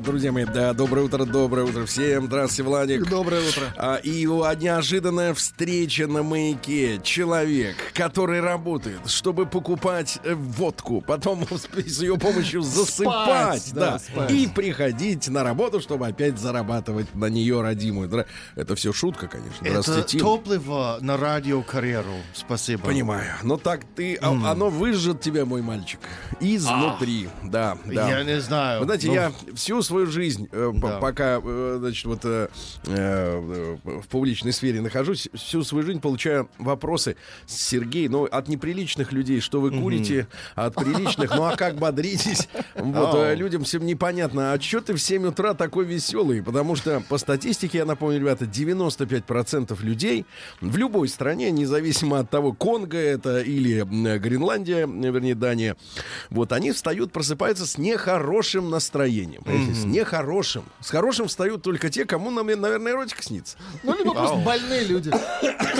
Друзья мои, да, доброе утро, доброе утро всем. Здравствуйте, Владик. Доброе утро. А, и его неожиданная встреча на маяке. Человек, который работает, чтобы покупать э, водку, потом с ее помощью засыпать, Спать, да, да, спать. и приходить на работу, чтобы опять зарабатывать на нее родимую. Это все шутка, конечно. Это топливо на радиокарьеру. Спасибо. Понимаю. Но так ты, а- оно выжжет тебя, мой мальчик, изнутри. Да, да. Я не знаю. Знаете, Ну, я всю свою жизнь, э, Да. пока, э, значит, вот э, э, в публичной сфере нахожусь, всю свою жизнь получаю вопросы, Сергей, ну, от неприличных людей, что вы курите, а от приличных, ну, а как бодритесь? Вот, э, людям всем непонятно, а что ты в 7 утра такой веселый? Потому что по статистике, я напомню, ребята, 95% людей в любой стране, независимо от того, Конго это или Гренландия, вернее, Дания, вот, они встают, просыпаются с нехорошим настроением. Понимаете, С нехорошим. С хорошим встают только те, кому, нам, наверное, эротика снится. Ну, либо просто больные люди.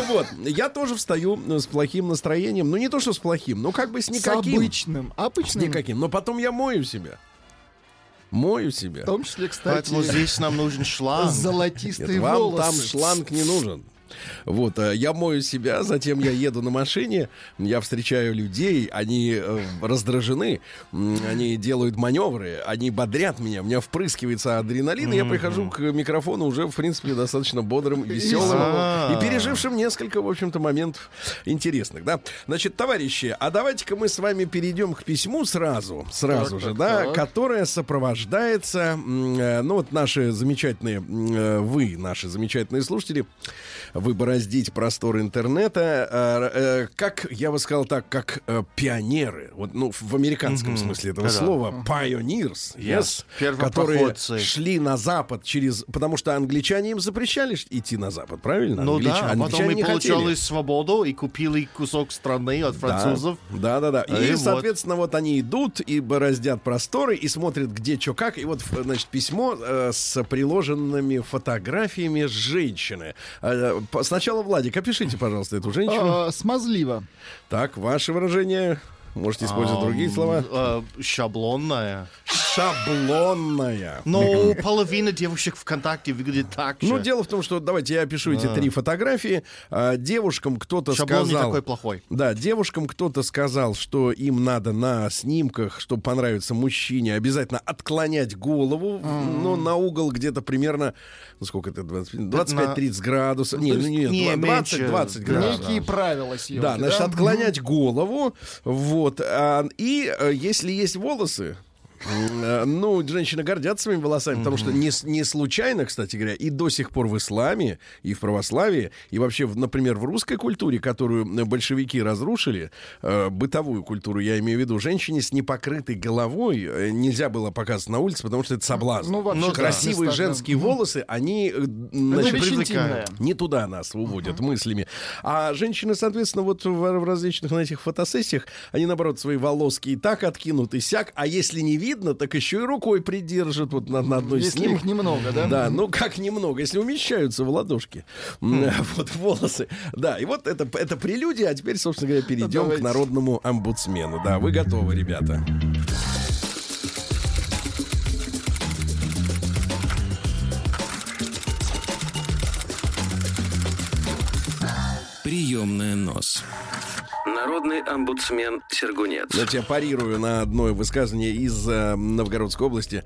Вот. Я тоже встаю э, с плохим настроением. Ну, не то, что с плохим, но как бы с С никаким. обычным. С Обычным. никаким. Но потом я мою себя. Мою себя. В том числе, кстати, Поэтому здесь нам нужен шланг. золотистые Нет, вам там шланг не нужен. Вот, э, я мою себя, затем я еду на машине, я встречаю людей, они э, раздражены, они делают маневры, они бодрят меня, у меня впрыскивается адреналин, и я прихожу к микрофону уже, в принципе, достаточно бодрым, веселым и пережившим несколько, в общем-то, моментов интересных, да. Значит, товарищи, а давайте-ка мы с вами перейдем к письму сразу, сразу Так, же, так, да, так. которое сопровождается, э, ну вот наши замечательные, вы, наши замечательные слушатели, вы бороздите простор интернета, э, э, как, я бы сказал так, как э, пионеры, вот, ну, в американском смысле этого Да-да. слова, pioneers, yes, Yes. которые шли на запад через, потому что англичане им запрещали идти на запад, правильно? Ну Англич- да, потом англичане мы не получали хотели. свободу и купили кусок страны от французов. Да, да, да. А И, и вот. соответственно, вот они идут и бороздят просторы и смотрят, где что как. И вот, ф- значит, письмо э, с приложенными фотографиями женщины. Э, сначала, Владик, опишите, пожалуйста, эту женщину. А, Смазливо. Так, ваше выражение. Можете использовать другие слова. Э, шаблонная. Шаблонная. Но половина девушек ВКонтакте выглядит так же. Ну, дело в том, что давайте я опишу эти три фотографии. А, девушкам кто-то Шаблон не сказал... такой плохой. Да, девушкам кто-то сказал, что им надо на снимках, чтобы понравиться мужчине, обязательно отклонять голову, ну, на угол где-то примерно, ну, сколько это, 20 25-30 градусов. Не, ну, не, не, 20, меньше. 20 Да, градусов. Некие правила съемки. Да, значит, отклонять голову, вот, а, и э, если есть волосы, ну, женщины гордятся своими волосами, потому что не, не случайно, кстати говоря, и до сих пор в исламе, и в православии, и вообще, например, в русской культуре, которую э, большевики разрушили, э, бытовую культуру, я имею в виду, женщине с непокрытой головой э, нельзя было показывать на улице, потому что это соблазн. Ну, вообще, да, Красивые да. женские волосы, они, э, Ну, значит, привлекают. не туда нас уводят мыслями. А женщины, соответственно, вот в, в различных на этих фотосессиях, они, наоборот, свои волоски и так откинут, и сяк. А если не видно, так еще и рукой придержат вот на, на одной Если снимке. их немного, да? Да, ну как немного, если умещаются в ладошки. М, Вот волосы. Да, и вот это, это прелюдия, а теперь, собственно говоря, перейдем к народному омбудсмену. Да, вы готовы, ребята. Приемная нос. Народный омбудсмен Сергунец. Значит, я парирую на одно высказывание из э, Новгородской области.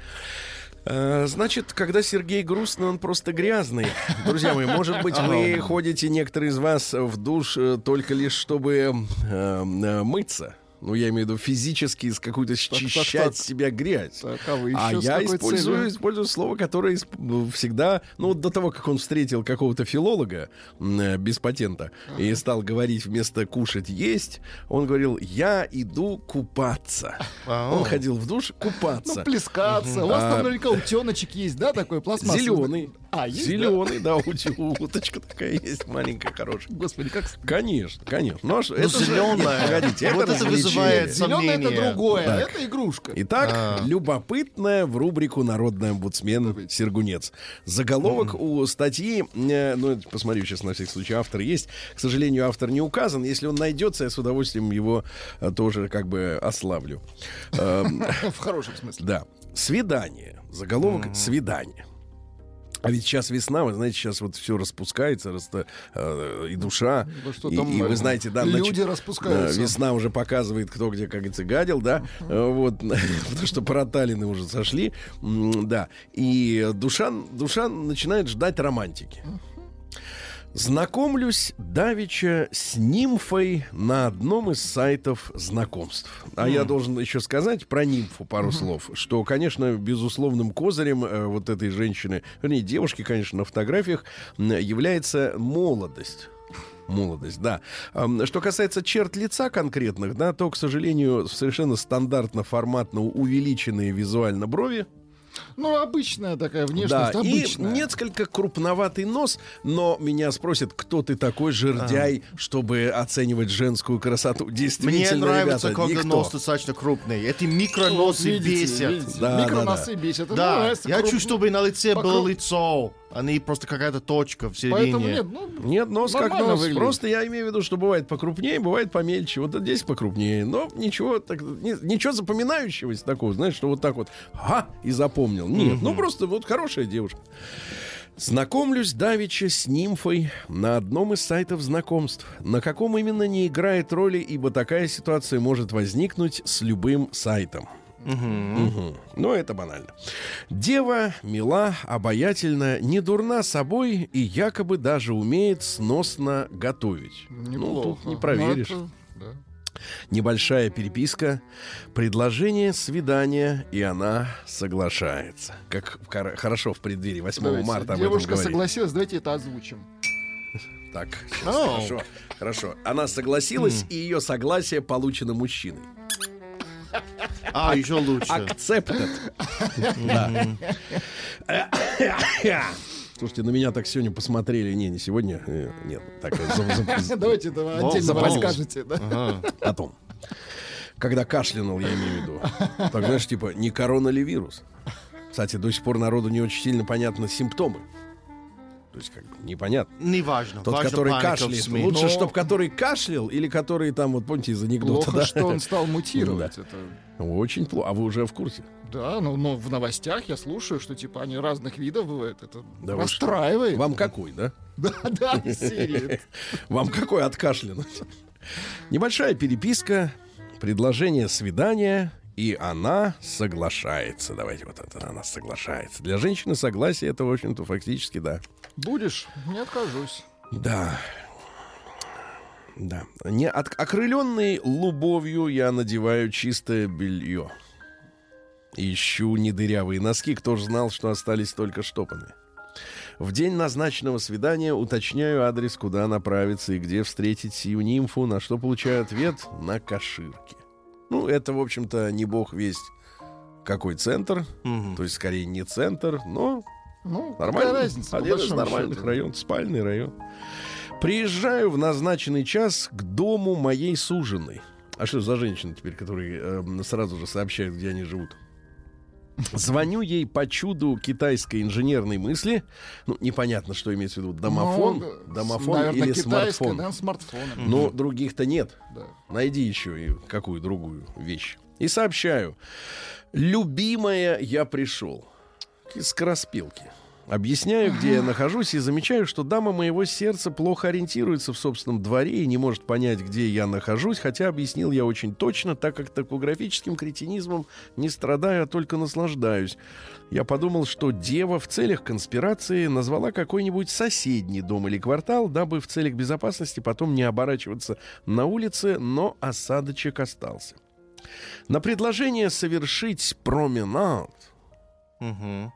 Э, Значит, когда Сергей грустный, он просто грязный. Друзья мои, может быть, вы ходите, некоторые из вас, в душ э, только лишь чтобы э, э, мыться. Ну, я имею в виду физически с какую-то счищать так. с себя грязь. Так, а вы А еще с я использую, целью? использую слово, которое исп- ну, всегда, ну, вот до того, как он встретил какого-то филолога э, без патента и стал говорить вместо кушать есть, он говорил, я иду купаться. Он ходил в душ Ну, купаться. плескаться. У вас А, там наверняка утеночек есть, да, такой пластмассовый? Зеленый. А, есть? Зеленый, да, ут- уточка такая есть, маленькая, хорошая. Господи, как... Конечно, конечно. Ну, а это зелёная. Нет, Погодите, Вот это это развлечение. Вызывает Зеленое это другое, а Так. это игрушка. Итак, А. любопытная в рубрику «Народный омбудсмен Сергунец». Заголовок у статьи, э, ну, это посмотрю сейчас на всякий случай, автор есть. К сожалению, автор не указан. Если он найдется, я с удовольствием его э, тоже как бы ославлю. Эм, В хорошем смысле. Да. Свидание. Заголовок «Свидание». А ведь сейчас весна, вы знаете, сейчас вот все распускается, раста- э, и душа. Да что и, там, и вы знаете, да, люди нач- распускаются. да, весна уже показывает, кто где, как говорится, гадил, да. Э, Вот, потому что проталины уже сошли. Да. И душа, душа начинает ждать романтики. Знакомлюсь давеча с нимфой на одном из сайтов знакомств. А я должен еще сказать про нимфу пару слов, что, конечно, безусловным козырем э, вот этой женщины, вернее, девушки, конечно, на фотографиях м, является молодость. Молодость, да. Что касается черт лица конкретных, да, то, к сожалению, совершенно стандартно, форматно увеличенные визуально брови, Ну, обычная такая да, внешность, и обычная. несколько крупноватый нос, но меня спросят, кто ты такой жердяй, чтобы оценивать женскую красоту. Действительно, Мне нравится, ребята, когда никто. нос достаточно крупный. Эти микроносы бесят. Да, Микроносы бесят. Это Да, нравится, я круп- хочу, чтобы на лице покру- было лицо, а не просто какая-то точка в середине. Поэтому нет, ну, Нет, нос как нос. выглядит. Просто я имею в виду, что бывает покрупнее, бывает помельче. Вот здесь покрупнее. Но ничего, так, ни- ничего запоминающегося такого, знаешь, что вот так вот, ага, и запомнил. Нет, ну просто вот хорошая девушка. Знакомлюсь давеча с нимфой на одном из сайтов знакомств. На каком именно не играет роли, ибо такая ситуация может возникнуть с любым сайтом. Мгм. Но это банально. Дева мила, обаятельна, не дурна собой и якобы даже умеет сносно готовить. Ну, неплохо. тут не проверишь. Ну, это- да. Небольшая переписка, предложение свидания, и она соглашается. Как хорошо в преддверии 8 Давайте, марта об Девушка этом согласилась, давайте это озвучим. Так, сейчас, Оу. хорошо, хорошо. Она согласилась, и ее согласие получено мужчиной. А, еще лучше. Accepted. Да. Слушайте, на меня так сегодня посмотрели. Не, не сегодня. э, Нет, так э, Давайте это отдельно расскажете. потом. Когда кашлянул, я имею в виду. Так, знаешь, типа, не корона ли вирус? Кстати, до сих пор народу не очень сильно понятны симптомы. То есть, как бы, непонятно. Неважно. Тот, Важно который кашляет. Лучше, Но- чтобы который кашлял, или который там, вот помните, из анекдота. Плохо, да? что он стал мутировать. Это Очень плохо. А вы уже в курсе? Да, ну, но в новостях я слушаю, что типа они разных видов бывают. Это Да расстраивает. Вам какой, да? Да, да. Вам какой откашлянуть? Небольшая переписка, предложение свидания, и она соглашается. Давайте вот это, она соглашается. Для женщины согласие это, в общем-то, фактически, да. Будешь? Не откажусь. Да. Да. Не от, окрыленный любовью я надеваю чистое белье. Ищу недырявые носки, кто ж знал, что остались только штопанные. В день назначенного свидания уточняю адрес, куда направиться и где встретить сию нимфу, на что получаю ответ на каширке. Ну, это, в общем-то, не бог весть какой центр, Мгм. то есть, скорее, не центр, но Ну, Нормально. разница? Один из нормальных районов, спальный район. Приезжаю в назначенный час к дому моей суженой. А что за женщины теперь, которые эм, сразу же сообщают, где они живут? Звоню ей по чуду китайской инженерной мысли. Ну, непонятно, что имеется в виду. Домофон, Ну, домофон наверное, или смартфон. да, смартфон. Но других-то нет. Да. Найди еще и какую другую вещь. И сообщаю. Любимая, я пришел. Скороспелки. Объясняю, где я нахожусь, и замечаю, что дама моего сердца плохо ориентируется в собственном дворе и не может понять, где я нахожусь, хотя объяснил я очень точно, так как топографическим кретинизмом не страдаю, а только наслаждаюсь. Я подумал, что дева в целях конспирации назвала какой-нибудь соседний дом или квартал, дабы в целях безопасности потом не оборачиваться на улице, но осадочек остался. На предложение совершить променад Мгм.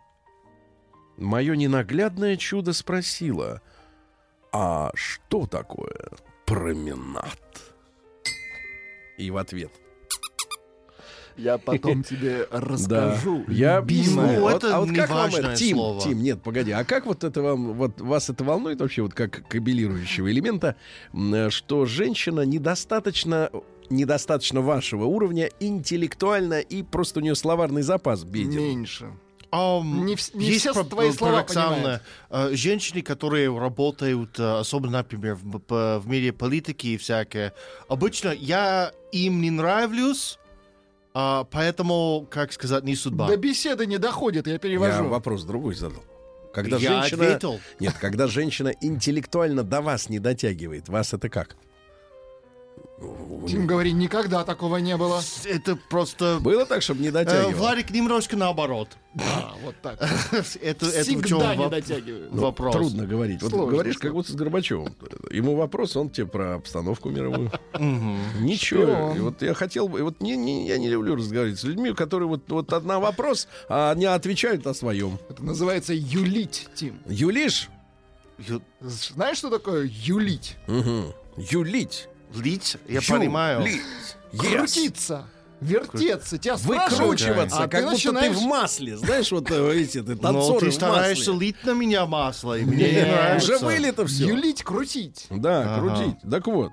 Мое ненаглядное чудо спросило, а что такое променад? И в ответ. Я потом тебе Да, расскажу. я любимая. Ну, Вот- это а вот как вам это, Тим, слово. Тим, нет, погоди, а как вот это вам, вот вас это волнует вообще, вот как кабелирующего элемента, что женщина недостаточно недостаточно вашего уровня интеллектуально и просто у нее словарный запас беден. Меньше. Не не есть все про- твои слова парадоксально. Э, Женщины, которые работают, э, особенно, например, в, в мире политики и всякое, обычно я им не нравлюсь, а, поэтому, как сказать, не судьба. До беседы не доходит, я Я перевожу. вопрос другой задал. Когда Я женщина... ответил. Нет, когда женщина интеллектуально до вас не дотягивает, вас это как? Тим, говори, никогда такого не было. Это просто... Было так, чтобы не Э, дотягивал? Владик немножко наоборот. Да, вот так. это, это в Всегда чем не дотягивают. Ну, вопрос. Трудно говорить. Вот говоришь, как будто с Горбачевым. Ему вопрос, он тебе про обстановку мировую. Ничего. Вот я хотел бы... Вот не, не- я не люблю разговаривать с людьми, которые вот, вот одна вопрос, а они отвечают о своем. Это называется юлить, Тим. Юлишь? Знаешь, что такое юлить? Юлить. Лить, я Юлить. понимаю. Yes. Крутиться, вертеться. Тебя Выкручиваться, а как ты будто начинаешь... ты в масле. Знаешь, вот э, эти ты Но танцоры ты в стараешься лить на меня масло, и мне не нравится. Уже вылито все. Юлить, крутить. Да, крутить. Так вот.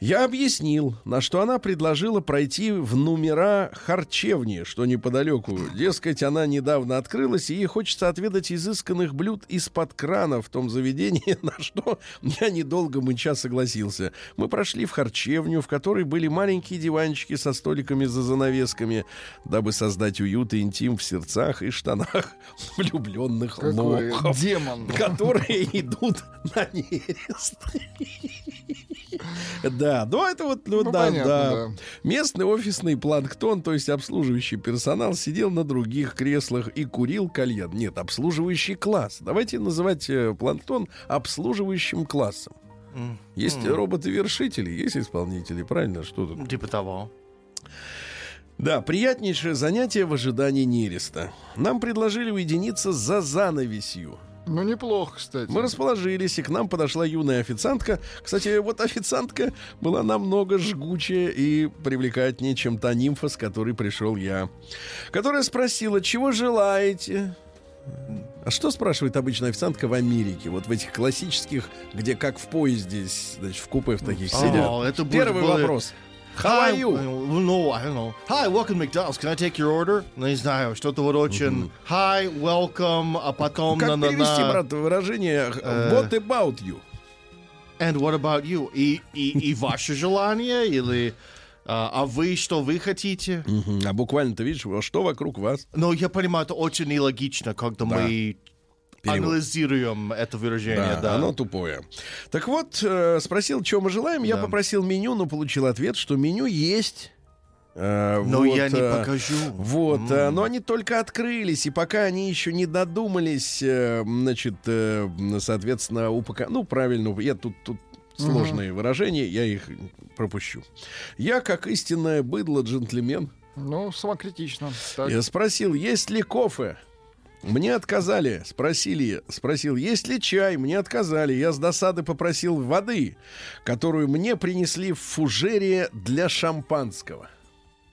Я объяснил, на что она предложила пройти в номера харчевни, что неподалеку. Дескать, она недавно открылась, и ей хочется отведать изысканных блюд из-под крана в том заведении, на что я недолго мыча согласился. Мы прошли в харчевню, в которой были маленькие диванчики со столиками за занавесками, дабы создать уют и интим в сердцах и штанах влюбленных Какой лохов демон. которые идут на нерест. Да, ну это вот, ну, Ну, да, понятно, да. да. Местный офисный планктон, то есть обслуживающий персонал, сидел на других креслах и курил кальян. Нет, обслуживающий класс. Давайте называть э, планктон обслуживающим классом. М, Есть роботы-вершители, есть исполнители, правильно? Что тут? Типа того. Да, приятнейшее занятие в ожидании нереста. Нам предложили уединиться за занавесью. Ну, неплохо, кстати. Мы расположились, и к нам подошла юная официантка. Кстати, вот официантка была намного жгучая и привлекательнее, чем та нимфа, с которой пришел я. Которая спросила, чего желаете? А что спрашивает обычная официантка в Америке? Вот в этих классических, где как в поезде, значит, в купе в таких О, сидят. это будет- Первый было- вопрос. How are Hi, you? uh, No, I don't know. Hi, welcome to McDonald's. Can I take your order? Ну, не знаю, что-то вот очень... Hi, welcome, а потом... Как на-на-на. перевести, брат, выражение Э. What about you? And what about you? И, и, и ваше желание? Или... а, а вы что вы хотите? Мгм. А буквально-то видишь, а что вокруг вас? Но я понимаю, это очень нелогично, когда мы Перевод. анализируем это выражение. Да, Да, оно тупое. Так вот, э, спросил, что мы желаем. Я Да. попросил меню, но получил ответ, что меню есть. Э, Но вот, я не э, покажу. Вот, М. э, но они только открылись, и пока они еще не додумались, э, значит, э, соответственно, упака... Ну, правильно, я тут, тут сложные выражения, я их пропущу. Я, как истинное быдло джентльмен, Ну, самокритично. Так. я спросил, есть ли кофе? Мне отказали. Спросили, спросил, есть ли чай? Мне отказали. Я с досады попросил воды, которую мне принесли в фужере для шампанского.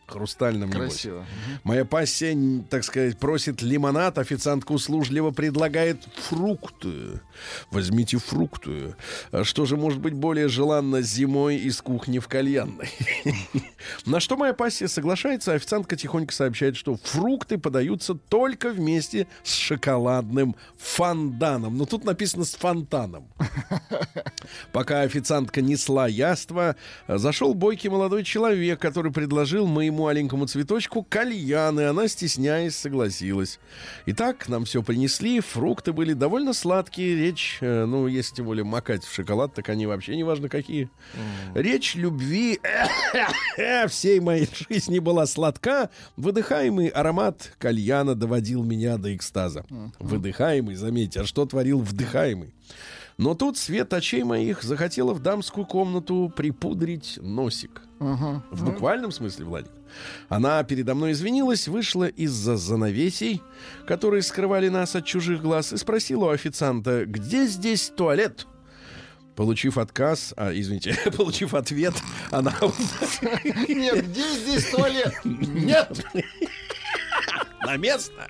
Хрустальном, небось. Красиво. Моя пассия, так сказать, просит лимонад, официантка услужливо предлагает фрукты. Возьмите фрукты. А что же может быть более желанно зимой из кухни в кальянной? На что моя пассия соглашается, официантка тихонько сообщает, что фрукты подаются только вместе с шоколадным фонданом. Но тут написано с фонтаном. Пока официантка несла яство, зашел бойкий молодой человек, который предложил моему маленькому цветочку кальян, и она, стесняясь, согласилась. Итак, нам все принесли, фрукты были довольно сладкие, речь, э, ну, если тем более макать в шоколад, так они вообще не важно какие. Речь любви всей моей жизни была сладка, выдыхаемый аромат кальяна доводил меня до экстаза. Выдыхаемый, заметьте, а что творил вдыхаемый? Но тут свет очей моих захотела в дамскую комнату припудрить носик. В буквальном смысле, Владик. Она передо мной извинилась, вышла из-за занавесей, которые скрывали нас от чужих глаз, и спросила у официанта, где здесь туалет? Получив отказ, а, извините, получив ответ, она... Нет, где здесь туалет? Нет! На место!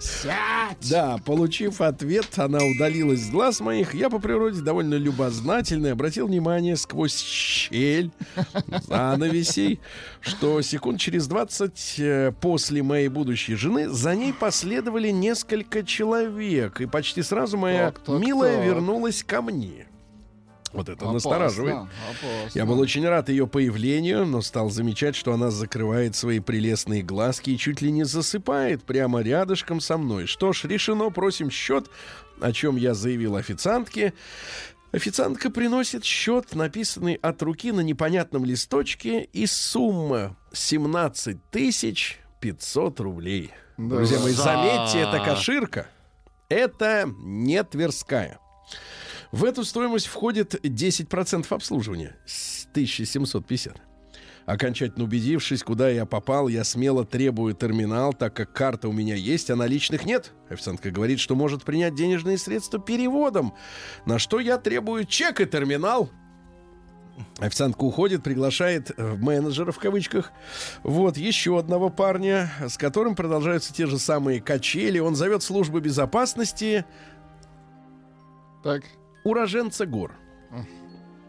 Сядь! Да, получив ответ, она удалилась с глаз моих. Я по природе довольно любознательный, обратил внимание сквозь щель занавесей, что секунд через 20 э, после моей будущей жены за ней последовали несколько человек, и почти сразу моя Так, так, милая так. вернулась ко мне. Вот это Опасно, настораживает. опасно. Я был очень рад ее появлению, но стал замечать, что она закрывает свои прелестные глазки и чуть ли не засыпает прямо рядышком со мной. Что ж, решено, просим счет, о чем я заявил официантке. Официантка приносит счет, написанный от руки на непонятном листочке, и сумма 17 тысяч 500 рублей. Да. Друзья мои, За- заметьте, это каширка. Это не Тверская. В эту стоимость входит 10% обслуживания с 1750. Окончательно убедившись, куда я попал, я смело требую терминал, так как карта у меня есть, а наличных нет. Официантка говорит, что может принять денежные средства переводом, на что я требую чек и терминал. Официантка уходит, приглашает э, менеджера в кавычках. Вот еще одного парня, с которым продолжаются те же самые качели. Он зовет службу безопасности Так, уроженца гор.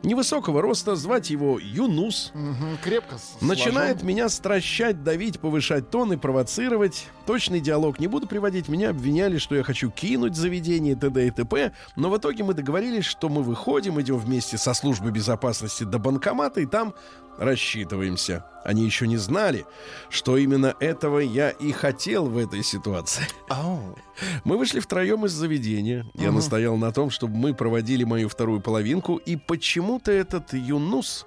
Невысокого роста, звать его Юнус. мгм, крепко с- Начинает сложен. меня стращать, давить, повышать тон и провоцировать. Точный диалог не буду приводить. Меня обвиняли, что я хочу кинуть заведение т.д. и т.п. Но в итоге мы договорились, что мы выходим, идем вместе со службой безопасности до банкомата и там рассчитываемся. Они еще не знали, что именно этого я и хотел в этой ситуации. Ау. Мы вышли втроем из заведения. Я настоял на том, чтобы мы проводили мою вторую половинку, и почему-то этот Юнус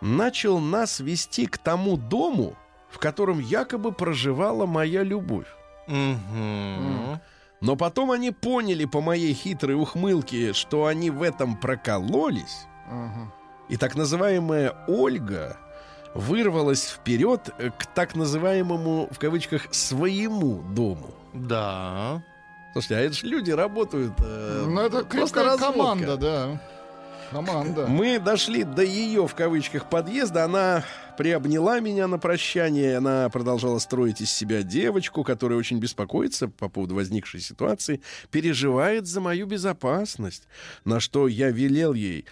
начал нас вести к тому дому, в котором якобы проживала моя любовь. Но потом они поняли по моей хитрой ухмылке, что они в этом прокололись, и так называемая Ольга вырвалась вперед к так называемому, в кавычках, своему дому. Да. Слушайте, а это же люди работают. э, Ну, это просто крепкая разводка. команда, да. Команда. Мы дошли до ее, в кавычках, подъезда. Она приобняла меня на прощание. Она продолжала строить из себя девочку, которая очень беспокоится по поводу возникшей ситуации, переживает за мою безопасность. На что я велел ей...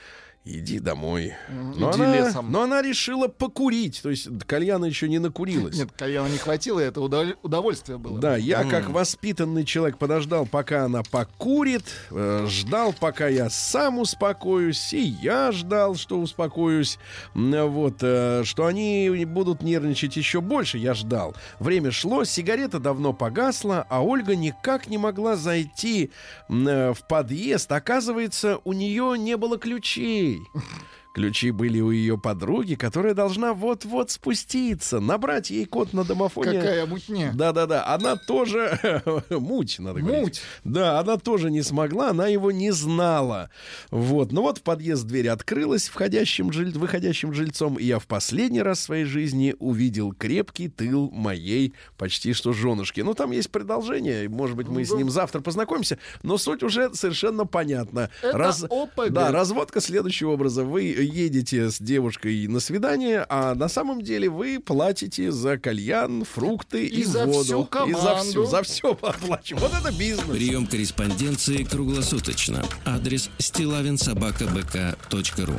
Иди домой. Но иди она, лесом. но она решила покурить. То есть кальяна еще не накурилась. Нет, кальяна не хватило, это удов- удовольствие было. Да, я как воспитанный человек подождал, пока она покурит, э, ждал, пока я сам успокоюсь, и я ждал, что успокоюсь, вот, э, что они будут нервничать еще больше, я ждал. Время шло, сигарета давно погасла, а Ольга никак не могла зайти э, в подъезд. Оказывается, у нее не было ключей. me. Ключи были у ее подруги, которая должна вот-вот спуститься, набрать ей код на домофоне. Какая мутня. Да-да-да, она тоже... Муть, надо говорить. Муть. Да, она тоже не смогла, она его не знала. Вот, ну вот в подъезд дверь открылась входящим жиль... выходящим жильцом, и я в последний раз в своей жизни увидел крепкий тыл моей почти что женушки. Ну, там есть продолжение, может быть, мы с ним завтра познакомимся, но суть уже совершенно понятна. Это ОПГ. Да, разводка следующего образа. Вы едете с девушкой на свидание, а на самом деле вы платите за кальян, фрукты и, И за воду. всю И за команду. все, за все оплачиваем. Вот это бизнес. Прием корреспонденции круглосуточно. Адрес стилавинсобакабк.ру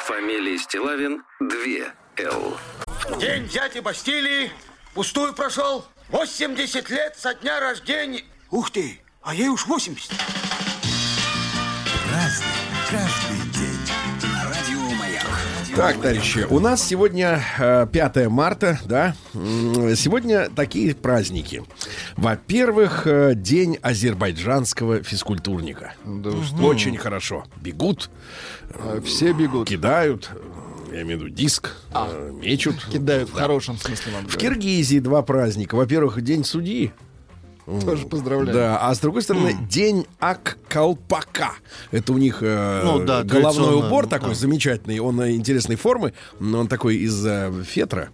Фамилия Стилавин 2 Л. День дяди Бастилии пустую прошел. 80 лет со дня рождения. Ух ты, а ей уж 80. Разный, каждый день. Радио Маяк. Так, товарищи, у нас сегодня э, 5 марта, да? Сегодня такие праздники. Во-первых, э, день азербайджанского физкультурника. Да уж Очень хорошо. Бегут, А, Все бегут. кидают, э, я имею в виду диск, э, мечут. Кидают в хорошем смысле вам В говорю. Киргизии два праздника. Во-первых, день судьи. Тоже поздравляю. Да, а с другой стороны, день Ак-Колпака. Это у них э, Ну да, головной убор да. такой замечательный. Он э, интересной формы, но он такой из э, фетра.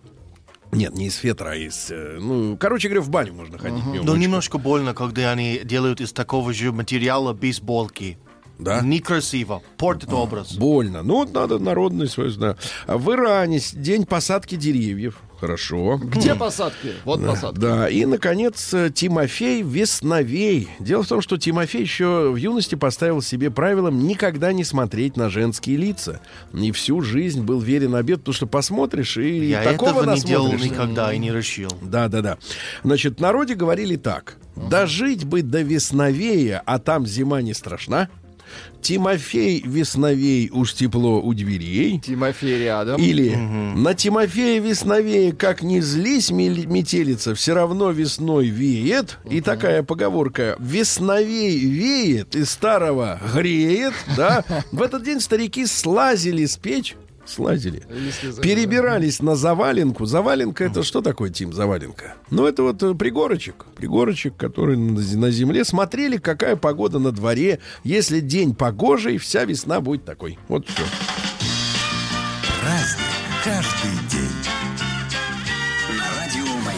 Нет, не из фетра, а из... э, ну, короче говоря, в баню можно ходить. нем Но очень. немножко больно, когда они делают из такого же материала бейсболки. Да? Некрасиво. Портит образ. Больно. Ну, вот надо народный свой, да. А В Иране день посадки деревьев. Хорошо. Где посадки? Вот посадки. Да, и, наконец, э, Тимофей Весновей. Дело в том, что Тимофей еще в юности поставил себе правилом никогда не смотреть на женские лица. И всю жизнь был верен обед, потому что посмотришь, и Я такого этого не делал никогда и не решил. Да, да, да. Значит, в народе говорили так. Дожить бы до Весновея, а там зима не страшна. Тимофей Весновей уж тепло у дверей. Тимофей рядом. Или на Тимофея весновее, как не злись метелица, все равно весной веет. И такая поговорка «весновей веет и старого греет». Да? В этот день старики слазили с печь. Слазили. Перебирались на заваленку. Заваленка это что такое, Тим, заваленка? Ну, это вот э, пригорочек. Пригорочек, который на земле. Смотрели, какая погода на дворе. Если день погожий, вся весна будет такой. Вот все. Праздник каждый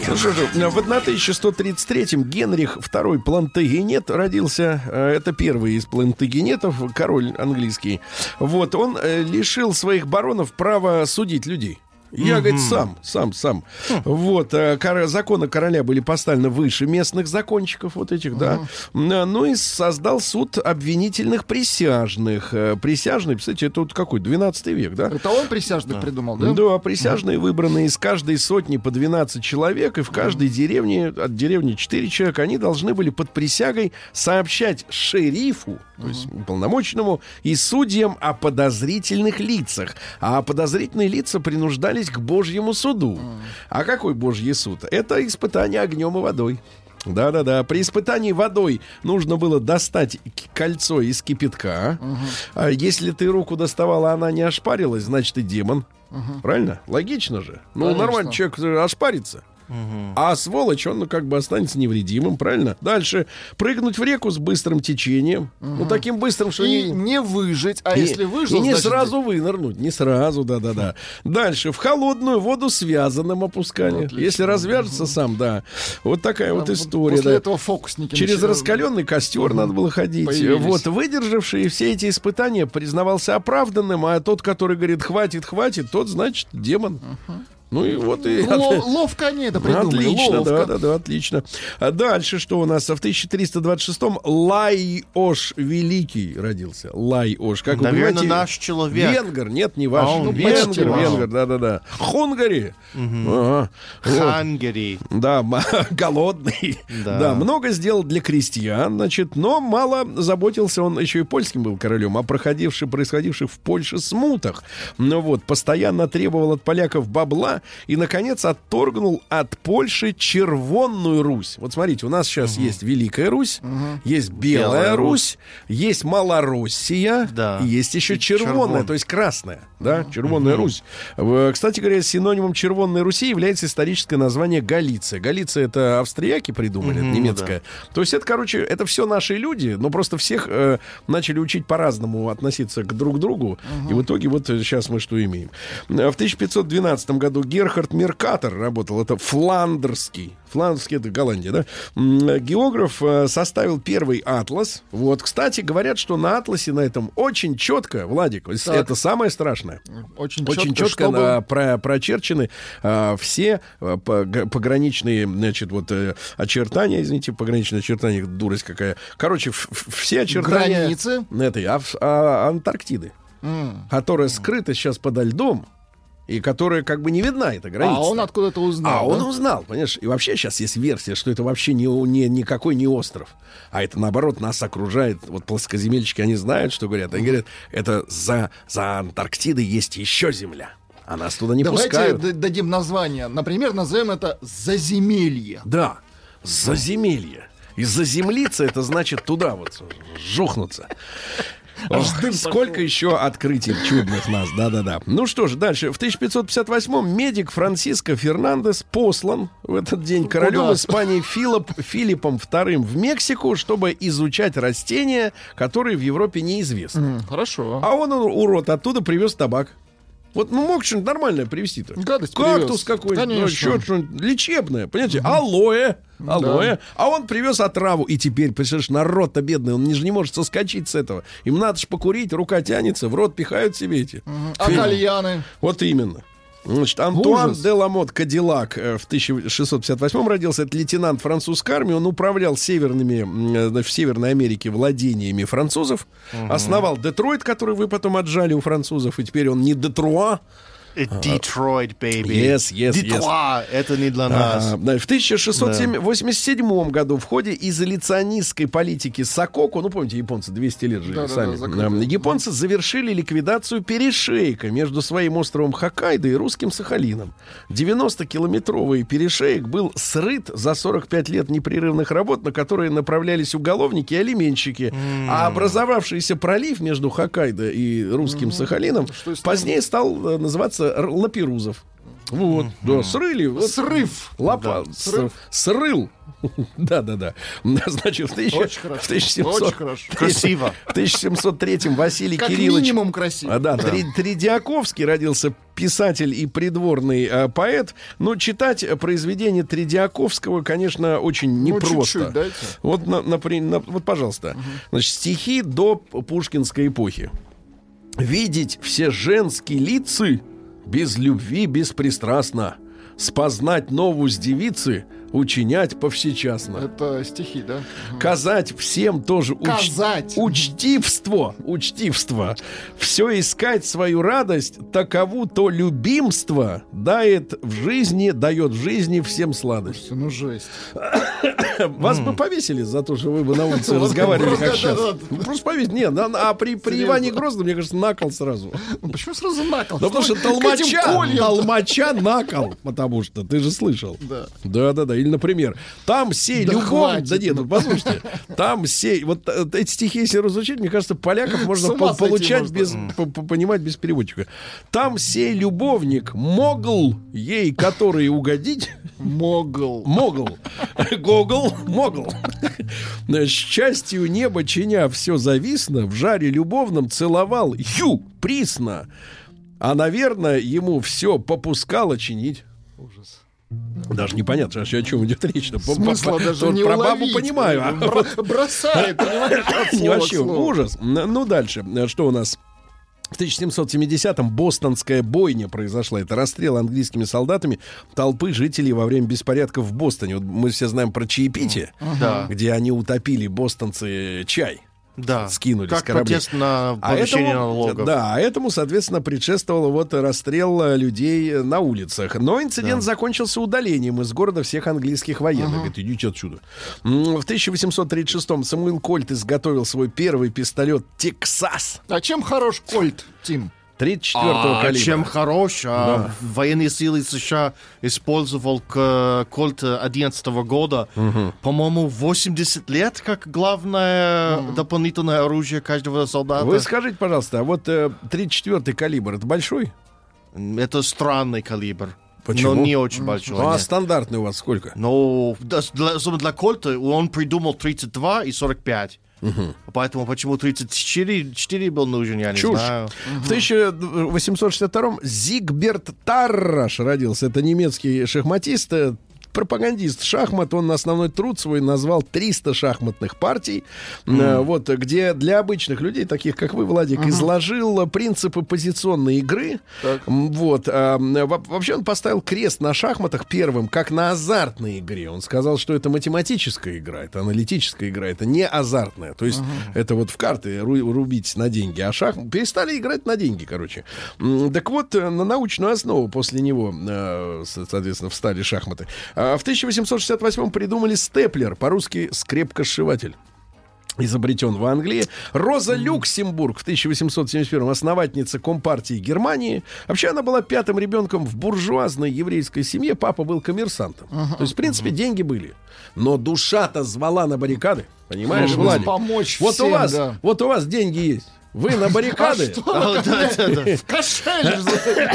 Ну что же, в 1133-м Генрих II Плантагенет родился. Э, Это первый из плантагенетов, король английский. Вот, он э, лишил своих баронов права судить людей. Я, говорит, сам, сам, сам. Вот, э, кор- законы короля были поставлены выше местных закончиков вот этих, да. М, Ну и создал суд обвинительных присяжных. Э, Присяжные, кстати, это вот какой, 12 век, да? Это он присяжных придумал, да? Да, присяжные выбранные из каждой сотни по 12 человек, и в каждой деревне, от деревни 4 человека, они должны были под присягой сообщать шерифу, то есть уполномоченному, и судьям о подозрительных лицах. А подозрительные лица принуждались к Божьему суду. А какой Божий суд? Это испытание огнем и водой. Да-да-да. При испытании водой нужно было достать кольцо из кипятка. А если ты руку доставала, она не ошпарилась, значит, ты демон. Правильно? Логично же. Ну, Конечно. нормально, человек э, А сволочь, он ну, как бы останется невредимым, правильно? Дальше прыгнуть в реку с быстрым течением. Ну, таким быстрым, что И не... не выжить, а Не- если выжил, и не значит, сразу вынырнуть, не сразу, да-да-да. Дальше в холодную воду связанным опускали. Отлично. Если развяжется сам, да. Вот такая вот там история. После да. этого фокусники Через начи- раскаленный костер надо было ходить. Появились. Вот, выдержавший все эти испытания признавался оправданным, а тот, который говорит, хватит, хватит, тот, значит, демон. Ну и вот и... Ло- ловко они это придумали. Отлично, ловко. да, да, да, отлично. А дальше что у нас? В 1326-м Лайош Великий родился. Лайош, как вы Наверное, понимаете, наш человек. Венгер, нет, не ваш. А, он Ну, почти венгер, ваш. венгер, да-да-да. Хунгари. Ага. Вот. Хангери. Да, голодный. Да. Да. много сделал для крестьян, значит, но мало заботился, он еще и польским был королем, о проходивших, происходивших в Польше смутах. Ну вот, постоянно требовал от поляков бабла и, наконец, отторгнул от Польши Червонную Русь. Вот смотрите, у нас сейчас есть Великая Русь, есть Белая, Белая Русь, есть Малороссия, Да. и есть еще И Червонная, Червон. то есть Красная, да, Червонная Русь. В- Кстати говоря, синонимом Червонной Руси является историческое название Галиция. Галиция это австрияки придумали, это Мгм, немецкое. То есть это, короче, это все наши люди, но просто всех э, начали учить по-разному относиться к друг другу. И в итоге вот сейчас мы что имеем. Э, В 1512 году Герхард Меркатор работал, это фландерский. Фландерский это Голландия, да? Э, Географ э, составил первый атлас. Вот, кстати, говорят, что на атласе на этом очень четко, Владик, Так. это самое страшное. Очень, Очень четко, четко чтобы- на- про- прочерчены а, все а, пог- пограничные, значит, вот э, очертания, извините, пограничные очертания, дурость какая. Короче, ф- ф- все очертания Границы. этой Ав- а, Антарктиды, М. которая скрыта сейчас подо льдом. И которая как бы не видна, эта граница. А он откуда-то узнал. А он да? узнал, понимаешь? И вообще сейчас есть версия, что это вообще не, не, никакой не остров. А это, наоборот, нас окружает. Вот плоскоземельщики, они знают, что говорят. Они говорят, это за, за Антарктидой есть еще земля. А нас туда не Давайте пускают. д- дадим название. Например, назовем это «Заземелье». Да, заземелье. И заземлиться это значит туда вот жухнуться. Ох, сколько еще открытий чудных нас, да-да-да. Ну что ж, дальше. В 1558-м медик Франциско Фернандес послан в этот день королем Куда? Испании Филипп, Филиппом II в Мексику, чтобы изучать растения, которые в Европе неизвестны. Хорошо. А он, урод, оттуда привез табак. Вот ну мог что-нибудь нормальное привезти то Гадость Кактус какой-нибудь, ну, еще что-нибудь лечебное, понимаете? Алоэ, алоэ. А он привез отраву. И теперь, представляешь, народ-то бедный, он же не может соскочить с этого. Им надо же покурить, рука тянется, в рот пихают себе эти. А Фи- кальяны? Вот именно. Значит, Антуан Ужас. де Ламот Кадиллак э, в 1658 родился. Это лейтенант французской армии. Он управлял северными, м, э, в Северной Америке владениями французов. Основал Детройт, который вы потом отжали у французов. И теперь он не Детруа, Детройт, baby. Yes, yes, yes. Это не для нас. А, да, в 1687 году в ходе изоляционистской политики Сококу, ну помните, японцы 200 лет жили Да-да-да, сами, закрыли. М, японцы завершили ликвидацию перешейка между своим островом Хоккайдо и русским Сахалином. 90-километровый перешеек был срыт за 45 лет непрерывных работ, на которые направлялись уголовники и алименщики. А образовавшийся пролив между Хоккайдо и русским Сахалином Что с ним? позднее стал э, называться Р- Лаперузов. Вот, да, срыли. вот. Срыв. Лапа, Срыв. с- срыл. Да-да-да. Значит, в, тысяча- Очень хорошо. в 1700 Очень хорошо. Красиво. В 1703 Василий Как Кириллович минимум красиво. а, да, Три- Тридиаковский родился писатель и придворный э, поэт. Но читать произведения Тридиаковского, конечно, очень Ну, непросто. чуть-чуть дайте. Вот, на- напри- на- вот, пожалуйста. Значит, стихи до пушкинской эпохи. Видеть все женские лица без любви беспристрастно. Спознать новость девицы, учинять повсечасно. Это стихи, да? Казать всем тоже уч- Казать. учтивство, учтивство. Все искать свою радость, такову то любимство дает в жизни, дает в жизни всем сладость. Ну, жесть. Вас бы повесили за то, что вы бы на улице разговаривали как сейчас. Ну, Просто повесили. Нет, а при, Иване Грозном, мне кажется, накол сразу. Ну, Почему сразу накол? Да потому что к этим толмача, толмача накол, потому что ты же слышал. Да. Да, да, да. Или, например, там сей Да любовь. хватит, Да нет, ну. ну послушайте. Там сей. Вот э, эти стихи, если разучить, мне кажется, поляков можно по- получать можно. без. по- по- понимать без переводчика. Там сей любовник могл ей, который угодить. Могл. Могл. Гогл. Могл. Счастью неба чиня все зависно, в жаре любовном целовал ю, присно. А, наверное, ему все попускало чинить. Даже непонятно, о чем идет речь. Смысла даже Тут не про бабу понимаю. а Бро- Бросает, понимаешь, вообще ужас. Ну, дальше. Что у нас? В 1770-м бостонская бойня произошла. Это расстрел английскими солдатами толпы жителей во время беспорядков в Бостоне. Вот мы все знаем про чаепитие, Да. где они утопили бостонцы чай. Да. скинули как с кораблей. на А этому, налогов. да, этому, соответственно, предшествовал вот расстрел э, людей э, на улицах. Но инцидент закончился удалением из города всех английских военных. Говорит, идите отсюда. В 1836-м Самуил Кольт изготовил свой первый пистолет «Тексас» А чем хорош Кольт, Тим? 34-го А калибра. чем хорош, а, военные силы США использовал к Кольт 11 года, по-моему, 80 лет как главное дополнительное оружие каждого солдата. Вы скажите, пожалуйста, а вот э, 34-й калибр, это большой? Это странный калибр. Почему? Но не очень большой. Ну, а нет. стандартный у вас сколько? Да, для, особенно для Кольта он придумал 32 и 45. Поэтому почему 34 4 был нужен, я не Чушь. знаю. В 1862-м Зигберт Тарраш родился. Это немецкий шахматист. Пропагандист шахмат. Он основной труд свой назвал 300 шахматных партий, э, вот, где для обычных людей, таких как вы, Владик, изложил принципы позиционной игры. М, Вот. а, во- Вообще он поставил крест на шахматах первым, как на азартной игре. Он сказал, что это математическая игра, это аналитическая игра, это не азартная. То есть это вот в карты ру- рубить на деньги, а шах перестали играть на деньги, короче. Так вот, э, на научную основу после него, э, со- соответственно, встали шахматы. А В 1868 придумали степлер, по-русски скрепкосшиватель изобретен в Англии. Роза Люксембург в 1871 основательница Компартии Германии. Вообще она была пятым ребенком в буржуазной еврейской семье. Папа был коммерсантом. То есть, в принципе, деньги были. Но душа-то звала на баррикады. Понимаешь, Владик? помочь Вот у всем, вас, да. вот у вас деньги есть. Вы на баррикады. А, да, да, да. В кошель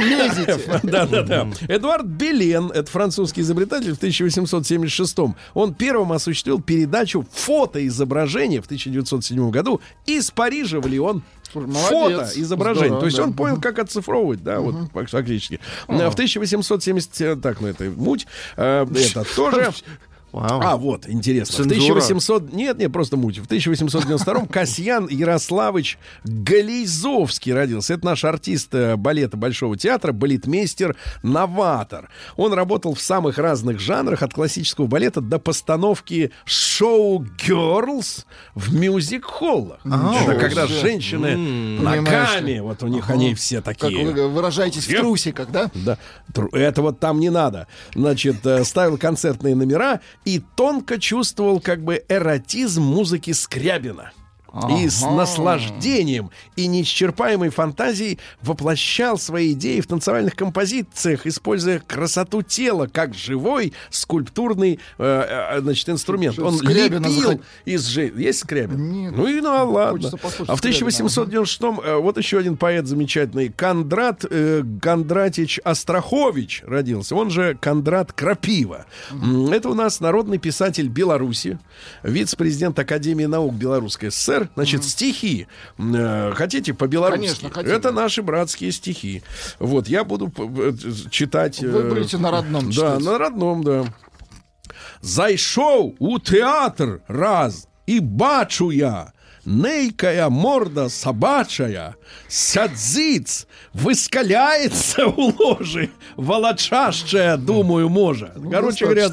лезете. Да, да, да. Эдуард Белен, это французский изобретатель в 1876 Он первым осуществил передачу фотоизображения в 1907 году из Парижа в Лион. Молодец. Фото изображение. Здорово, То есть да. он понял, как оцифровывать, да, вот фактически. В 1870, э, так, ну это муть, э, это тоже. Вау. А, вот, интересно. В Цензура. 1800... Нет, нет, просто муть. В 1892-м Касьян Ярославович Галейзовский родился. Это наш артист э, балета Большого театра, балетмейстер, новатор. Он работал в самых разных жанрах, от классического балета до постановки шоу «Girls» в мюзик-холлах. Это когда женщины ногами, вот у них они все Как такие. вы выражаетесь в трусиках, да? Да, Тру- этого там не надо. Значит, э, ставил концертные номера и тонко чувствовал как бы эротизм музыки Скрябина. И с наслаждением и неисчерпаемой фантазией воплощал свои идеи в танцевальных композициях, используя красоту тела как живой скульптурный э, э, значит, инструмент. Он Скрябина лепил захот- из же... Есть Скрябин? Нет. Ну и ну а ладно. А в Скрябина, 1896 э, вот еще один поэт замечательный. Кондрат э, Кондратич Острахович родился. Он же Кондрат Крапива. М, Это у нас народный писатель Беларуси, вице-президент Академии наук Белорусской ССР. Значит, стихи. М, э, Хотите по-белорусски? Конечно, хотим. Это наши братские стихи. Вот, я буду п- э, читать... э, Вы будете на родном Да, читать. на родном, да. Зайшов у театр раз, і бачу я, нейкая морда собачая, сядзиц, выскаляется у ложи, волочащая, думаю, может. Короче говоря,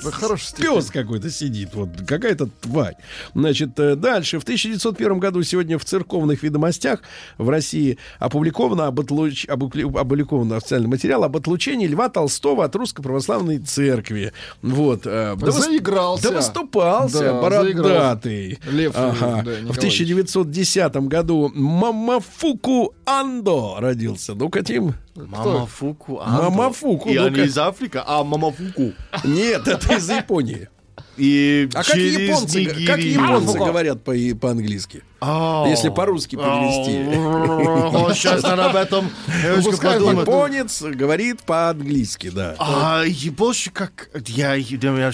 пес какой-то сидит, вот какая-то тварь. Значит, э, дальше. В 1901 году сегодня в церковных ведомостях в России опубликовано, об отлуч- опубликован официальный материал об отлучении Льва Толстого от Русской Православной Церкви. Вот. э, да Заигрался. Да выступался, Да, бородатый. Лев, Ага. да, в Николаевич. 1910 году Мамафуку Андо родился. Ну-ка, Тим. Мамафуку. Мамафуку, И ну-ка. они из Африки, а Мамафуку. Нет, это из Японии. И А как через японцы, г- как японцы говорят по- по-английски? Если по-русски перевести. Сейчас надо об этом Пускай подумать. Японец говорит по-английски, да. А, больше как... Я, я, я,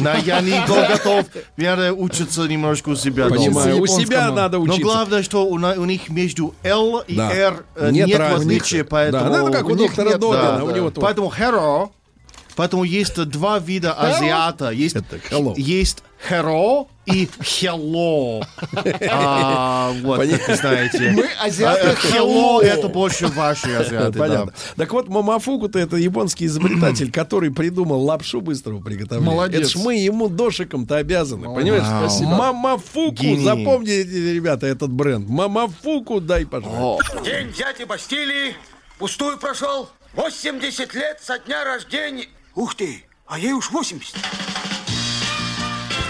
Но я не готов. Надо учиться немножко у себя. дома. Понимаю, у себя надо Но учиться. главное, что у, на- них между L и. R э, Нет разницы. отличия, поэтому... Да, ну, как у, доктора нет, Добина, у него. Поэтому hero, поэтому есть два вида азиата. Есть, Это hello. есть hero и hello. А, вот, как вы знаете. Мы азиаты А, hello. hello это больше ваши азиаты. да. Понятно. Так вот, Мамафуку-то это японский изобретатель, который придумал лапшу быстрого приготовления. Молодец. Это ж мы ему дошиком-то обязаны, понимаешь? Вау. Спасибо. Мамафуку, Гений. запомните, ребята, этот бренд. Мамафуку, дай, пожалуйста. День дяди Бастилии пустую прошел. 80 лет со дня рождения. Ух ты, а ей уж 80.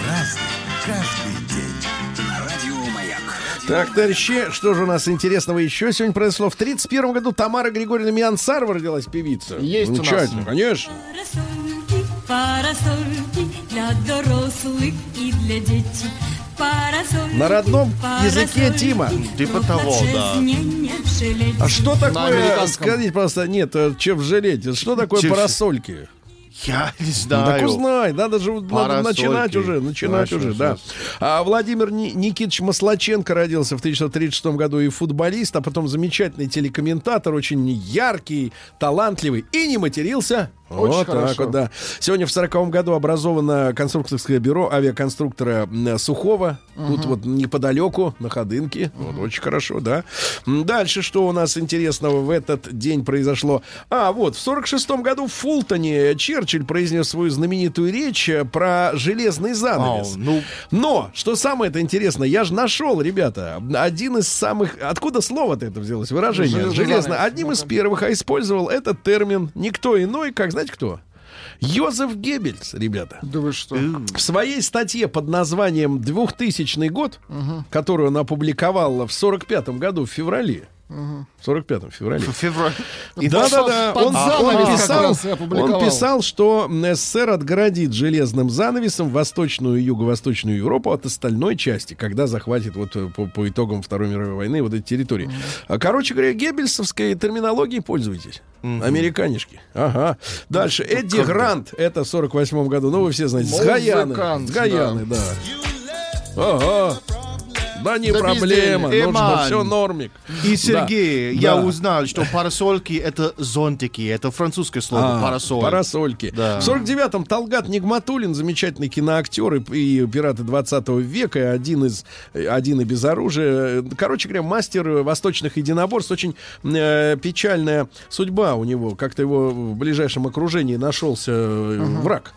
Разный, каждый день. На радио Маяк. Так, товарищи, что же у нас интересного еще сегодня произошло? В 31 году Тамара Григорьевна Миансарова родилась певица. Есть у нас. Конечно. Парасольки, парасольки для дорослых и для детей. Парасольки, На родном языке, Тима. Типа того, да. А что такое, скажите просто, нет, э, чем жалеть, что такое Чё- парасольки? Я не Ну, знаю. так узнай, надо же надо начинать уже, начинать Хорошо, уже, да. А Владимир Ни- Никитич Маслаченко родился в 1936 году и футболист, а потом замечательный телекомментатор, очень яркий, талантливый и не матерился. Очень вот так хорошо. вот, да. Сегодня в 40 году образовано конструкторское бюро авиаконструктора Сухого. Тут вот неподалеку, на Ходынке. Вот очень хорошо, да. Дальше, что у нас интересного в этот день произошло? А, вот, в 46 году в Фултоне Черчилль произнес свою знаменитую речь э, про железный занавес. Ау, ну. Но, что самое это интересное, я же нашел, ребята, один из самых... Откуда слово-то это взялось? Выражение. Железно. Одним из первых а использовал этот термин никто иной, как, знаете кто? Йозеф Геббельс, ребята. Да вы что? В своей статье под названием «2000 год», которую он опубликовал в 45 году в феврале, в 45 феврале, В феврале. да-да-да. Он, писал, он что СССР отгородит железным занавесом Восточную и Юго-Восточную Европу от остальной части, когда захватит вот э, по, по итогам Второй мировой войны вот эти территории. А, Короче говоря, геббельсовской терминологией пользуйтесь. Американишки. Ага. Дальше. Эдди Грант. Это в 48 году. Ну, вы все знаете. С Гаяны. С Гаяны, да. Ага. Да не Да проблема. Нужно Эман. все нормик. И, Сергей, я Да. узнал, что парасольки — это зонтики. Это французское слово А, парасоль. Парасольки. Да. В 49-м Талгат Нигматулин, замечательный киноактер и, и пираты 20 века, один из один и без оружия. Короче говоря, мастер восточных единоборств. Очень э, печальная судьба у него. Как-то его в ближайшем окружении нашелся э, враг.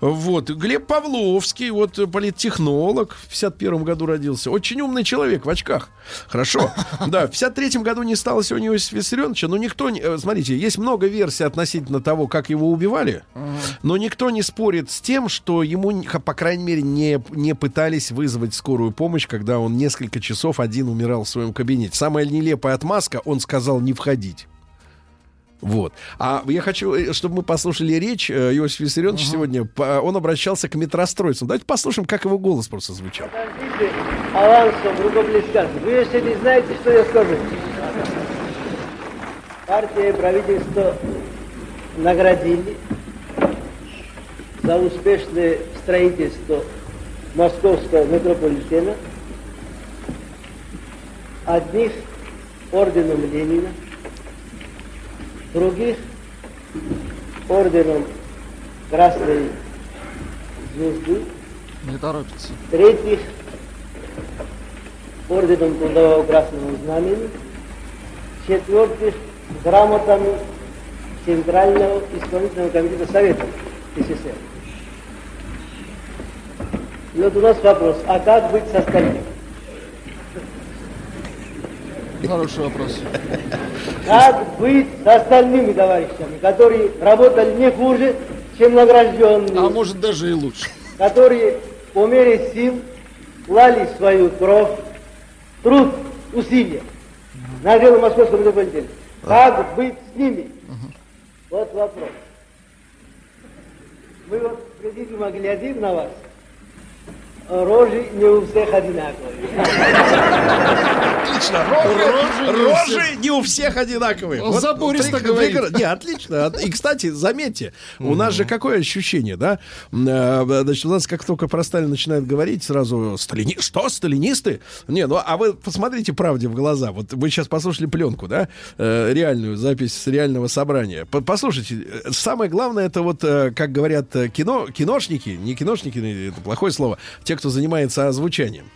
Вот. Глеб Павловский, вот политтехнолог, в 51 году родился. Очень умный человек в очках. Хорошо. Да, в 53 году не стало сегодня Иосифа Виссарионовича, но никто не... э, Смотрите, есть много версий относительно того, как его убивали, но никто не спорит с тем, что ему, по крайней мере, не, не пытались вызвать скорую помощь, когда он несколько часов один умирал в своем кабинете. Самая нелепая отмазка, он сказал не входить. Вот. А я хочу, э, чтобы мы послушали речь э, Иосифа Виссарионовича сегодня. По- Он обращался к метростроицам. Давайте послушаем, как его голос просто звучал. Подождите, авансом рукоплескаться. Вы если не знаете, что я скажу. Партия и правительство наградили за успешное строительство московского метрополитена одних орденом Ленина, других орденом Красной Звезды, Не торопится. третьих орденом Трудового Красного Знамени, четвертых грамотами Центрального исполнительного комитета Совета СССР. И вот у нас вопрос, а как быть с остальными? Хороший вопрос. Как быть с остальными товарищами, которые работали не хуже, чем награжденные? А может даже и лучше. которые по мере сил клали свою кровь, труд, усилия на дело московского метрополитена. Как быть с ними? Вот вопрос. Мы вот с президиума глядим на вас, рожи не у всех одинаковые. Отлично. Рожи не у Рожи не у всех одинаковые. Он забористо говорит. прик- Не, отлично. От- И, кстати, заметьте, у нас же какое ощущение, да? Э, Значит, у нас как только про Сталина начинают говорить, сразу сталини... Что, сталинисты? Не, ну, а вы посмотрите правде в глаза. Вот вы сейчас послушали пленку, да? Э, Реальную запись с реального собрания. По- Послушайте, э, самое главное, это вот, как говорят кино, киношники, не киношники, это плохое слово, те, кто занимается озвучанием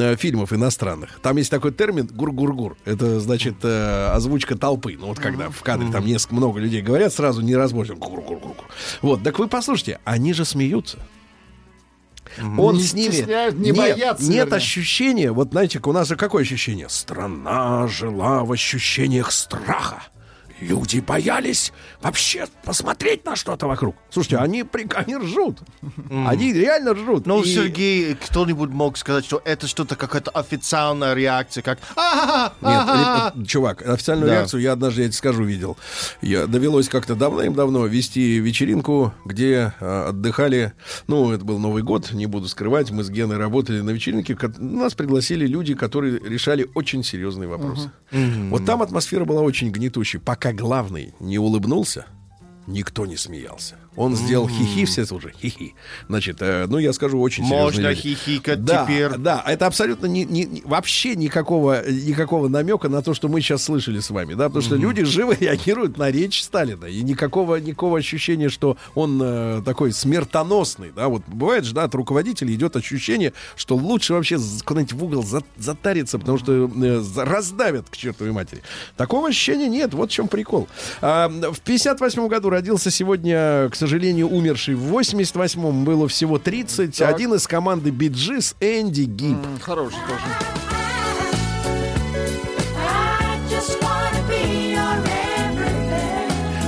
э, фильмов иностранных. Там есть такой термин гур-гур-гур. Это значит э, озвучка толпы. Ну вот когда в кадре там несколько много людей говорят, сразу не разборчиво. Гур-гур-гур. Вот, так вы послушайте, они же смеются. Он Не с ними стесняют, не нет, боятся, нет вернее. ощущения. Вот знаете, у нас же какое ощущение? Страна жила в ощущениях страха. Люди боялись вообще посмотреть на что-то вокруг. Слушайте, они, при- они ржут. Они реально ржут. Ну, И- Сергей, кто-нибудь мог сказать, что это что-то какая-то официальная реакция, как «А-ха-ха, Нет, а-ха-ха». э, чувак, официальную Да. реакцию я однажды, я тебе скажу, видел. Я довелось как-то давным-давно вести вечеринку, где э, отдыхали, ну, это был Новый год, не буду скрывать, мы с Геной работали на вечеринке, нас пригласили люди, которые решали очень серьезные вопросы. Вот там атмосфера была очень гнетущей. Пока главный не улыбнулся, никто не смеялся. Он сделал хихи, все уже хихи. Значит, э, ну я скажу очень серьезные Можно вещи. хихикать Да, теперь. да, это абсолютно не, не- не- вообще никакого, никакого намека на то, что мы сейчас слышали с вами, да, потому что люди живо реагируют на речь Сталина, и никакого, никакого ощущения, что он э, такой смертоносный, да, вот бывает же, да, от руководителя идет ощущение, что лучше вообще куда-нибудь в угол за- затариться, потому что э, раздавят к чертовой матери. Такого ощущения нет, вот в чем прикол. А, в 58 году родился сегодня, к сожалению, умерший. В 88-м было всего 30. Так. Один из команды Биджис Энди Гиб. М, Хороший тоже.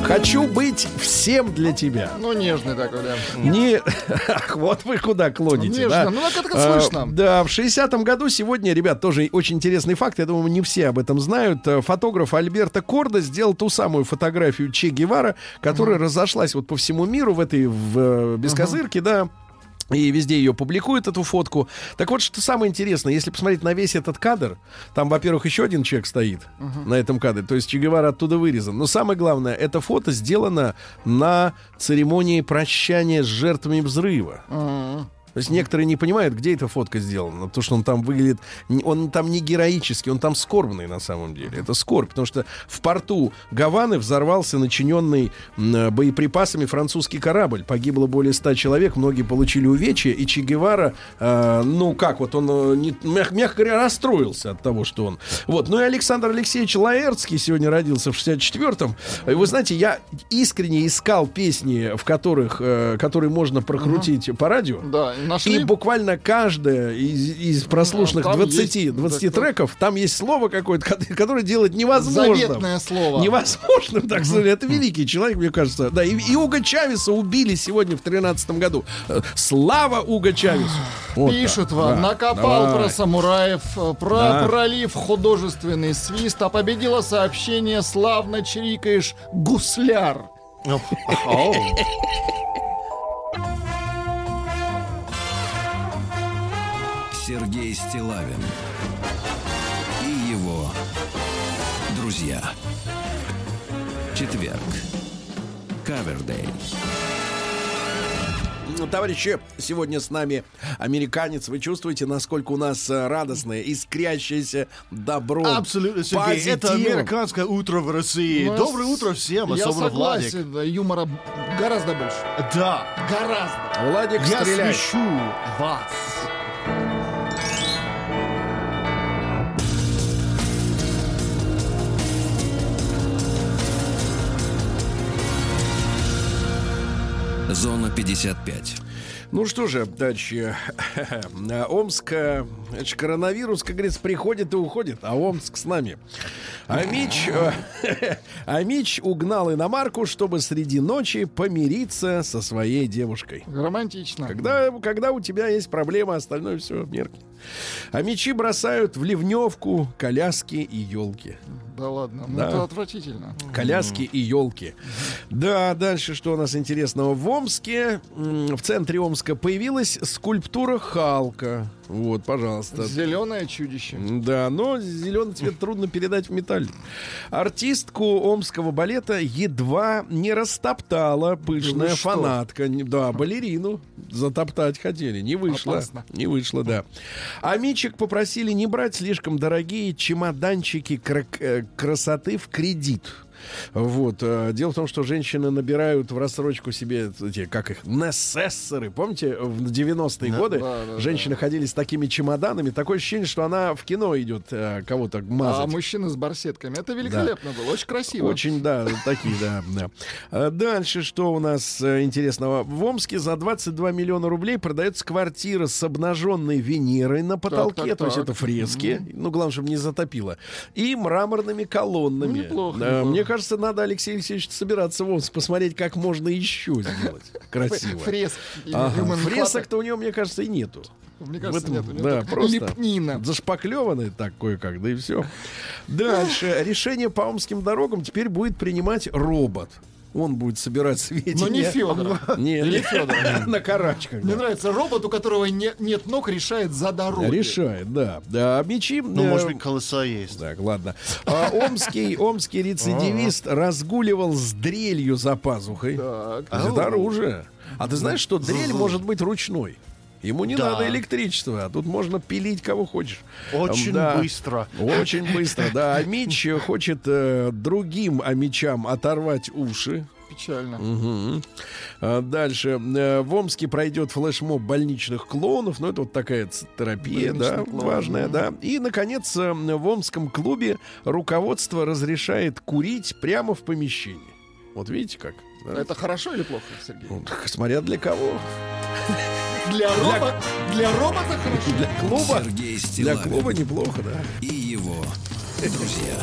Хочу быть всем для тебя. Ну, нежный такой, да. Не... Ах, вот вы куда клоните, Нежно. да? Ну, так это А, слышно. Да, в 60-м году сегодня, ребят, тоже очень интересный факт, я думаю, не все об этом знают. Э, Фотограф Альберто Кордо сделал ту самую фотографию Че Гевара, которая разошлась вот по всему миру в этой в, э, бескозырке, да. И везде ее публикуют, эту фотку. Так вот, что самое интересное, если посмотреть на весь этот кадр, там, во-первых, еще один человек стоит на этом кадре, то есть Че Гевара оттуда вырезан. Но самое главное, это фото сделано на церемонии прощания с жертвами взрыва. М, То есть некоторые не понимают, где эта фотка сделана. То, что он там выглядит... Он там не героический, он там скорбный на самом деле. Это скорбь, потому что в порту Гаваны взорвался начиненный э, боеприпасами французский корабль. Погибло более ста человек, многие получили увечья. И Че Гевара, э, ну как, вот он, э, не- мяг- мягко говоря, расстроился от того, что он... Вот. Ну и Александр Алексеевич Лаэртский сегодня родился в 64-м. И вы знаете, я искренне искал песни, в которых, э, которые можно прокрутить по радио. Да, нашли. И буквально каждая из, из прослушанных Ну, там 20, есть, 20 да, треков, там есть слово какое-то, ко- которое делает невозможным. Заветное слово. Невозможным, так сказать. Это великий человек, мне кажется. Да, и, и Уга Чавеса убили сегодня в 2013 году. Э, Слава Уга Чавесу. Вот Пишут так. вам, Да, накопал давай. про самураев, э, про Да. пролив художественный свист, а победило сообщение «Славно чирикаешь, гусляр». Оу. Сергей Стилавин и его друзья. Четверг. Кавердей. Ну, Товарищи, сегодня с нами американец. Вы чувствуете, насколько у нас э, радостное, искрящееся добро. Абсолютно, Сергей. Это позитивом. американское утро в России. Ну, Доброе утро всем, Я особенно Владик. согласен, да, юмора гораздо больше. Да, Гораздо. Владик я стреляет. смешу вас. Зона 55. Ну что же, дальше. Омск, э, значит, коронавирус, как говорится, приходит и уходит, а Омск с нами. А Мич, э, а Мич угнал иномарку, чтобы среди ночи помириться со своей девушкой. Романтично. Когда, когда у тебя есть проблема, остальное все меркнет. А мечи бросают в ливневку коляски и елки. Да ладно, ну Да. это отвратительно. Коляски и елки. Да, дальше что у нас интересного? В Омске, в центре Омска появилась скульптура Халка. Вот, пожалуйста. Зеленое чудище. Да, но зеленый цвет трудно передать в металле. Артистку омского балета едва не растоптала пышная что? фанатка. Да, балерину затоптать хотели. Не вышло. Опасно. Не вышло, да. А Мичик попросили не брать слишком дорогие чемоданчики э, красоты в кредит. Вот. э, Дело в том, что женщины набирают в рассрочку себе эти, как их, несессоры. Помните, в 90-е годы да, да, женщины ходили с такими чемоданами. Такое ощущение, что она в кино идет э, кого-то А мазать. мужчины с барсетками. Это великолепно было. Очень красиво. Очень, да, такие, да, да. А Дальше что у нас э, интересного? В Омске за 22 миллиона рублей продается квартира с обнаженной Венерой на потолке, так, то есть так. это фрески, ну, главное, чтобы не затопило, и мраморными колоннами. Ну, неплохо, Да, неплохо. Мне кажется, надо, Алексей Алексеевич, собираться в Омск, посмотреть, как можно еще сделать красиво. Фреск. Ага. Фресок-то у него, мне кажется, и нету. Мне кажется, этом, нет. да, просто Лепнина. зашпаклеванный так кое-как, да и все. Дальше. Решение по омским дорогам теперь будет принимать робот. Он будет собирать сведения. Но не Федор. Нет, Или Федор. на карачках. Мне нравится робот, у которого не- нет ног, решает за дороги. Решает, да. Да, а мечи... Ну, э, может быть, колеса есть. Так, ладно. А, омский, омский рецидивист разгуливал с дрелью за пазухой. Так. Это оружие. А ты знаешь, что дрель может быть ручной? Ему не Да. надо электричества, а тут можно пилить кого хочешь. Очень Да. быстро. Очень быстро, да. А Мич хочет э, другим амичам оторвать уши. Печально. Мгм. А Дальше. Э, В Омске пройдет флешмоб больничных клоунов. Ну, это вот такая терапия, да, клоун, важная, да. И, наконец, э, в Омском клубе руководство разрешает курить прямо в помещении. Вот видите как? да? Это хорошо или плохо, Сергей? Вот, смотря для кого. Для, робот, для робота хорошо. Для клуба. Сергей Для Стилавин клуба неплохо, да. и его друзья.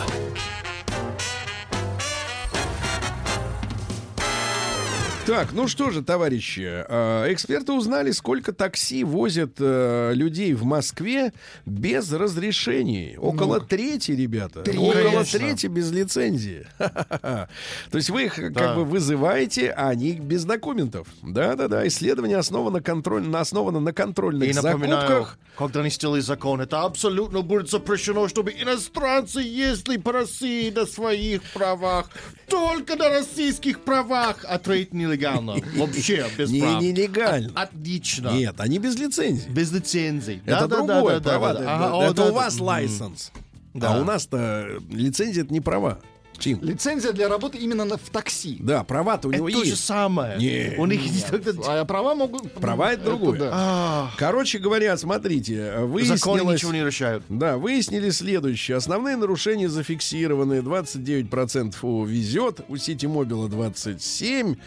Так, ну что же, товарищи, э, эксперты узнали, сколько такси возят э, людей в Москве без разрешений. Около трети, ребята. Треть. Около Конечно. трети без лицензии. То есть вы их как Да. бы вызываете, а они без документов. Да-да-да. Исследование основано, контроль, основано на контрольных И напоминаю, закупках. когда они сделали закон, это абсолютно будет запрещено, чтобы иностранцы ездили по России на своих правах. Только на российских правах. А трейд нелегально. Вообще, без Не, прав. нелегально. Отлично. Нет, они без лицензии. Без лицензий. Это другое права. да. Это, Ага, о, это да, у да. вас М. лайсенс. Да. А у нас-то лицензия это не права. Чим? Лицензия для работы именно на- в такси. Да, права-то у Это него то же есть. самое. Не. У них есть только... А права могут... Права это другое. да. А, Короче говоря, смотрите, Законы выяснилось... ничего не решают. Да, выяснили следующее. Основные нарушения зафиксированы. 29% у везет, у Сити Мобила 27%.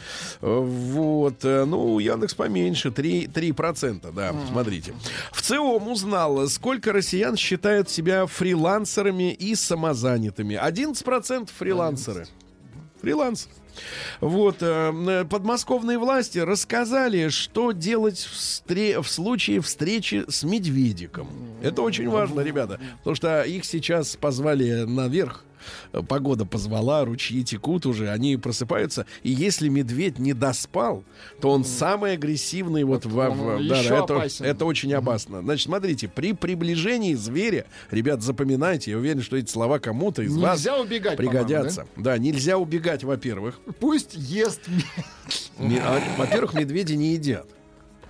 Э, Вот. Ну, у Яндекс поменьше, 3%, 3% да, смотрите. В ЦИОМ узнал, сколько россиян считают себя фрилансерами и самозанятыми. 11% фрилансеры. Фриланс. Вот, э, подмосковные власти рассказали, что делать в, стре- в случае встречи с медведиком. Это очень важно, ребята, потому что их сейчас позвали наверх. Э, Погода позвала, ручьи текут уже, они просыпаются. И если медведь не доспал, то он самый агрессивный. Вот, во- он в- да, еще да, это, опасен. это очень опасно. Значит, смотрите, при приближении зверя, ребят, запоминайте, я уверен, что эти слова кому-то из вас Нельзя убегать, пригодятся. Да, нельзя убегать, во-первых. Пусть ест... А, Во-первых, медведи не едят.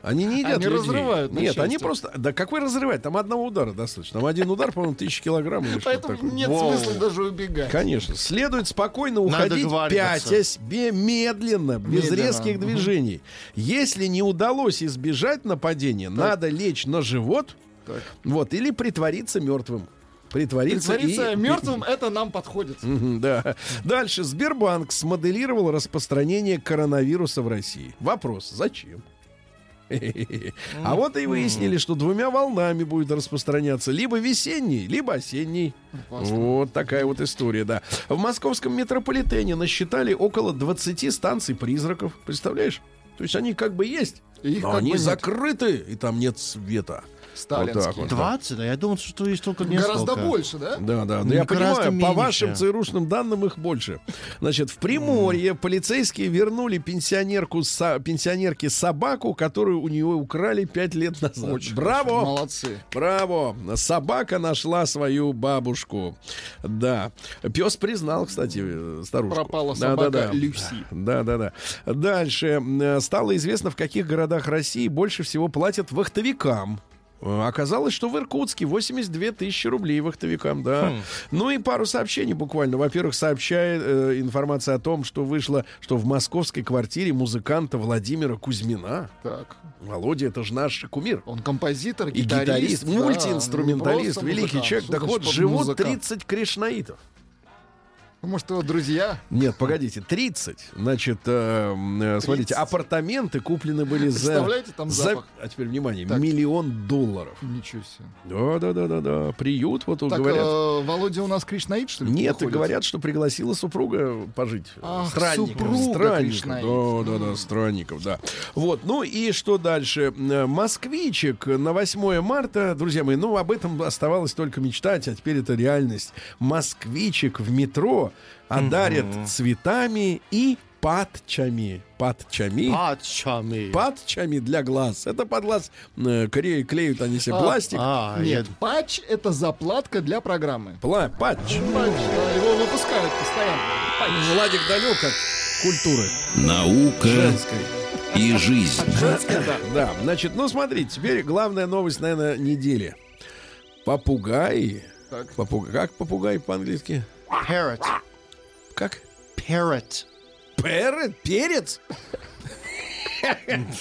Они не едят Они людей. разрывают Нет, они части. просто... Да какой разрывать? Там одного удара достаточно. Там один удар, по-моему, тысяча килограмм Поэтому нет Воу. смысла даже убегать. Конечно. Следует спокойно уходить, пятясь, медленно, без Медленно. резких движений. Если не удалось избежать нападения, надо лечь на живот, вот, или притвориться мертвым. Притвориться, Притвориться и- мертвым, это нам подходит. Да. Дальше. Сбербанк смоделировал распространение коронавируса в России. Вопрос. Зачем? А вот и выяснили, что двумя волнами будет распространяться либо весенний, либо осенний. Вот такая вот история, да. В московском метрополитене насчитали около 20 станций призраков. Представляешь? То есть они как бы есть, но они закрыты, и там нет света. Сталинский. Вот так вот. 20? Да, я думал, что есть только несколько. Гораздо больше, да? Да, да. Но Ну, я понимаю, по меньше. вашим ЦРУшным данным их больше. Значит, в Приморье полицейские вернули пенсионерку, со- пенсионерке собаку, которую у нее украли пять лет назад. Очень Браво! хорошо. Молодцы. Браво! Собака нашла свою бабушку. Да. Пес признал, кстати, э, старушку. Пропала Да, собака да, да. Люси. Да, да, да. Дальше. Э, Стало известно, в каких городах России больше всего платят вахтовикам. Э, Оказалось, что в Иркутске 82 тысячи рублей вахтовикам, да. Ну и пару сообщений буквально. Во-первых, сообщает э, информация о том, что вышло, что в московской квартире музыканта Владимира Кузьмина. Так. Володя, это же наш кумир. Он композитор, И гитарист. гитарист, да, мультиинструменталист, великий музыкант. человек. Что Так вот, живут музыкант? 30 кришнаитов. Может, его друзья? Нет, погодите, 30. Значит, э, э, смотрите, 30. апартаменты куплены были за... Представляете, там за- запах? А теперь внимание, Так. миллион долларов. Ничего себе. Да, да, да, да, да. Приют, вот Так, говорят. э, Володя у нас Кришнаит, что ли? Нет, и говорят, что пригласила супруга пожить. Ах, странников. супруга странников. Кришнаит. Да, да, да, странников, да. Вот, ну и что дальше? Э, Москвичек на 8 марта, друзья мои, ну об этом оставалось только мечтать, а теперь это реальность. Москвичек в метро одарят цветами и патчами. Патчами. Патчами. Патчами для глаз. Это под глаз э, клеют, клеют они себе А, пластик. А, Нет, я- патч — это заплатка для программы. Пла- патч. Патч, да, его выпускают постоянно. Владик далек от культуры Наука женской. и жизнь. Женская, да. Да, значит, ну смотрите, теперь главная новость, наверное, недели. Попугаи. Так. Попуга- Как попугай по-английски? Parrot. Как? Parrot. Перец? Перец?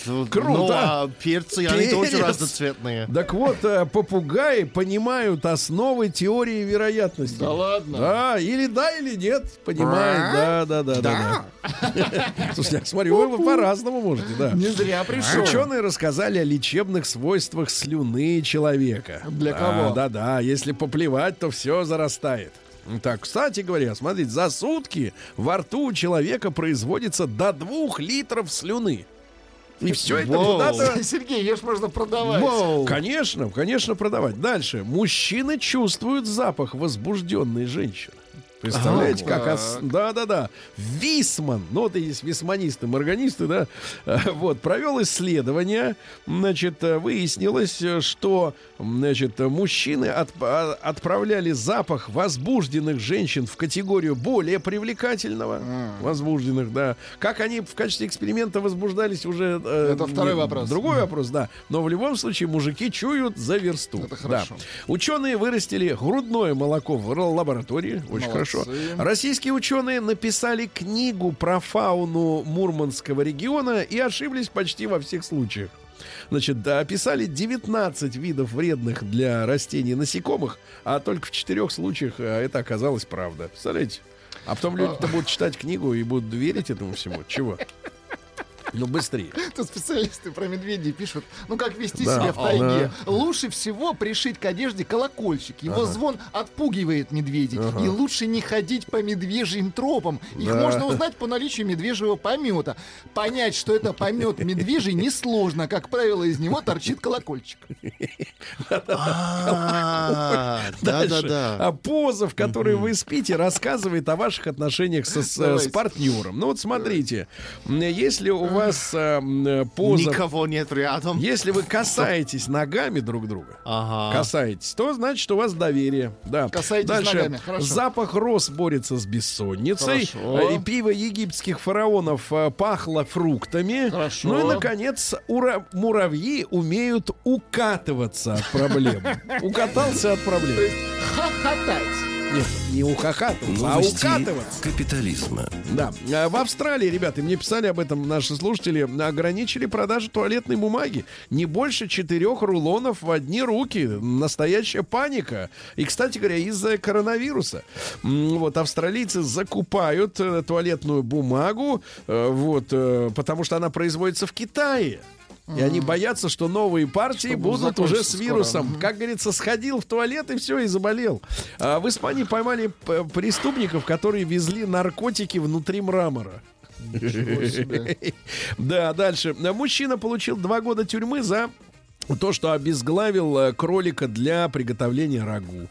Ну, Круто. Ну, а перцы, они тоже Перец. разноцветные. Так вот, э, попугаи понимают основы теории вероятности. Да ладно? Да, или да, или нет, понимает. Да, да, да, да. да. Слушайте, я смотрю, вы по-разному можете, да. Не зря пришел. Ученые рассказали о лечебных свойствах слюны человека. Для Да, кого? Да, да. Если поплевать, то все зарастает. Так, кстати говоря, смотрите, за сутки во рту у человека производится до двух литров слюны. И все это куда-то Сергей, ешь можно продавать. Воу. Конечно, конечно, продавать. Дальше. Мужчины чувствуют запах возбужденной женщины. Представляете, как... ос- Да-да-да. Висман, ну вот есть висманисты, морганисты, да, вот, провел исследование, значит, выяснилось, что, значит, мужчины отп- а- отправляли запах возбужденных женщин в категорию более привлекательного, возбужденных, да. Как они в качестве эксперимента возбуждались уже... э, Это второй не- вопрос. Другой вопрос, да. Но в любом случае мужики чуют за версту. Это хорошо. Да. Ученые вырастили грудное молоко в лаборатории. Очень Молодцы. хорошо. Российские ученые написали книгу про фауну Мурманского региона и ошиблись почти во всех случаях. Значит, да, описали 19 видов вредных для растений насекомых, а только в четырех случаях а, это оказалось правда. Представляете? А потом люди-то будут читать книгу и будут верить этому всему. Чего? Ну, быстрее. Тут специалисты про медведей пишут, ну как вести Да, себя в тайге. да. Лучше всего пришить к одежде колокольчик. Его звон отпугивает медведей. И лучше не ходить по медвежьим тропам. Их Да. можно узнать по наличию медвежьего помета. Понять, что это помет медвежий, несложно. Как правило, из него торчит колокольчик. А. Да-да-да. А поза, в которой вы спите, рассказывает о ваших отношениях с, э, с партнером. Ну вот смотрите, если у вас э, м, э, поза... Никого нет рядом. Если вы касаетесь ногами друг друга, Ага. касаетесь, то значит у вас доверие. Да. Касаетесь Дальше. ногами, хорошо. Запах роз борется с бессонницей. Хорошо. Э, И пиво египетских фараонов э, пахло фруктами. Хорошо. Ну и, наконец, ура- муравьи умеют укатываться от проблем. Укатался от проблем. Хохотать. Нет, не ухахатываться, а укатываться. капитализма. Да. А В Австралии, ребята, мне писали об этом наши слушатели, ограничили продажу туалетной бумаги. Не больше четырех рулонов в одни руки. Настоящая паника. И, кстати говоря, из-за коронавируса. Вот, австралийцы закупают э, туалетную бумагу, э, вот, э, потому что она производится в Китае. И они боятся, что новые партии Что будут уже с скоро. вирусом. Мгм. Как говорится, сходил в туалет и все, и заболел. А в Испании поймали преступников, которые везли наркотики внутри мрамора. Да, дальше. Мужчина получил два года тюрьмы за то, что обезглавил э, кролика для приготовления рагу.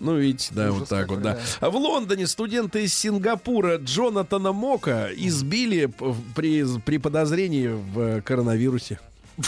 Ну, видите, да, вот так вот, да. В Лондоне студенты из Сингапура Джонатана Мока избили при, при подозрении в э, коронавирусе.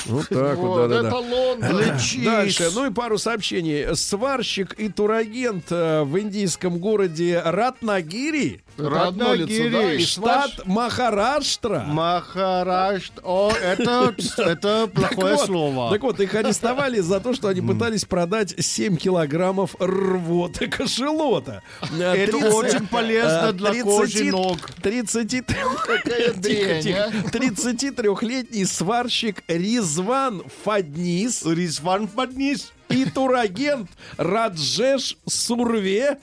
Вот так вот, Вот, да-да-да. это Лондон. Дальше, ну и пару сообщений. Сварщик и турагент э, в индийском городе Ратнагири, Одно лицо, да, и штат Махараштра. Махарашт. О, это, это плохое Так вот, слово. Так вот, их арестовали за то, что они пытались продать 7 килограммов рвоты кошелота. Э, Это 30 очень полезно э, для 30 кожи ног. 30 Какая дрянь, а. 33-летний сварщик Ризван Фаднис Ризван подниз. И турагент Раджеш Сурве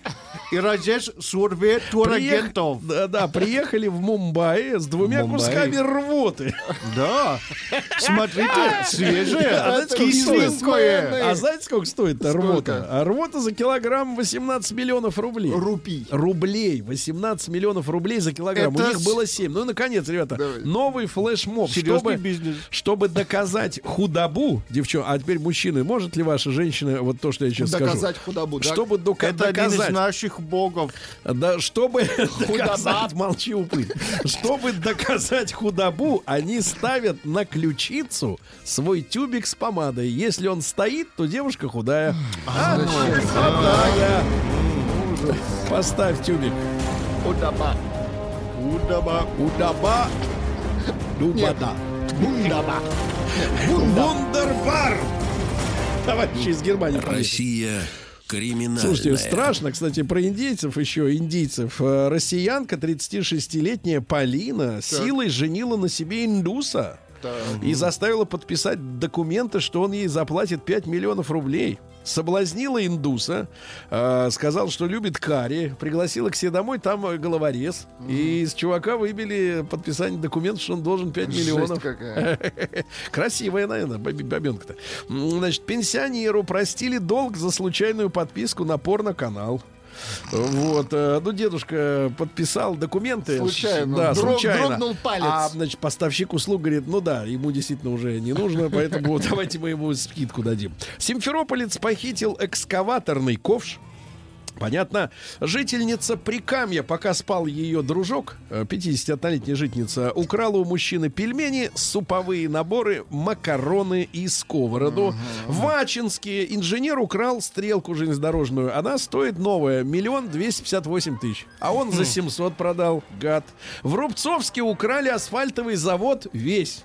И Раджеш Сурве турагентов. приех- да, да, приехали в Мумбаи с двумя Мумбаи. кусками рвоты. Да. Смотрите, свежее, А знаете, сколько стоит? кисленькое. А знаете, сколько стоит рвота? А рвота за килограмм 18 миллионов рублей. Рупий. Рублей. 18 миллионов рублей за килограмм. Это У них с- было 7. Ну и, наконец, ребята, Давай. новый флешмоб. Серьезный Чтобы, бизнес. чтобы доказать худобу, девчонки, а теперь мужчины, может ли ваша женщина, вот то, что я сейчас скажу, Доказать худобу, да? чтобы дока- Это один из доказать, наших богов. Да, чтобы доказать, молчи, упырь. Чтобы доказать худобу, они ставят на ключицу свой тюбик с помадой. Если он стоит, то девушка худая. А, худая. Поставь тюбик. Худоба. Худоба. Худоба. Дубада. Худоба. Вундербар. Товарищи из Германии. Россия криминальная. Слушайте, страшно, кстати, про индейцев еще, индийцев. Э, Россиянка, 36-летняя Полина, силой женила на себе индуса. И заставила подписать документы, что он ей заплатит 5 миллионов рублей. Соблазнила индуса, э, сказал, что любит карри, пригласила к себе домой, там э, головорез. И из чувака выбили подписание документов, что он должен 5 миллионов. Жесть какая. Красивая, наверное, баб- бабенка-то. Значит, пенсионеру простили долг за случайную подписку на порноканал. Вот, э, ну, дедушка подписал документы. Случайно. Да, Дрог- случайно. дрогнул палец. А, значит, поставщик услуг говорит, ну да, ему действительно уже не нужно, поэтому давайте мы ему скидку дадим. Симферополец похитил экскаваторный ковш. Понятно. Жительница Прикамья, пока спал ее дружок, э, 51-летняя жительница, украла у мужчины пельмени, суповые наборы, макароны и сковороду. В Ачинске инженер украл стрелку железнодорожную. Она стоит новая, миллион двести пятьдесят восемь тысяч. А он за 700 продал, гад. В Рубцовске украли асфальтовый завод весь.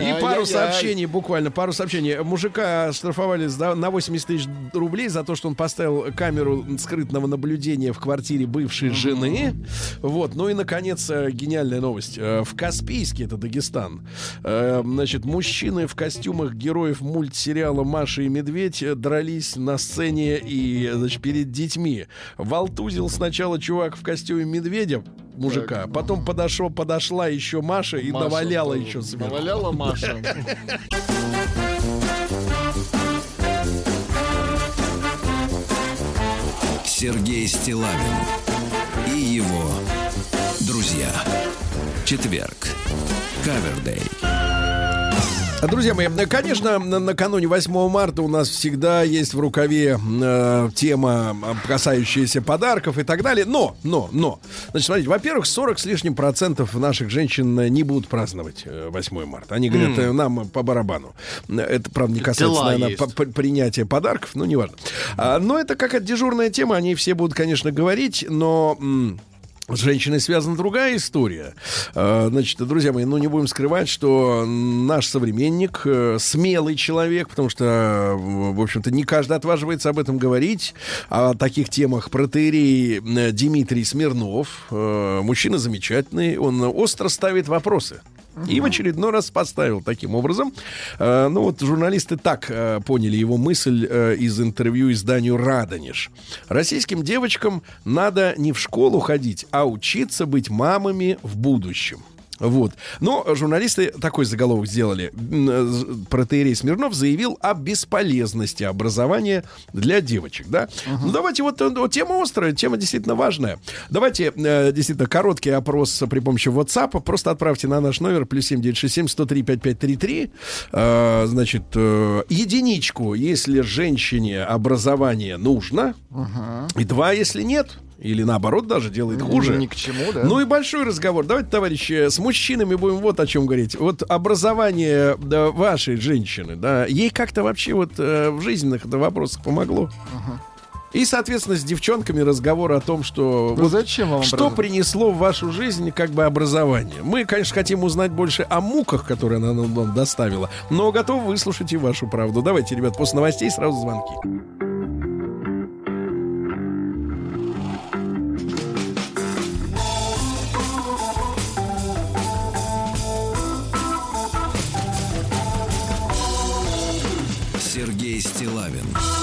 И пару сообщений, буквально пару сообщений. Мужика штрафовали на 80 тысяч рублей за то, что он поставил камеру скрытного наблюдения в квартире бывшей жены. Вот. Ну и, наконец, э, гениальная новость. Э, В Каспийске, это Дагестан, э, значит, мужчины в костюмах героев мультсериала «Маша и медведь» дрались на сцене и, значит, перед детьми. Волтузил сначала чувак в костюме медведя, мужика, потом подошел, подошла еще Маша и Маша, наваляла еще сверху. Наваляла Маша. Сергей Стилавин и его друзья. Четверг. Кавердей. Друзья мои, конечно, на- накануне 8 марта у нас всегда есть в рукаве э, тема, э, касающаяся подарков и так далее. Но, но, но. Значит, смотрите, во-первых, 40 с лишним процентов наших женщин э, не будут праздновать э, 8 марта. Они говорят, э, нам по барабану. Э, Это, правда, не касается, Дела наверное, по- по- принятия подарков, но неважно. А, но это какая-то дежурная тема, они все будут, конечно, говорить, но... м, с женщиной связана другая история. Э, Значит, друзья мои, ну не будем скрывать, что наш современник э, смелый человек, потому что, э, в общем-то, не каждый отваживается об этом говорить. О таких темах протеерей Дмитрий Смирнов, мужчина замечательный, он остро ставит вопросы. И в очередной раз поставил таким образом. Э, ну вот журналисты так э, поняли его мысль э, из интервью изданию «Радонеж». Российским девочкам надо не в школу ходить, а учиться быть мамами в будущем. Вот. Но журналисты такой заголовок сделали. Протеерей Смирнов заявил о бесполезности образования для девочек. Да? Ну, давайте вот, э, вот тема острая, тема действительно важная. Давайте э, действительно короткий опрос при помощи WhatsApp. Просто отправьте на наш номер плюс 7967 103 5533. Э, значит, э, единичку, если женщине образование нужно. И два, если нет. Или наоборот даже делает хуже. Ни к чему, да? Ну и большой разговор. Давайте, товарищи, с мужчинами будем вот о чем говорить. Вот образование да, вашей женщины, да, ей как-то вообще вот э, в жизненных это вопросах помогло. И, соответственно, с девчонками разговор о том, что Ну вот зачем вам что образование? принесло в вашу жизнь как бы образование. Мы, конечно, хотим узнать больше о муках, которые она нам доставила, но готовы выслушать и вашу правду. Давайте, ребят, после новостей сразу звонки. Сергей Стилавин и его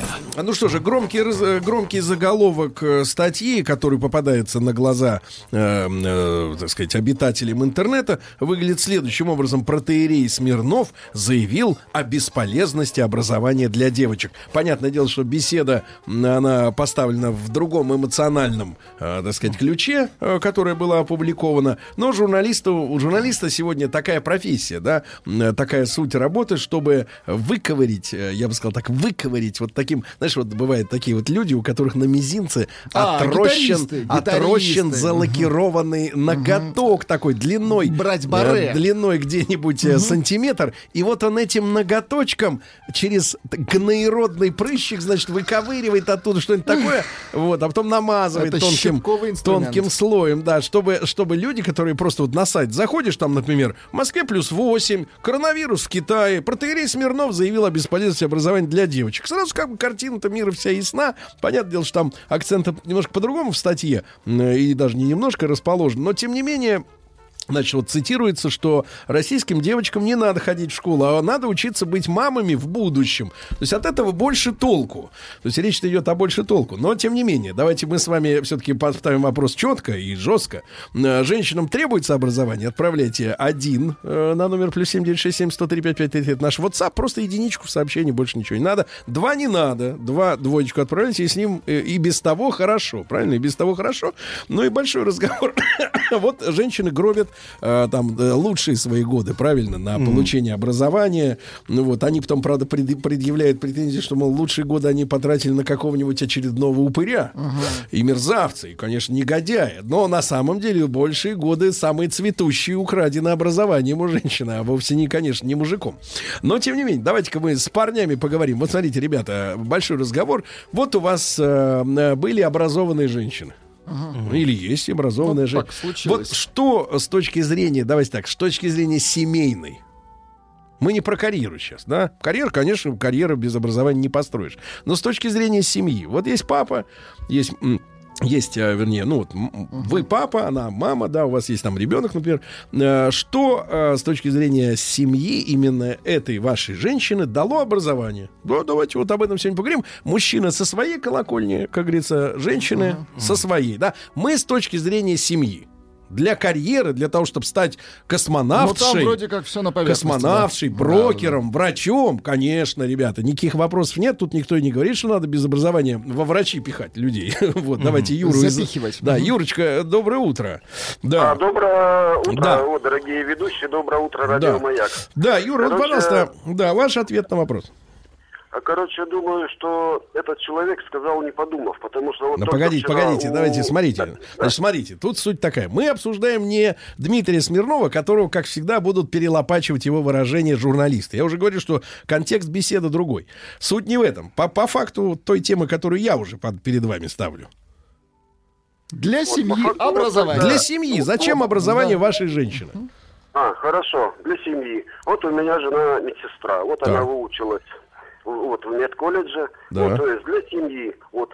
друзья. А Ну что же, громкий, э, громкий заголовок э, статьи, который попадается на глаза, э, э, так сказать, обитателям интернета, выглядит следующим образом. Протеерей Смирнов заявил о бесполезности образования для девочек. Понятное дело, что беседа, она поставлена в другом эмоциональном, э, так сказать, ключе, э, которая была опубликована. Но журналисту, у журналиста сегодня такая профессия, да, м, такая суть работы, чтобы выковырить, э, я бы сказал, так, выковырить вот таким, знаешь, вот бывают такие вот люди, у которых на мизинце А, отрощен, гитаристы, отрощен гитаристы. залакированный ноготок такой длиной. Брать баре. э, Длиной где-нибудь э, сантиметр. И вот он этим ноготочком через гноеродный прыщик, значит, выковыривает оттуда что-нибудь такое, вот, а потом намазывает Это тонким, тонким слоем, да, чтобы, чтобы люди, которые просто вот на сайт заходишь, там, например, в Москве плюс 8, коронавирус в Китае, протеерей Смирнов заявил о бесполезности образования для девочек. Сразу как бы картина-то мира вся ясна. Понятное дело, что там акцент немножко по-другому в статье, и даже не немножко расположен, но тем не менее... Значит, вот цитируется, что российским девочкам не надо ходить в школу, а надо учиться быть мамами в будущем. То есть от этого больше толку. То есть речь идет о больше толку. Но, тем не менее, давайте мы с вами все-таки поставим вопрос четко и жестко. Э, Женщинам требуется образование. Отправляйте один э, на номер плюс 7967 103 5533. Это наш WhatsApp. Просто единичку в сообщении, больше ничего не надо. Два не надо. Два двоечку отправляйте, и с ним э, и без того хорошо. Правильно? И без того хорошо. Ну и большой разговор. вот женщины гробят э, там э, лучшие свои годы, правильно, на получение образования. Ну вот, они потом, правда, пред- предъявляют претензии, что, мол, лучшие годы они потратили на какого-нибудь очередного упыря. И мерзавца, и, конечно, негодяя. Но на самом деле большие годы самые цветущие украдены образованием у женщины, а вовсе не, конечно, не мужиком. Но, тем не менее, давайте-ка мы с парнями поговорим. Вот смотрите, ребята, большой разговор. Вот у вас э, э, были образованные женщины. Ну, Или есть образованная Вот женщина. так случилось. Вот что с точки зрения, давайте так, с точки зрения семейной, мы не про карьеру сейчас, да? Карьеру, конечно, карьеру без образования не построишь. Но с точки зрения семьи. Вот есть папа, есть... есть, а, вернее, ну вот вы папа, она мама, да, у вас есть там ребенок, например. Э, Что э, с точки зрения семьи именно этой вашей женщины дало образование? Ну, давайте вот об этом сегодня поговорим. Мужчина со своей колокольни, как говорится, женщины со своей, да. Мы с точки зрения семьи. Для карьеры, для того, чтобы стать Ну, там космонавтшей, вроде как все на космонавтшей, да. брокером, врачом, конечно, ребята, никаких вопросов нет. Тут никто и не говорит, что надо без образования во врачи пихать людей. Вот, давайте Юру. из- Запихивать. Да, Мгм. Юрочка, доброе утро. Да. А, доброе утро, Да. о, дорогие ведущие, доброе утро, радио Да. Маяк. Да, Юра, вот, Короче, пожалуйста, да, ваш ответ на вопрос. А, Короче, думаю, что этот человек сказал, не подумав, потому что... Вот Ну, только погодите, вчера погодите, у- давайте, смотрите. Да, да. Значит, смотрите, тут суть такая. Мы обсуждаем не Дмитрия Смирнова, которого, как всегда, будут перелопачивать его выражения журналисты. Я уже говорю, что контекст беседы другой. Суть не в этом. По, по факту той темы, которую я уже под- перед вами ставлю. Для Вот, семьи факту, образование. Для семьи. Зачем образование да. вашей женщины? А, хорошо, для семьи. Вот у меня жена медсестра, вот Так. она выучилась вот в медколледже. Да. Вот, то есть для семьи, вот,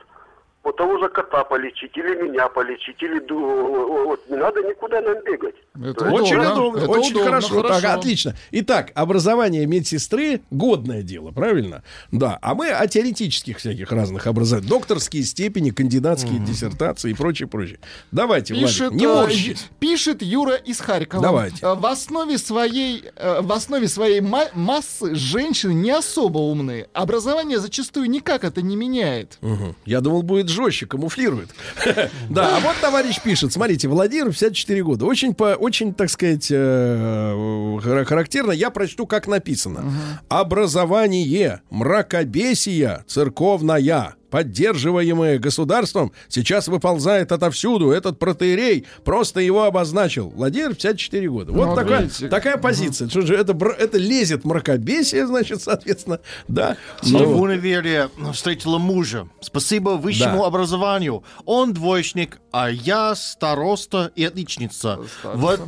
вот того же кота полечить, или меня полечить, или вот, не надо никуда нам бегать. Это Очень удобно. удобно, Это очень удобно, хорошо. Так, хорошо. отлично. Итак, образование медсестры годное дело, правильно? Да. А мы о теоретических всяких разных образованиях. Докторские степени, кандидатские диссертации и прочее, прочее. Давайте, Пишет, Владик, не э, морщитесь. Ю- пишет Юра из Харькова. Давайте. Э, В основе своей, э, в основе своей ма- массы женщины не особо умные. Образование зачастую никак это не меняет. Мгм. Я думал, будет жестче, камуфлирует. Да, а вот товарищ пишет. Смотрите, Владимир, 54 года. Очень, по, очень так сказать, э, хара- характерно. Я прочту, как написано. Образование, мракобесия, церковная, поддерживаемое государством, сейчас выползает отовсюду. Этот протеерей просто его обозначил. Владимир, 54 года. Вот Ну, вот такая, видите. такая позиция. Что же, это, это лезет мракобесие, значит, соответственно. Да. В Ну, универе встретила мужа. Спасибо высшему Да. образованию. Он двоечник, а я староста и отличница. В,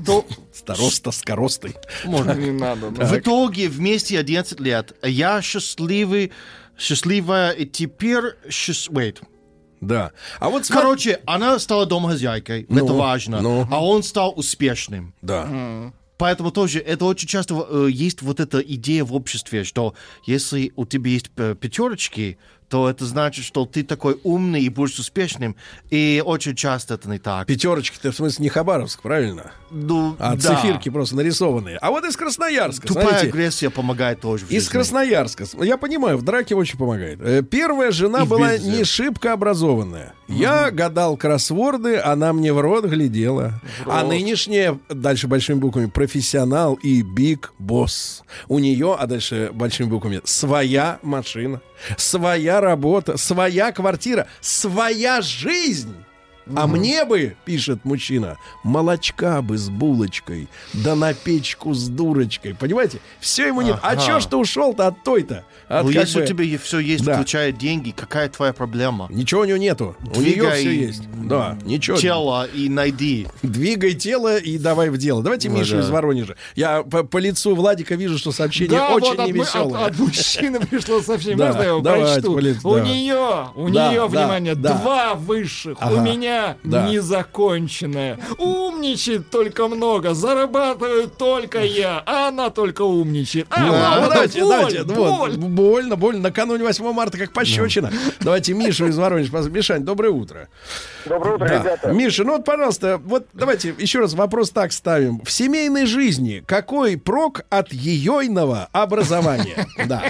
Староста с коростой. Не надо. да. в итоге вместе 11 лет. Я счастливый, счастливая и теперь... счаст- Wait. Да. А вот смотри- Короче, она стала домохозяйкой, Ну, это важно. ну. А он стал успешным. Да. Поэтому тоже это очень часто э, есть вот эта идея в обществе, что если у тебя есть э, пятерочки, то это значит, что ты такой умный и будешь успешным. И очень часто это не так. Пятерочки-то в смысле не Хабаровск, правильно? Ну, А да. циферки просто нарисованные. А вот из Красноярска, Тупая смотрите. агрессия помогает тоже Из жизни. Красноярска. Я понимаю, в драке очень помогает. Э, Первая жена И была не шибко образованная. Я гадал кроссворды, она мне в рот глядела. А нынешняя, дальше большими буквами, профессионал и биг босс. У нее, а дальше большими буквами, своя машина, своя работа, своя квартира, своя жизнь. А мне бы, пишет мужчина, молочка бы с булочкой, да на печку с дурочкой. Понимаете? Все ему нет. А Ага. чё ж ты ушел-то от той-то? От Ну, если бы- у тебя все есть, Да. включая деньги, какая твоя проблема? Ничего у него нету. у нее Двигай все есть. Да, ничего. Тело и найди. Двигай тело и давай в дело. Давайте Ну Мишу да. из Воронежа. Я по, по лицу Владика вижу, что сообщение Да, очень вот от, невеселое. от- от мужчины пришло сообщение. Да, Можно я его давайте, прочту? У да. нее, у Да, нее, да, внимание, да. два высших. Ага. У меня Да. незаконченная. Умничает только много, зарабатываю только я, а она только умничает. А, Ну, вот это давайте, боль, давайте. боль. Вот, больно, больно. Накануне 8 марта как пощечина. Давайте Мишу из Воронежа. пос- Мишань, доброе утро. Доброе утро, Да. ребята. Миша, ну вот, пожалуйста, вот давайте еще раз вопрос так ставим. В семейной жизни какой прок от ейойного образования? Да,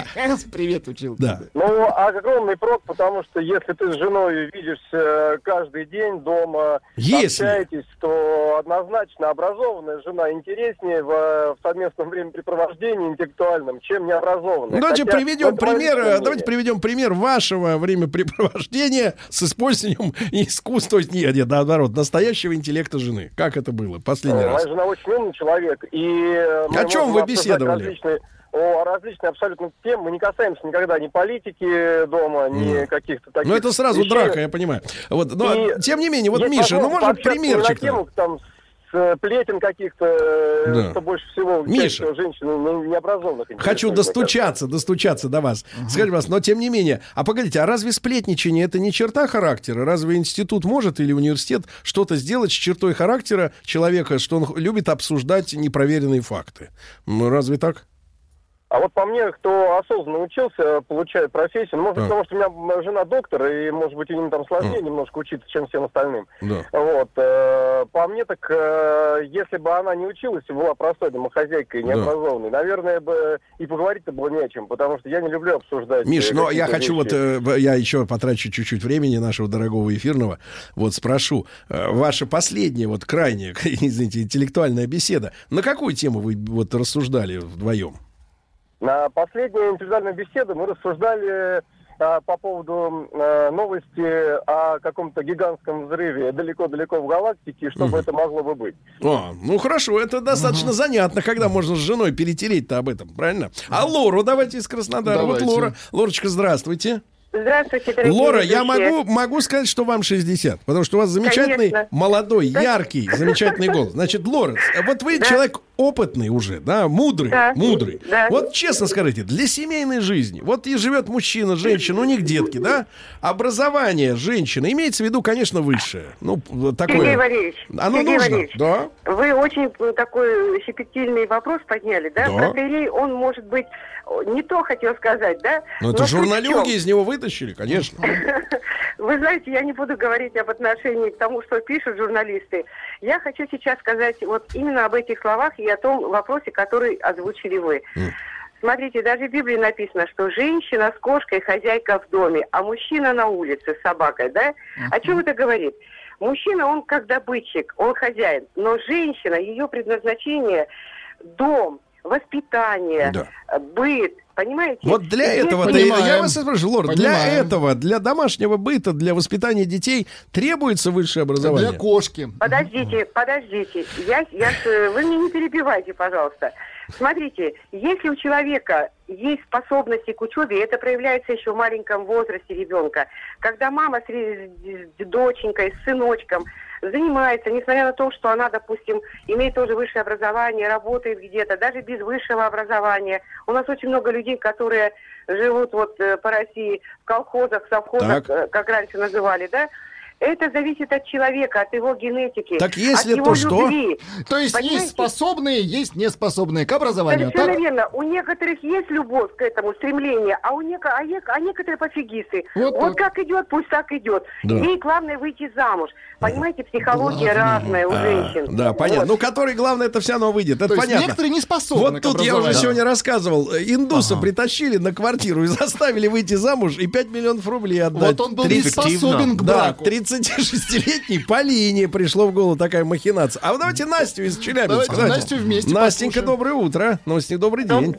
Привет, учил. да. Ну, огромный прок, потому что если ты с женой видишься каждый день дома, Если. общаетесь, то однозначно образованная жена интереснее в, в совместном времяпрепровождении интеллектуальном, чем необразованная. Ну, давайте Хотя приведем пример, э, давайте мнение. приведем пример вашего времяпрепровождения с использованием искусства, нет, нет, наоборот, настоящего интеллекта жены. Как это было последний Э, раз? Моя жена очень умный человек, и... э, О чем вы беседовали? Различные, о различные абсолютно темы. Мы не касаемся никогда ни политики дома, ни каких-то таких Ну, это сразу вещей. драка, я понимаю. Вот, но, И тем не менее, вот, Миша, ну, может, примерчик тему, там, с э, плетен каких-то, э, Да. что больше всего Миша. женщин ну, необразованных. Хочу достучаться, достучаться до вас. Скажите, вас, но тем не менее, а погодите, а разве сплетничание это не черта характера? Разве институт может или университет что-то сделать с чертой характера человека, что он любит обсуждать непроверенные факты? Ну, разве так? А вот по мне, кто осознанно учился, получает профессию, ну, может, Так. потому что у меня жена доктор, и, может быть, им там сложнее немножко учиться, чем всем остальным. Да. Вот. э, По мне, так э, если бы она не училась и была простой домохозяйкой, Да. необразованной, наверное, бы и поговорить-то было не о чем, потому что я не люблю обсуждать. Миш, э, но я какие-то хочу вот, э, я еще потрачу чуть-чуть времени нашего дорогого эфирного. Вот спрошу, ваша последняя, вот крайняя, извините, интеллектуальная беседа, на какую тему вы вот рассуждали вдвоем? На последней индивидуальной беседе мы рассуждали а, по поводу э, новости о каком-то гигантском взрыве далеко-далеко в галактике, что бы это могло бы быть. А, ну хорошо, это достаточно занятно, когда можно с женой перетереть-то об этом, правильно? А Лору давайте из Краснодара. Вот Лора. Лорочка, здравствуйте. Здравствуйте, дорогие Лора, я ведущие. могу, могу сказать, что вам 60, потому что у вас замечательный, Конечно. молодой, яркий, замечательный голос. Значит, Лора, вот вы человек опытный уже, да, мудрый, Да. мудрый. Да. Вот честно скажите, для семейной жизни, вот и живет мужчина, женщина, у них детки, да, образование женщины имеется в виду, конечно, высшее. Ну, такое. Сергей Валерьевич, Оно Сергей нужно, Валерьевич, да. Вы очень такой щепетильный вопрос подняли, да? Да. Протеерей, он может быть не то хотел сказать, да? Ну, это Но суть в журналюги из него вытащили, конечно. Вы знаете, я не буду говорить об отношении к тому, что пишут журналисты. Я хочу сейчас сказать вот именно об этих словах и о том вопросе, который озвучили вы. Смотрите, даже в Библии написано, что женщина с кошкой хозяйка в доме, а мужчина на улице с собакой, да? О чем это говорит? Мужчина, он как добытчик, он хозяин, но женщина, ее предназначение дом, воспитание, Да. быт, понимаете? Вот для этого, Понимаем. я вас спрашиваю, Лор, для этого, для домашнего быта, для воспитания детей требуется высшее образование? Для кошки. Подождите, подождите. Я, я, э, вы меня не перебивайте, пожалуйста. Смотрите, если у человека есть способности к учебе, это проявляется еще в маленьком возрасте ребенка. Когда мама с, с доченькой, с сыночком занимается, несмотря на то, что она, допустим, имеет тоже высшее образование, работает где-то, даже без высшего образования. У нас очень много людей, которые живут вот э, по России в колхозах, совхозах, Так. э, как раньше называли, да? Это зависит от человека, от его генетики. Так если от его то что? любви. То есть Понимаете? есть способные, есть неспособные к образованию. Совершенно так? верно. У некоторых есть любовь к этому, стремление, а у неко- а, нек- а некоторые пофигисты. Вот Вот, как идет, пусть так идет. Да. Ей главное выйти замуж. Понимаете, психология разная у А, женщин. Да, понятно. Вот. Ну, который, главное, это все равно выйдет. Это То есть понятно. некоторые не способны Вот к тут я уже образованию. сегодня рассказывал. э, Индуса притащили на квартиру и заставили выйти замуж и 5 миллионов рублей отдать. Вот он был не 30 способен к Да, браку. 36-летней Полине пришло в голову такая махинация. А вот давайте Настю из Челябинска. Давайте Настю вместе Настенька, послушаем. доброе утро. Новости, добрый день.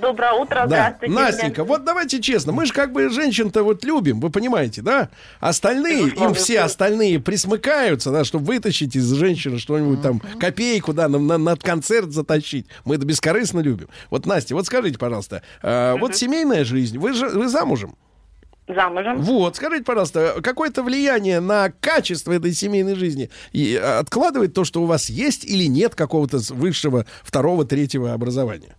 Доброе утро, Да, здравствуйте. Настенька, вот давайте честно, мы же как бы женщин-то вот любим, вы понимаете, да? Остальные, им все остальные присмыкаются, да, чтобы вытащить из женщины что-нибудь там, копейку, да, на, на- на концерт затащить. Мы это бескорыстно любим. Вот, Настя, вот скажите, пожалуйста, э, вот семейная жизнь, вы же вы замужем? Замужем. Вот, скажите, пожалуйста, какое-то влияние на качество этой семейной жизни и э, откладывает то, что у вас есть или нет какого-то высшего второго, третьего образования?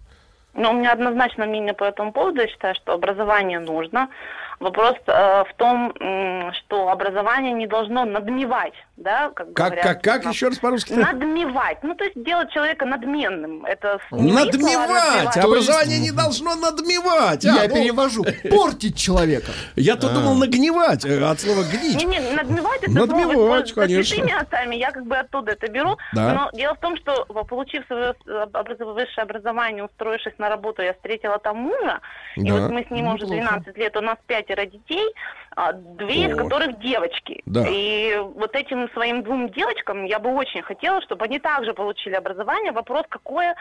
Но у меня однозначно мнение по этому поводу. Я считаю, что образование нужно. Вопрос э, в том, м, что образование не должно надмевать, да, как Как, говорят. как, как Ну, еще раз по-русски? Надмевать. Ну, то есть делать человека надменным. Это слова, Надмевать! Образование не должно надмевать! Я а, ну, перевожу. Портить человека. Я тут думал нагнивать, э, от слова гнить. Не, не, надмевать это Надмевать, слово конечно. с святыми отцами, я как бы оттуда это беру. Да. Но дело в том, что получив свое высшее образование, устроившись на работу, я встретила там мужа, и вот мы с ним уже Неплохо. 12 лет, у нас пятеро детей, а, две из которых девочки. Да. И вот этим своим двум девочкам я бы очень хотела, чтобы они также получили образование. Вопрос какое,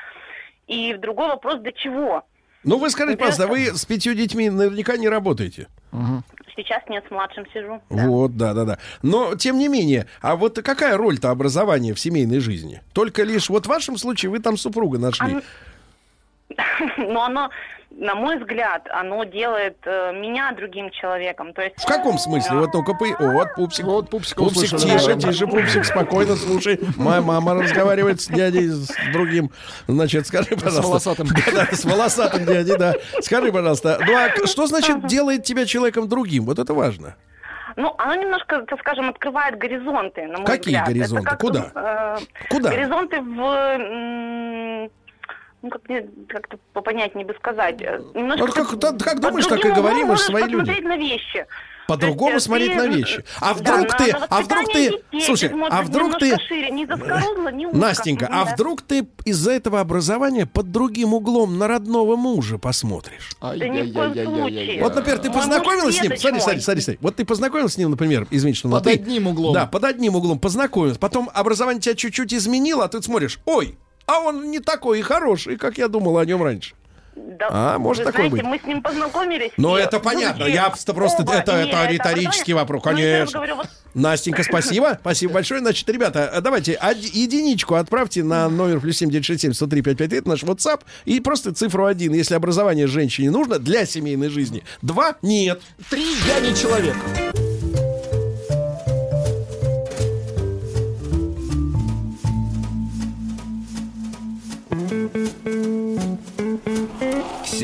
и другой вопрос для чего. Ну, вы скажите, пожалуйста, вы с пятью детьми наверняка не работаете. Сейчас нет, с младшим сижу. Вот, да, да, да. Но, тем не менее, а вот какая роль-то образования в семейной жизни? Только лишь, вот в вашем случае вы там супруга нашли. Оно- Но оно, на мой взгляд, оно делает э, меня другим человеком. То есть В каком смысле? Вот ну-ка, по... О, вот пупсик. Вот пупсик Пупсик, услышали, тише, да. тише, пупсик, спокойно, слушай. Моя мама разговаривает с дядей, с другим. Значит, скажи, пожалуйста. волосатым. Да, да, с волосатым дядей, да. Скажи, пожалуйста, ну а что значит делает тебя человеком другим? Вот это важно. Ну, оно немножко, так скажем, открывает горизонты, на мой Какие взгляд. Горизонты? как, Куда? э, Куда? Горизонты в... Ну, как мне как-то попонятнее бы сказать. э, Немножко Ну, как- как под думаешь, так и говорим, мы ж можешь свои люди. посмотреть на вещи. По-другому То есть, э, смотреть ты, на вещи. А да, вдруг на- ты, на а вдруг ты, детей, слушай, а вдруг ты, шире, не не узко. Настенька, а Да. вдруг ты из-за этого образования под другим углом на родного мужа посмотришь? Да ни в коем случае. Вот, например, ты муж познакомилась с ним. Смотри, смотри, смотри, смотри. Вот ты познакомилась с ним, например, извините, что Под ты. одним углом. Да, под одним углом познакомилась. Потом образование тебя чуть-чуть изменило, а ты смотришь, ой, а он не такой и хороший, как я думал о нем раньше. Да, А, может такое знаете, быть. мы с ним познакомились. Ну, это понятно. Я просто, просто оба это, это риторический образование, вопрос, ну, конечно. говорю, вот Настенька, спасибо. Спасибо большое. Значит, ребята, давайте од- единичку отправьте на номер плюс семь девять шесть семь сто три пять пять наш WhatsApp, и просто цифру один, если образование женщине нужно для семейной жизни. Два — нет. Три я не человек.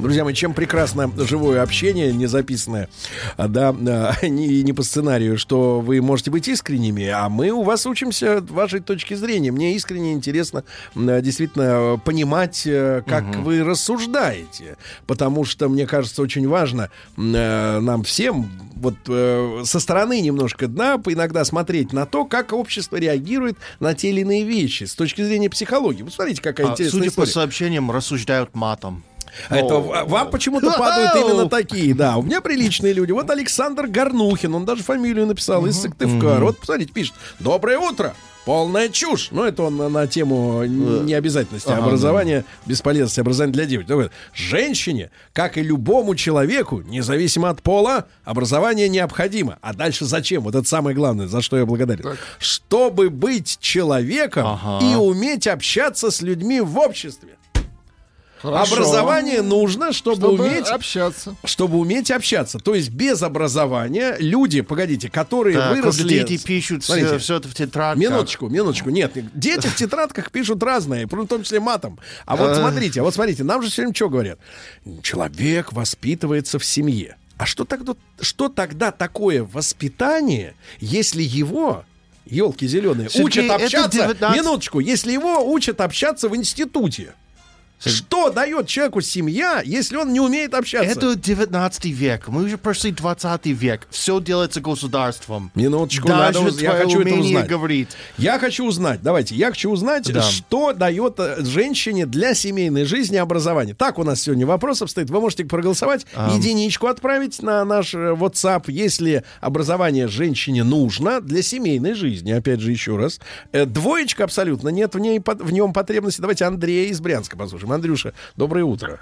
Друзья мои, чем прекрасно живое общение, не записанное, а, да, а, не, не по сценарию, что вы можете быть искренними, а мы у вас учимся вашей точки зрения. Мне искренне интересно а, действительно понимать, э, как вы рассуждаете, потому что, мне кажется, очень важно э, нам всем вот э, со стороны немножко дна иногда смотреть на то, как общество реагирует на те или иные вещи с точки зрения психологии. Вот смотрите, какая А, интересная судя по история. сообщениям, рассуждают матом. Это в- вам почему-то падают именно такие, да. У меня приличные люди. Вот Александр Горнухин, он даже фамилию написал из Сыктывкара. Вот посмотрите, пишет. Доброе утро. Полная чушь. Ну, это он на, на тему необязательности Ага, образования, бесполезности образования для девочек. Женщине, как и любому человеку, независимо от пола, образование необходимо. А дальше зачем? Вот это самое главное, за что я благодарен. Чтобы быть человеком Ага. и уметь общаться с людьми в обществе. Хорошо. Образование нужно, чтобы, Чтобы уметь общаться. чтобы уметь общаться. То есть без образования люди, погодите, которые Так, выросли... дети пишут Смотрите, все, это в тетрадках. Минуточку, минуточку. Нет, дети в тетрадках пишут разное, в том числе матом. А вот А. смотрите, вот смотрите, нам же все время что говорят? Человек воспитывается в семье. А что тогда, что тогда такое воспитание, если его елки зеленые учат общаться? 19 Минуточку, если его учат общаться в институте. Что дает человеку семья, если он не умеет общаться? Это 19 век. Мы уже прошли 20 век. Все делается государством. Минуточку, Даже надо, я хочу это узнать. говорить. Я хочу узнать, давайте, я хочу узнать, Да. что дает э, женщине для семейной жизни образование. Так у нас сегодня вопрос обстоит. Вы можете проголосовать, Ам. единичку отправить на наш э, WhatsApp, если образование женщине нужно для семейной жизни. Опять же, еще раз. Э, Двоечка абсолютно нет в, ней, в нем потребности. Давайте Андрея из Брянска послушаем. Андрюша, доброе утро.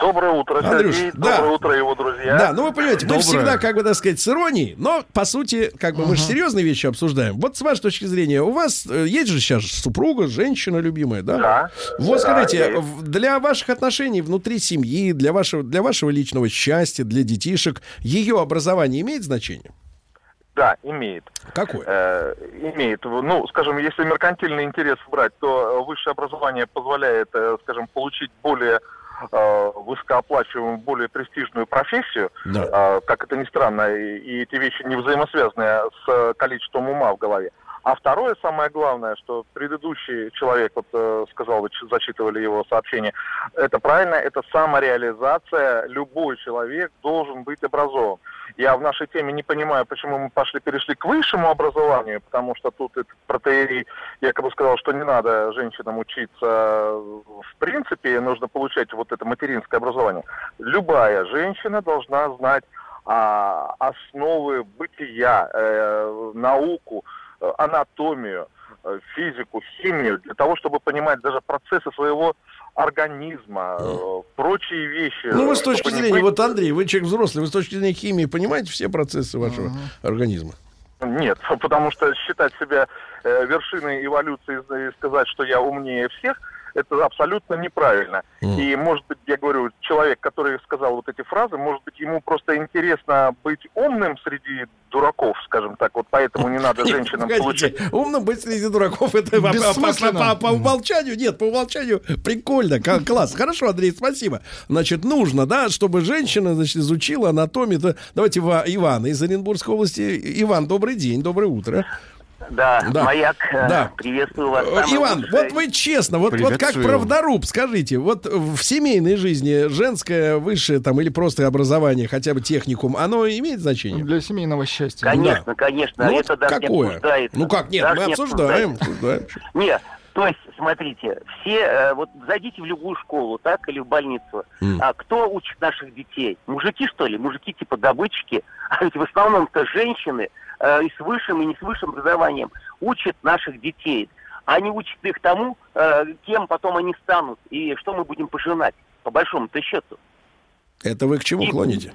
Доброе утро, Андрюш, Сергей. да. Доброе утро, его друзья. Да, ну вы понимаете, мы Доброе. всегда, как бы, так сказать, с иронией, но, по сути, как бы мы же серьезные вещи обсуждаем. Вот с вашей точки зрения, у вас э, есть же сейчас супруга, женщина любимая, да? Да. Вот Да, скажите, есть. для ваших отношений внутри семьи, для вашего, для вашего личного счастья, для детишек, ее образование имеет значение? Да, имеет. Какое? Э, имеет. Ну, скажем, если меркантильный интерес брать, то э, высшее образование позволяет, э, скажем, получить более э, высокооплачиваемую, более престижную профессию, Да. э, как это ни странно, и, эти вещи не взаимосвязаны с количеством ума в голове. А второе, самое главное, что предыдущий человек, вот э, сказал, вы зачитывали его сообщение, это правильно, это самореализация. Любой человек должен быть образован. Я в нашей теме не понимаю, почему мы пошли, перешли к высшему образованию, потому что тут этот протеерей якобы сказал, что не надо женщинам учиться в принципе, нужно получать вот это материнское образование. Любая женщина должна знать а, основы бытия, э, науку, анатомию, э, физику, химию, для того, чтобы понимать даже процессы своего организма, э, прочие вещи. Ну, вы с точки зрения, быть- вот, Андрей, вы человек взрослый, вы с точки зрения химии понимаете все процессы вашего организма? Нет, потому что считать себя э, вершиной эволюции и сказать, что я умнее всех, это абсолютно неправильно. И, может быть, я говорю, человек, который сказал вот эти фразы, может быть, ему просто интересно быть умным среди дураков, скажем так, вот поэтому не надо женщинам получать... Умно быть среди дураков, это по, по- по- по умолчанию, нет, по умолчанию прикольно, ка- класс. Хорошо, Андрей, спасибо. Значит, нужно, да, чтобы женщина, значит, изучила анатомию. То- Давайте Ива- Иван из Оренбургской области. Иван, добрый день, доброе утро. Да, Да. маяк, э, Да. приветствую вас. Э, Иван, лучшее. вот вы честно, вот, вот как правдоруб, скажите, вот в семейной жизни женское высшее там или просто образование, хотя бы техникум, оно имеет значение? Для семейного счастья. Конечно, конечно, Ну, это вот даже не какое? обсуждается. Ну как, нет, Даже мы не обсуждаем. обсуждаем. Нет, то есть, смотрите, все, э, вот зайдите в любую школу, так, или в больницу. М. А кто учит наших детей? Мужики, что ли? Мужики типа добытчики? А ведь в основном-то женщины э, и с высшим, и не с высшим образованием учат наших детей. Они учат их тому, э, кем потом они станут, и что мы будем пожинать, по большому-то счету. Это вы к чему И- клоните?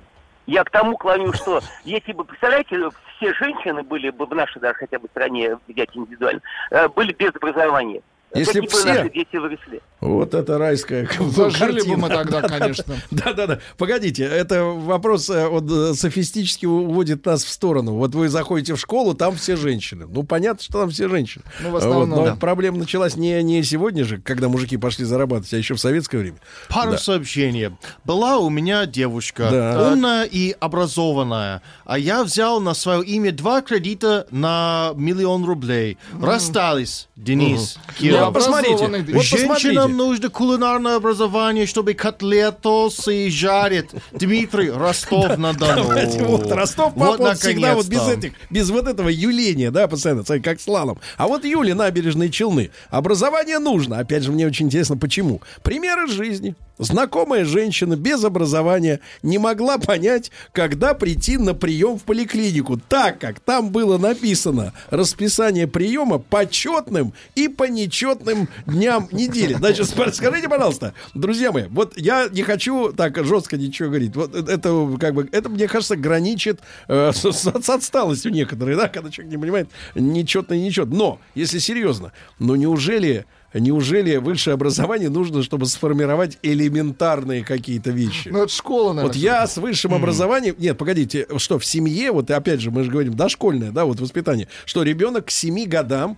Я к тому клоню, что если бы, представляете, все женщины были бы в нашей даже хотя бы стране, взять индивидуально, э, были без образования. Если бы все- наши дети выросли? Вот это райская Зажили бы мы тогда, конечно. Да-да-да. Погодите, это вопрос э, вот, э, софистически уводит нас в сторону. Вот вы заходите в школу, там все женщины. Ну, понятно, что там все женщины. Ну, в основном, Вот, но да. проблема началась не, не сегодня же, когда мужики пошли зарабатывать, а еще в советское время. Пару Да. сообщений. Была у меня девушка, Да. умная и образованная, а я взял на свое имя два кредита на миллион рублей. Расстались, Денис, Кира. Ну, посмотрите, вот Женщинам посмотрите. нужно кулинарное образование, чтобы котлетосы жарить. Дмитрий, Ростов-на-Дону. Вот Ростов Вот, вот всегда вот без этих, без вот этого юления, да, постоянно, как слалом. А вот Юли, набережные Челны. Образование нужно. Опять же, мне очень интересно, почему. Примеры жизни. Знакомая женщина без образования не могла понять, когда прийти на прием в поликлинику, так как там было написано расписание приема по четным и по нечетным дням недели. Значит, скажите, пожалуйста, друзья мои, вот я не хочу так жестко ничего говорить. Вот э- это как бы это мне кажется граничит э, с, с- отсталостью некоторые, да, когда человек не понимает нечетно и нечетно. Но если серьезно, ну неужели неужели высшее образование нужно, чтобы сформировать элементарные какие-то вещи? Ну, это школа, наверное. Вот я с высшим образованием... Нет, погодите, что в семье, вот и опять же, мы же говорим, дошкольное, да, вот воспитание, что ребенок к 7 годам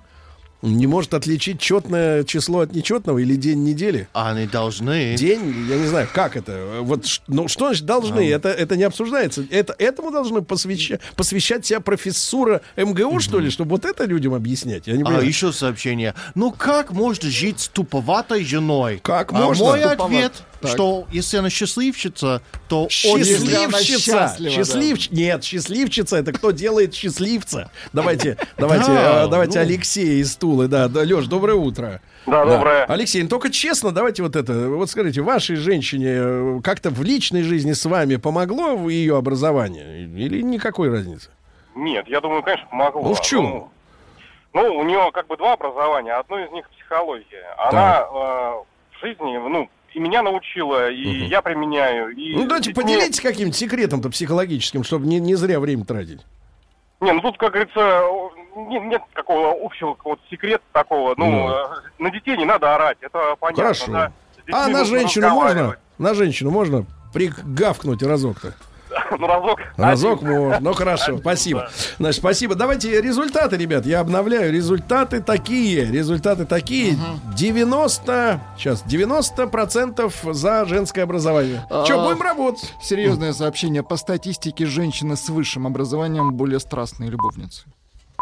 не может отличить четное число от нечетного или день недели. А они должны. День, я не знаю, как это. Вот, ну, что значит должны? Это, это не обсуждается. Это, этому должны посвящать, посвящать себя профессура МГУ, что ли, чтобы вот это людям объяснять? Я не А еще сообщение. Ну как можно жить с туповатой женой? Как А можно? мой Туповат- ответ, Так. что если она счастливчица, то Счастливчица. Счастливч... Нет, счастливчица это кто делает счастливца. Давайте, давайте, Да, э, давайте ну. Алексей из Тулы. Да, да, Леш, доброе утро. Да, доброе. Алексей, ну только честно, давайте вот это. Вот скажите, вашей женщине э, как-то в личной жизни с вами помогло в ее образование? Или никакой разницы? Нет, я думаю, конечно, помогло. Ну, в чем? Ну, ну, у нее как бы два образования. Одно из них психология. Она э, в жизни, ну, и меня научила, и я применяю. И Ну давайте поделитесь каким-то секретом-то психологическим, чтобы не, не зря время тратить. Не, ну тут, как говорится, о, не- нет какого общего какого-то секрета такого. Ну, Ну. э, на детей не надо орать, это понятно. Хорошо. да. А на женщину можно? На женщину можно пригавкнуть разок-то? Ну, разок. Разок можно. Ну хорошо, спасибо. Значит, спасибо. Давайте результаты, ребят. Я обновляю. Результаты такие. Результаты такие. 90. Сейчас 90% за женское образование. Че, А, будем работать? Серьезное сообщение. По статистике, женщины с высшим образованием более страстные любовницы.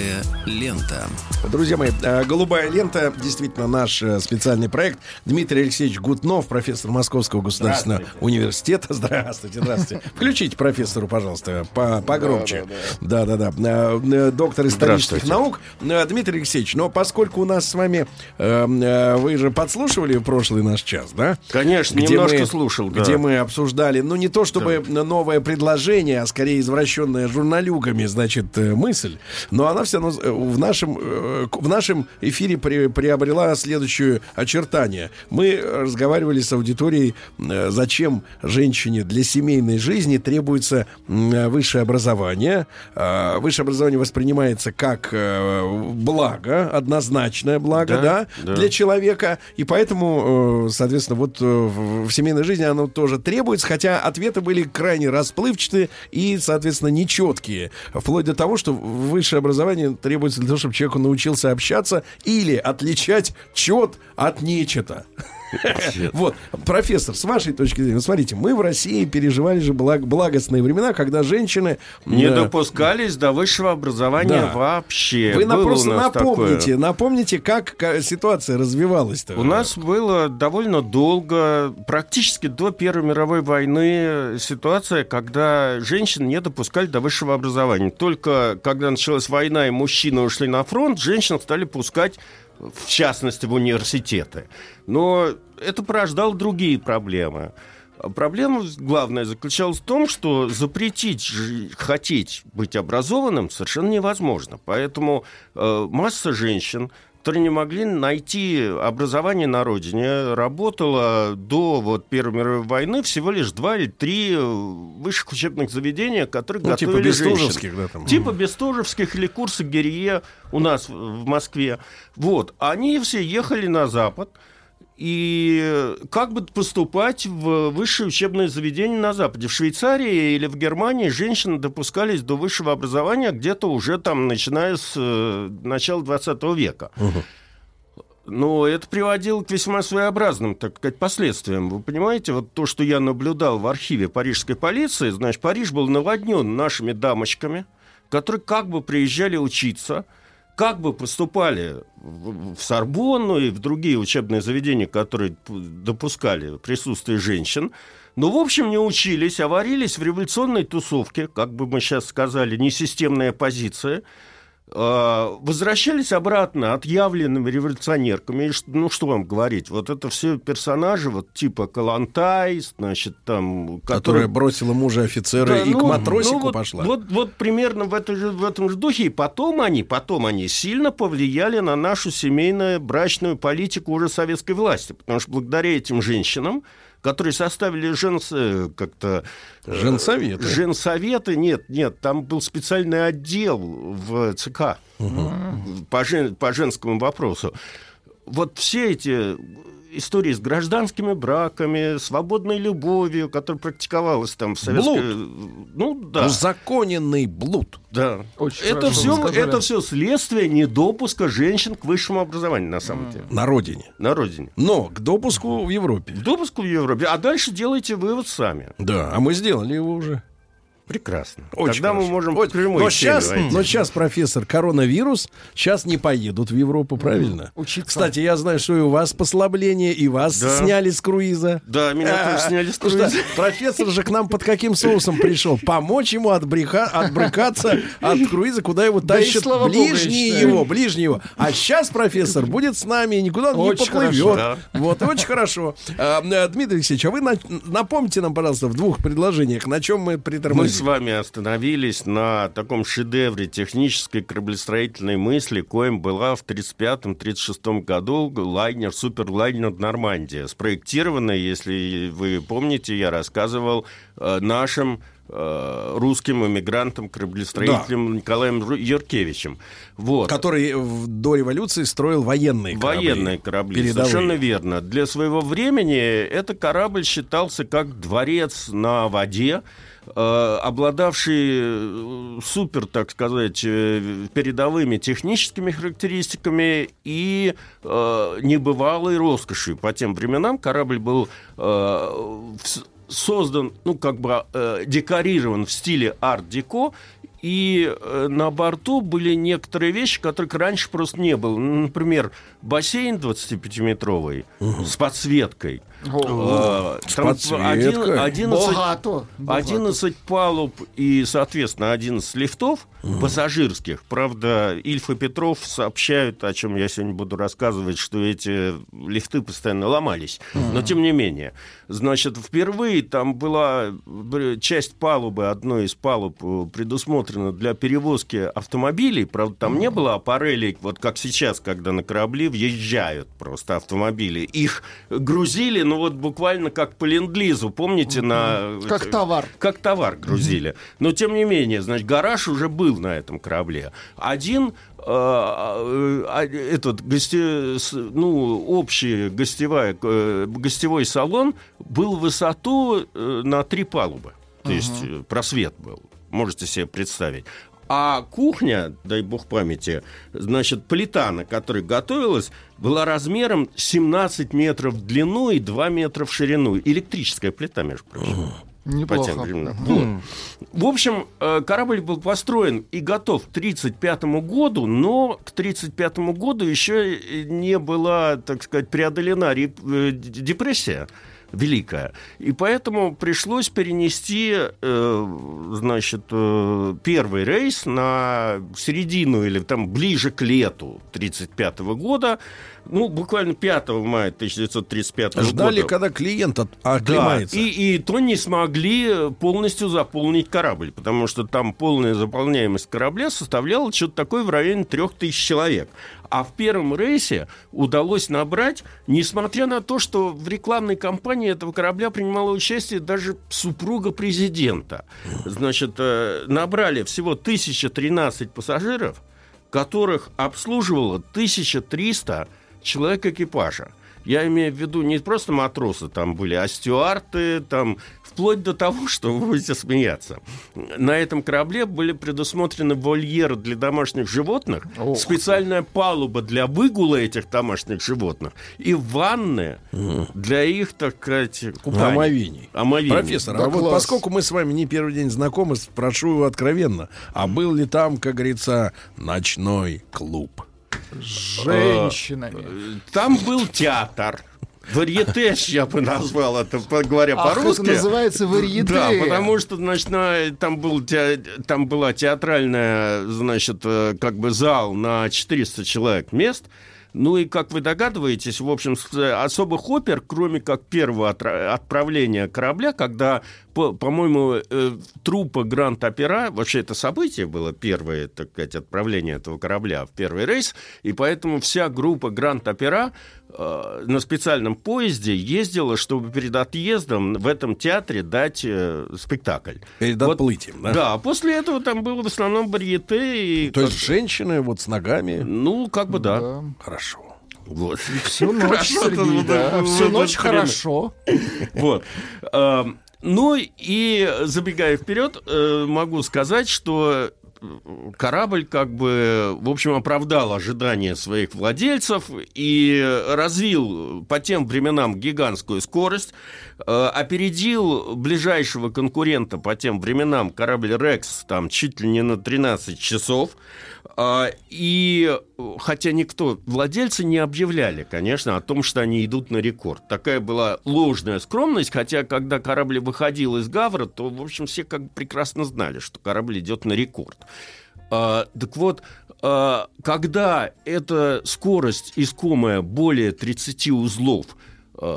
Голубая лента. Друзья мои, э, «Голубая лента» действительно наш э, специальный проект. Дмитрий Алексеевич Гутнов, профессор Московского государственного университета. Здравствуйте, здравствуйте. Включите профессору, пожалуйста, по- погромче. Да-да-да. Э, Доктор исторических Здравствуйте. наук. Дмитрий Алексеевич, но поскольку у нас с вами... э, э, Вы же подслушивали прошлый наш час, да? Конечно, Где немножко мы- слушал, да. Где мы обсуждали, ну, не то чтобы новое предложение, а скорее извращенная журналюгами, значит, мысль, но она все равно э, в нашем, э, в нашем эфире при- приобрела следующее очертание. Мы разговаривали с аудиторией, э, зачем женщине для семейной жизни требуется высшее образование. А, Высшее образование воспринимается как благо, однозначное благо, Да, да, да. для человека, и поэтому, соответственно, вот в семейной жизни оно тоже требуется, хотя ответы были крайне расплывчатые и, соответственно, нечеткие, вплоть до того, что высшее образование требуется для того, чтобы человеку научился общаться или отличать чет от нечета. Вот, профессор, с вашей точки зрения, смотрите, мы в России переживали же благ- благостные времена, когда женщины... Не э, допускались до высшего образования вообще. Вы просто напомните, напомните, как ка- ситуация развивалась-то. У нас было довольно долго, практически до Первой мировой войны, ситуация, когда женщин не допускали до высшего образования. Только когда началась война и мужчины ушли на фронт, женщин стали пускать, в частности, в университеты. Но это порождало другие проблемы. Проблема главная заключалась в том, что запретить хотеть быть образованным совершенно невозможно. Поэтому э, масса женщин, которые не могли найти образование на родине, работала до вот, Первой мировой войны всего лишь два или три высших учебных заведения, которые Ну, типа готовили Бестужевских, женщин. да, там. Типа Бестужевских или курсы Герье у нас в Москве. Вот. Они все ехали на Запад, и как бы поступать в высшее учебное заведение на Западе? В Швейцарии или в Германии женщины допускались до высшего образования где-то уже там, начиная с э, начала 20 века. Но это приводило к весьма своеобразным, так сказать, последствиям. Вы понимаете, вот то, что я наблюдал в архиве парижской полиции, значит, Париж был наводнен нашими дамочками, которые как бы приезжали учиться, как бы поступали в Сорбонну и в другие учебные заведения, которые допускали присутствие женщин, но, в общем, не учились, а варились в революционной тусовке, как бы мы сейчас сказали, несистемная позиция, э, возвращались обратно отъявленными революционерками. И ну, что вам говорить? Вот это все персонажи, вот типа Калантай, значит, там... Которая бросила мужа офицера Да, и ну, к матросику ну, вот, пошла. Вот, вот примерно в, этой же, в этом же духе. И потом они, потом они сильно повлияли на нашу семейно-брачную политику уже советской власти. Потому что благодаря этим женщинам, которые составили женс... э, как-то... э, Женсоветы? Женсоветы, нет, нет, там был специальный отдел в ЦК по, жен- по женскому вопросу. Вот все эти истории с гражданскими браками, свободной любовью, которая практиковалась там в советской... Ну, да. Узаконенный блуд. Да. Очень это все, это все следствие недопуска женщин к высшему образованию, на самом деле. На родине. На родине. Но к допуску в Европе. К допуску в Европе. А дальше делайте вывод сами. Да, а мы сделали его уже. Прекрасно. Очень Тогда мы хорошо. можем Очень- в прямой но сейчас, войти. но сейчас, профессор, коронавирус, сейчас не поедут в Европу, правильно? Учиться. Кстати, я знаю, что и у вас послабление, и вас Да. сняли с круиза. Да, меня А, тоже сняли с потому что круиза. профессор же к нам под каким соусом пришел? Помочь ему отбрека- отбрыкаться от круиза, куда его Да тащат богу, ближние считаю. его, ближние его. А сейчас профессор будет с нами, и никуда он не Очень поплывет. хорошо. Вот, и очень хорошо. А, Дмитрий Алексеевич, а вы на- напомните нам, пожалуйста, в двух предложениях, на чем мы Мы притормозили. С вами остановились на таком шедевре технической кораблестроительной мысли, коим была в 1935-1936 году лайнер, суперлайнер «Нормандия», спроектированная, если вы помните, я рассказывал э, нашим э, русским эмигрантом, кораблестроителем Николаем Ру- Юркевичем. Вот. Который до революции строил военные корабли. Военные корабли, Передовые. совершенно верно. Для своего времени этот корабль считался как дворец на воде, обладавший э, супер, так сказать, э, передовыми техническими характеристиками и э, небывалой роскошью. По тем временам корабль был э, создан, ну, как бы э, декорирован в стиле арт-деко, и э, на борту были некоторые вещи, которых раньше просто не было. Например, бассейн 25-метровый с подсветкой. О, Э, с подсветкой. Один- 11 Богато. богато. 11 палуб и, соответственно, 11 лифтов пассажирских. Правда, Ильф и Петров сообщают, о чем я сегодня буду рассказывать, что эти лифты постоянно ломались. Но, тем не менее, значит, впервые там была часть палубы, одной из палуб э, предусмотрена для перевозки автомобилей. Правда, там не было аппарелей, вот как сейчас, когда на корабли въезжают просто автомобили. Их грузили, ну вот буквально как по ленд-лизу, помните, на... Как товар. Как товар грузили. Но, тем не менее, значит, гараж уже был на этом корабле. Один э, э, а, этот гости, ну, общий гостевая, э, гостевой салон был в высоту на три палубы. То есть э, просвет был. Можете себе представить. А кухня, дай бог памяти, значит, плита, на которой готовилась, была размером 17 метров в длину и 2 метра в ширину. Электрическая плита, между прочим. По Неплохо. Вот. В общем, э, корабль был построен и готов к 1935 году, но к 1935 году еще не была, так сказать, преодолена э, депрессия великая. И поэтому пришлось перенести, э, значит, э, первый рейс на середину или там ближе к лету 1935 года. Ну, буквально 5 мая 1935 Ждали, года. когда клиент от- Да, оклемается. и, и то не смогли полностью заполнить корабль, потому что там полная заполняемость корабля составляла что-то такое в районе трех тысяч человек. А в первом рейсе удалось набрать, несмотря на то, что в рекламной кампании этого корабля принимала участие даже супруга президента. Значит, э, набрали всего 1013 пассажиров, которых обслуживало 1300 человек экипажа. Я имею в виду не просто матросы там были, а стюарты, там, вплоть до того, что вы будете смеяться. На этом корабле были предусмотрены вольеры для домашних животных, Ох ты. специальная палуба для выгула этих домашних животных и ванны для их, так сказать, купания. Омовений. Омовений. Профессор, Да а вот класс. поскольку мы с вами не первый день знакомы, спрошу его откровенно. А был ли там, как говорится, ночной клуб? Женщинами. Там был театр. Варьете, я бы назвал это, говоря Ах, по-русски. это называется варьете. Да, потому что, значит, на- там, был, те- там была театральная, значит, э, как бы зал на 400 человек мест. Ну и, как вы догадываетесь, в общем, э, особых опер, кроме как первого отправления корабля, когда, по- по-моему, э, труппа Гранд-Опера, вообще это событие было первое, так сказать, отправление этого корабля в первый рейс, и поэтому вся группа Гранд-Опера на специальном поезде ездила, чтобы перед отъездом в этом театре дать э, спектакль. Перед Вот- отплытием, да? Да, а после этого там было в основном барьете. И То есть женщины вот с ногами? Ну, как бы да. Хорошо. Вот. Всю ночь, Хорошо, Сергей, да. Всю ночь хорошо. Вот. Эм, Ну и забегая вперед, э, могу сказать, что э, корабль как бы, в общем, оправдал ожидания своих владельцев и развил по тем временам гигантскую скорость, опередил ближайшего конкурента по тем временам корабль «Рекс» там чуть ли не на 13 часов. А, И э, хотя никто, владельцы не объявляли, конечно, о том, что они идут на рекорд. Такая была ложная скромность, хотя когда корабль выходил из Гавра, то, в общем, все как бы прекрасно знали, что корабль идет на рекорд. А, так вот, а, когда эта скорость искомая более 30 узлов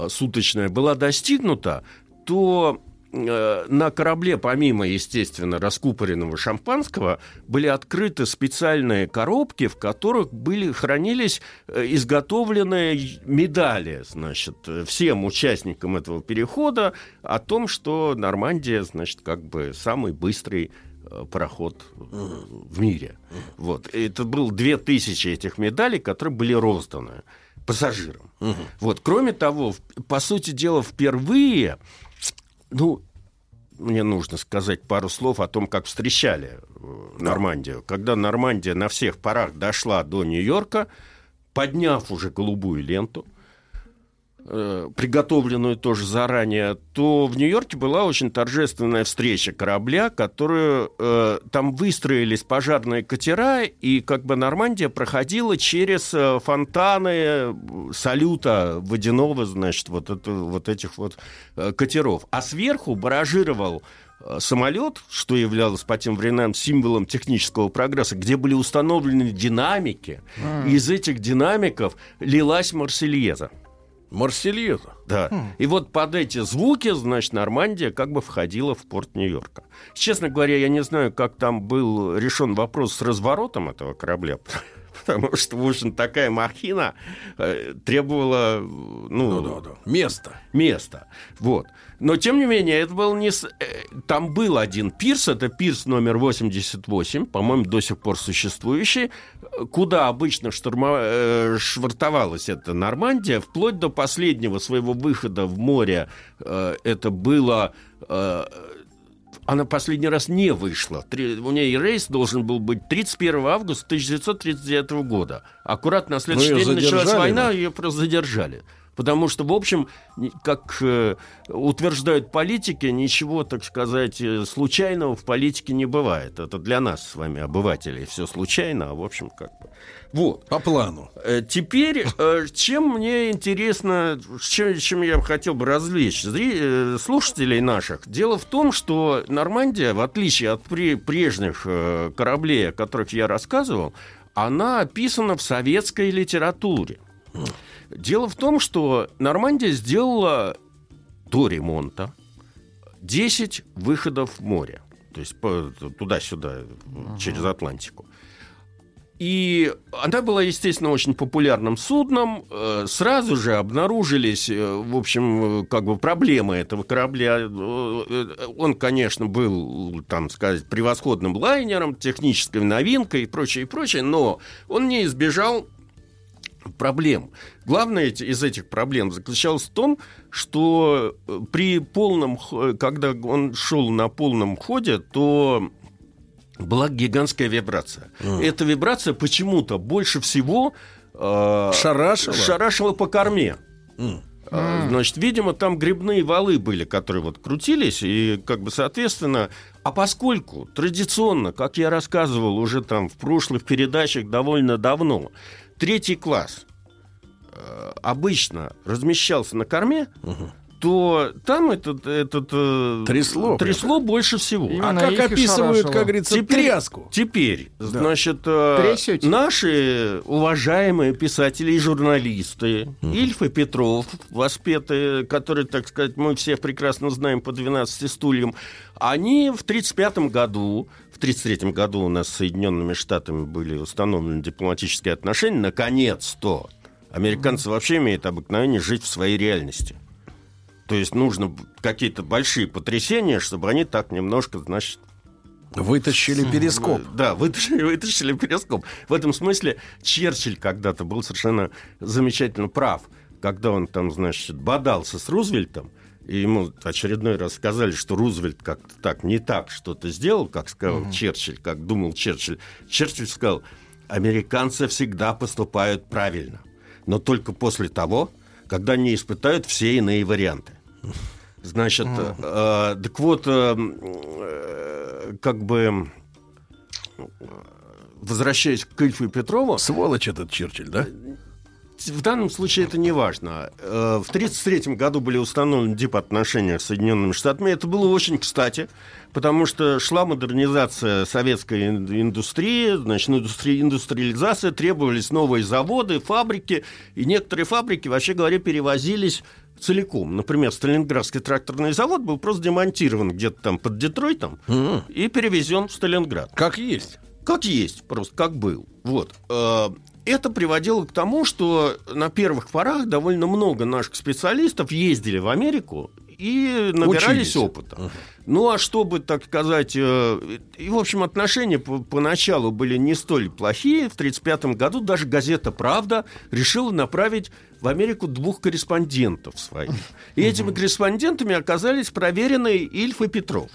суточная была достигнута, то э, на корабле, помимо, естественно, раскупоренного шампанского, были открыты специальные коробки, в которых были, хранились э, изготовленные медали, значит, э, всем участникам этого перехода о том, что Нормандия, значит, как бы самый быстрый э, пароход э, в мире. Вот. Это было 2000 этих медалей, которые были розданы пассажирам. Вот. Кроме того, по сути дела, впервые, ну, мне нужно сказать пару слов о том, как встречали э, Нормандию. Когда Нормандия на всех парах дошла до Нью-Йорка, подняв уже голубую ленту, э, приготовленную тоже заранее, то в Нью-Йорке была очень торжественная встреча корабля, которую э, там выстроились пожарные катера, и как бы Нормандия проходила через э, фонтаны салюта водяного, значит, вот, это, вот этих вот э, катеров. А сверху баражировал самолет, что являлось по тем временам символом технического прогресса, где были установлены динамики, и из этих динамиков лилась Марсельеза. Марсельеза. Да. И вот под эти звуки, значит, Нормандия как бы входила в порт Нью-Йорка. Честно говоря, я не знаю, как там был решен вопрос с разворотом этого корабля. Потому что, в общем, такая махина э, требовала ну, места. Места. Вот. Но, тем не менее, это был не... э, Там был один пирс, это пирс номер 88, по-моему, до сих пор существующий, куда обычно штурма... э, швартовалась эта Нормандия, вплоть до последнего своего выхода в море. Это было... она последний раз не вышла. Три- У нее рейс должен был быть 31 августа 1939 года. Аккуратно на следующий Ну, день началась война, ее просто задержали. Потому что, в общем, как э, утверждают политики, ничего, так сказать, э, случайного в политике не бывает. Это для нас с вами, обывателей, все случайно, а в общем, как бы. Вот. По плану. Э, Теперь, э, чем мне интересно, чем, чем я хотел бы развлечь зри- э, слушателей наших. Дело в том, что Нормандия, в отличие от пре- прежних кораблей, о которых я рассказывал, она описана в советской литературе. Дело в том, что Нормандия сделала до ремонта 10 выходов в море. То есть по- туда-сюда, через Атлантику. И она была, естественно, очень популярным судном. Э, Сразу же обнаружились, э, в общем, э, как бы проблемы этого корабля. Он, конечно, был, там сказать, превосходным лайнером, технической новинкой и прочее, и прочее, но он не избежал проблем. Главное из этих проблем заключалось в том, что при полном, когда он шел на полном ходе, то была гигантская вибрация. Эта вибрация почему-то больше всего э, Шарашила? шарашила по корме. А, Значит, видимо, там грибные валы были, которые вот крутились, и как бы, соответственно, а поскольку традиционно, как я рассказывал уже там в прошлых передачах довольно давно, третий класс э, обычно размещался на корме, то там этот, этот э, Трясло трясло больше всего. а как описывают, как говорится, тряску? Теперь, Да. значит, э, Трясете. наши уважаемые писатели и журналисты, Ильф и Петров, воспетые, которые, так сказать, мы все прекрасно знаем по 12 стульям, они в 1935 году, в 1933 году у нас с Соединенными Штатами были установлены дипломатические отношения, наконец-то. Американцы вообще имеют обыкновение жить в своей реальности. То есть нужно какие-то большие потрясения, чтобы они так немножко, значит, Вытащили перископ. да, вытащили, вытащили перископ. В этом смысле Черчилль когда-то был совершенно замечательно прав, когда он там, значит, бодался с Рузвельтом, и ему очередной раз сказали, что Рузвельт как-то так, не так что-то сделал, как сказал Черчилль, как думал Черчилль. Черчилль сказал, американцы всегда поступают правильно, но только после того, когда они испытают все иные варианты. Значит, э, так вот, э, э, как бы возвращаясь к Ильфу и Петрову, Сволочь этот Черчилль, да? в данном случае это не важно. Э, В 1933 году были установлены дипотношения с Соединенными Штатами. Это было очень кстати, потому что шла модернизация советской ин- индустрии, значит, индустри- индустриализация, требовались новые заводы, фабрики, и некоторые фабрики, вообще говоря, перевозились целиком. Например, Сталинградский тракторный завод был просто демонтирован где-то там под Детройтом и перевезен в Сталинград. Как есть. Как есть, просто как был. Вот. Э, Это приводило к тому, что на первых порах довольно много наших специалистов ездили в Америку и набирались Учились. опыта. Ну, а чтобы, так сказать... э, И, в общем, отношения по- поначалу были не столь плохие. В 1935 году даже газета «Правда» решила направить в Америку двух корреспондентов своих. И этими корреспондентами оказались проверенные Ильф и Петров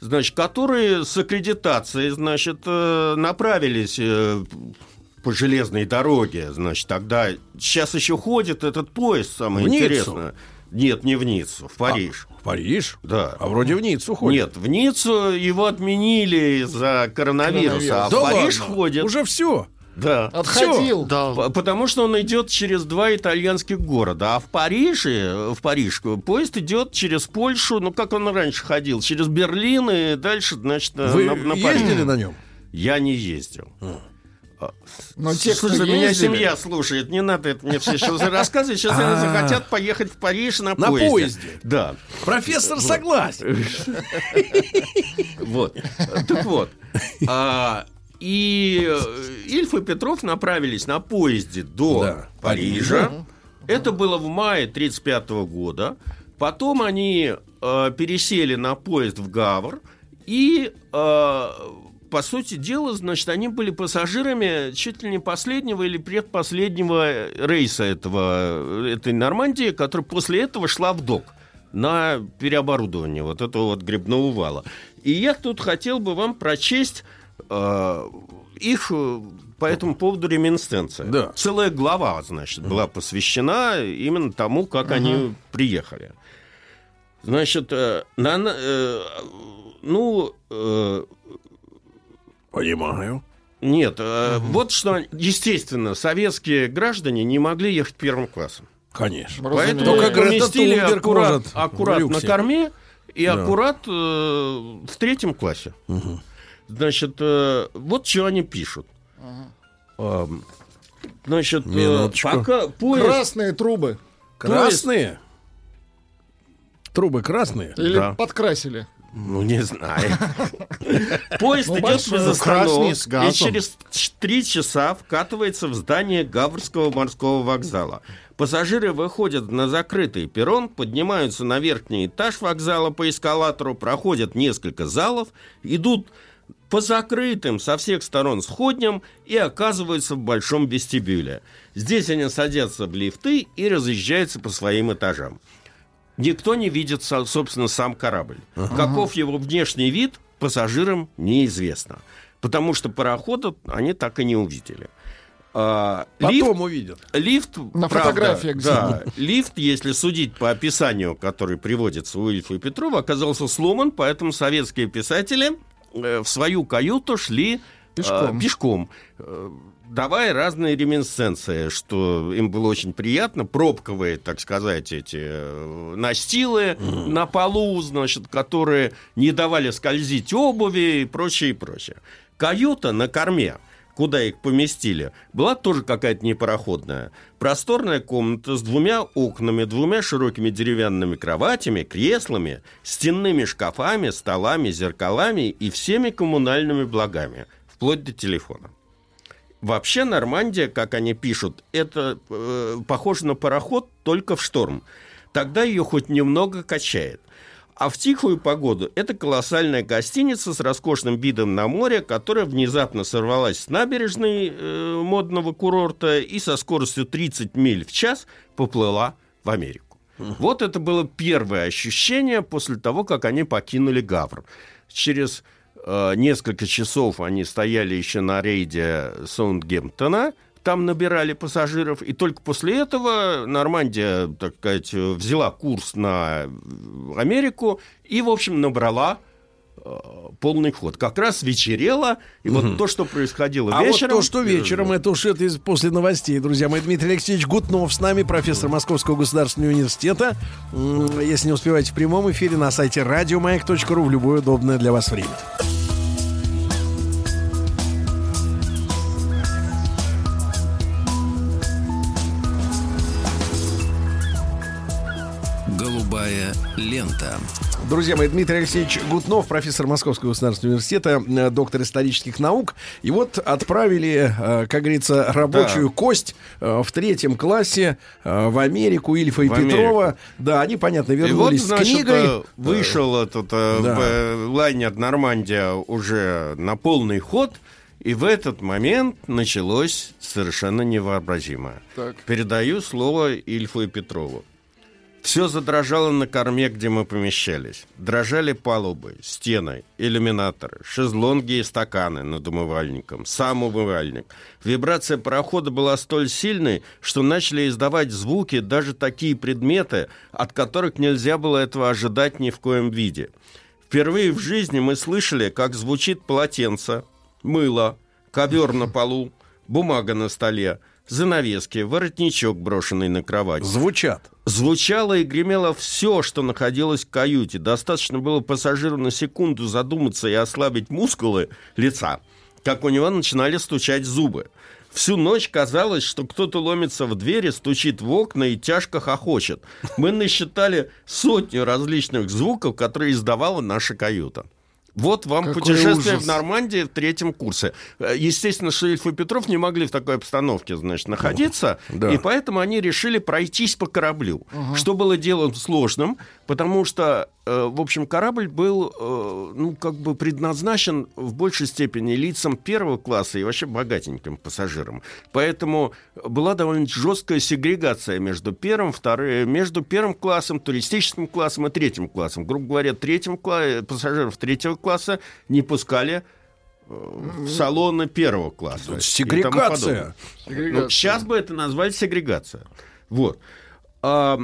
значит, которые с аккредитацией, значит, э, направились э, по железной дороге, значит, тогда сейчас еще ходит этот поезд, самое В Ниццу? Нет, не в Ниццу, в Париж. В Париж? Да. А вроде в Ниццу ходит. Нет, в Ниццу его отменили из-за коронавируса, а Да в Париж ладно? ходит. Уже все. Да. Отходил. П- Потому что он идет через два итальянских города. А в Париже, в Париж, поезд идет через Польшу, ну как он раньше ходил, через Берлин и дальше, значит, на- Вы на, на Париж. ездили на нем? Я не ездил. Но те, кто меня ездили- семья слушает, не надо это мне все сейчас рассказывать. Сейчас они А. захотят поехать в Париж на, На поезде. поезде. Да. Профессор согласен. Вот. Так вот. а, И э, Ильф и Петров направились на поезде до. Парижа. Это было в мае 1935 года. Потом они э, пересели на поезд в Гавр. И, э, по сути дела, значит, они были пассажирами чуть ли не последнего или предпоследнего рейса этого, этой Нормандии, которая после этого шла в док на переоборудование вот этого вот грибного вала. И я тут хотел бы вам прочесть э, их э, по этому поводу реминесценция. Да. Целая глава, значит, была посвящена именно тому, как они приехали. Значит, э, на- э, ну, э, Понимаю. нет, э, вот что, естественно, советские граждане не могли ехать первым классом. Конечно. Поэтому Только Грета поместили аккурат, аккурат на корме и Да. аккурат э, в третьем классе. Значит, э, вот что они пишут. Ам, Значит, э, Минуточку. пока поезд... Красные трубы. Красные? Трубы красные? Или Да. подкрасили. Ну, не знаю. Поезд Ну, идет без остановок и через три часа вкатывается в здание Гаврского морского вокзала. Пассажиры выходят на закрытый перрон, поднимаются на верхний этаж вокзала по эскалатору, проходят несколько залов, идут по закрытым со всех сторон сходням и оказываются в большом вестибюле. Здесь они садятся в лифты и разъезжаются по своим этажам. Никто не видит, со- собственно, сам корабль. Каков его внешний вид, пассажирам неизвестно. Потому что парохода они так и не увидели. А, Потом лифт, увидят. лифт, На правда, фотографиях да, лифт, если судить по описанию, которое приводится у Ильфа и Петрова, оказался сломан, поэтому советские писатели э, в свою каюту шли э, Пешком. пешком. Давая разные реминесценции, что им было очень приятно, пробковые, так сказать, эти э, настилы на полу, значит, которые не давали скользить обуви и прочее, и прочее. Каюта на корме – куда их поместили, была тоже какая-то непароходная. Просторная комната с двумя окнами, двумя широкими деревянными кроватями, креслами, стенными шкафами, столами, зеркалами и всеми коммунальными благами, вплоть до телефона. Вообще Нормандия, как они пишут, это э, похоже на пароход только в шторм. Тогда ее хоть немного качает. А в тихую погоду это колоссальная гостиница с роскошным видом на море, которая внезапно сорвалась с набережной э, модного курорта и со скоростью 30 миль в час поплыла в Америку. Вот это было первое ощущение после того, как они покинули Гавр. Через несколько часов они стояли еще на рейде Саундгемптона, там набирали пассажиров, и только после этого Нормандия, так сказать, взяла курс на Америку и, в общем, набрала э, полный ход. Как раз вечерело, и вот то, что происходило А вечером... вот то, что вечером, это уж это из- после новостей, друзья мои. Дмитрий Алексеевич Гутнов с нами, профессор Московского государственного университета. Если не успеваете в прямом эфире, на сайте радиомаяк.ру в любое удобное для вас время. Голубая лента. Друзья мои, Дмитрий Алексеевич Гутнов, профессор Московского государственного университета, э, доктор исторических наук. И вот отправили, э, как говорится, рабочую Да. кость э, в третьем классе в Америку Ильфа и В Петрова. Америку. Да, они, понятно, И вот, вернулись значит, с книгой. вышел этот Да. лайнер Нормандия уже на полный ход, и в этот момент началось совершенно невообразимое. Так. Передаю слово Ильфу и Петрову. Все задрожало на корме, где мы помещались. Дрожали палубы, стены, иллюминаторы, шезлонги и стаканы над умывальником, сам умывальник. Вибрация парохода была столь сильной, что начали издавать звуки даже такие предметы, от которых нельзя было этого ожидать ни в коем виде. Впервые в жизни мы слышали, как звучит полотенце, мыло, ковер на полу, бумага на столе, занавески, воротничок, брошенный на кровать. Звучат. Звучало и гремело все, что находилось в каюте. Достаточно было пассажиру на секунду задуматься и ослабить мускулы лица, как у него начинали стучать зубы. Всю ночь казалось, что кто-то ломится в двери, стучит в окна и тяжко хохочет. Мы насчитали сотню различных звуков, которые издавала наша каюта. Вот вам Какой путешествие ужас. в Нормандии в третьем курсе. Э, Естественно, что Ильф и Петров не могли в такой обстановке, значит, находиться, Да. и поэтому они решили пройтись по кораблю, Ага. что было делом сложным, потому что, э, в общем, корабль был, э, ну, как бы предназначен в большей степени лицам первого класса и вообще богатеньким пассажирам. Поэтому была довольно жесткая сегрегация между первым, вторым, между первым классом, туристическим классом и третьим классом. Грубо говоря, третьим кла- пассажиров третьего класса не пускали э, в салоны первого класса. И тому сегрегация. Ну, сейчас бы это назвать сегрегация. Вот. А,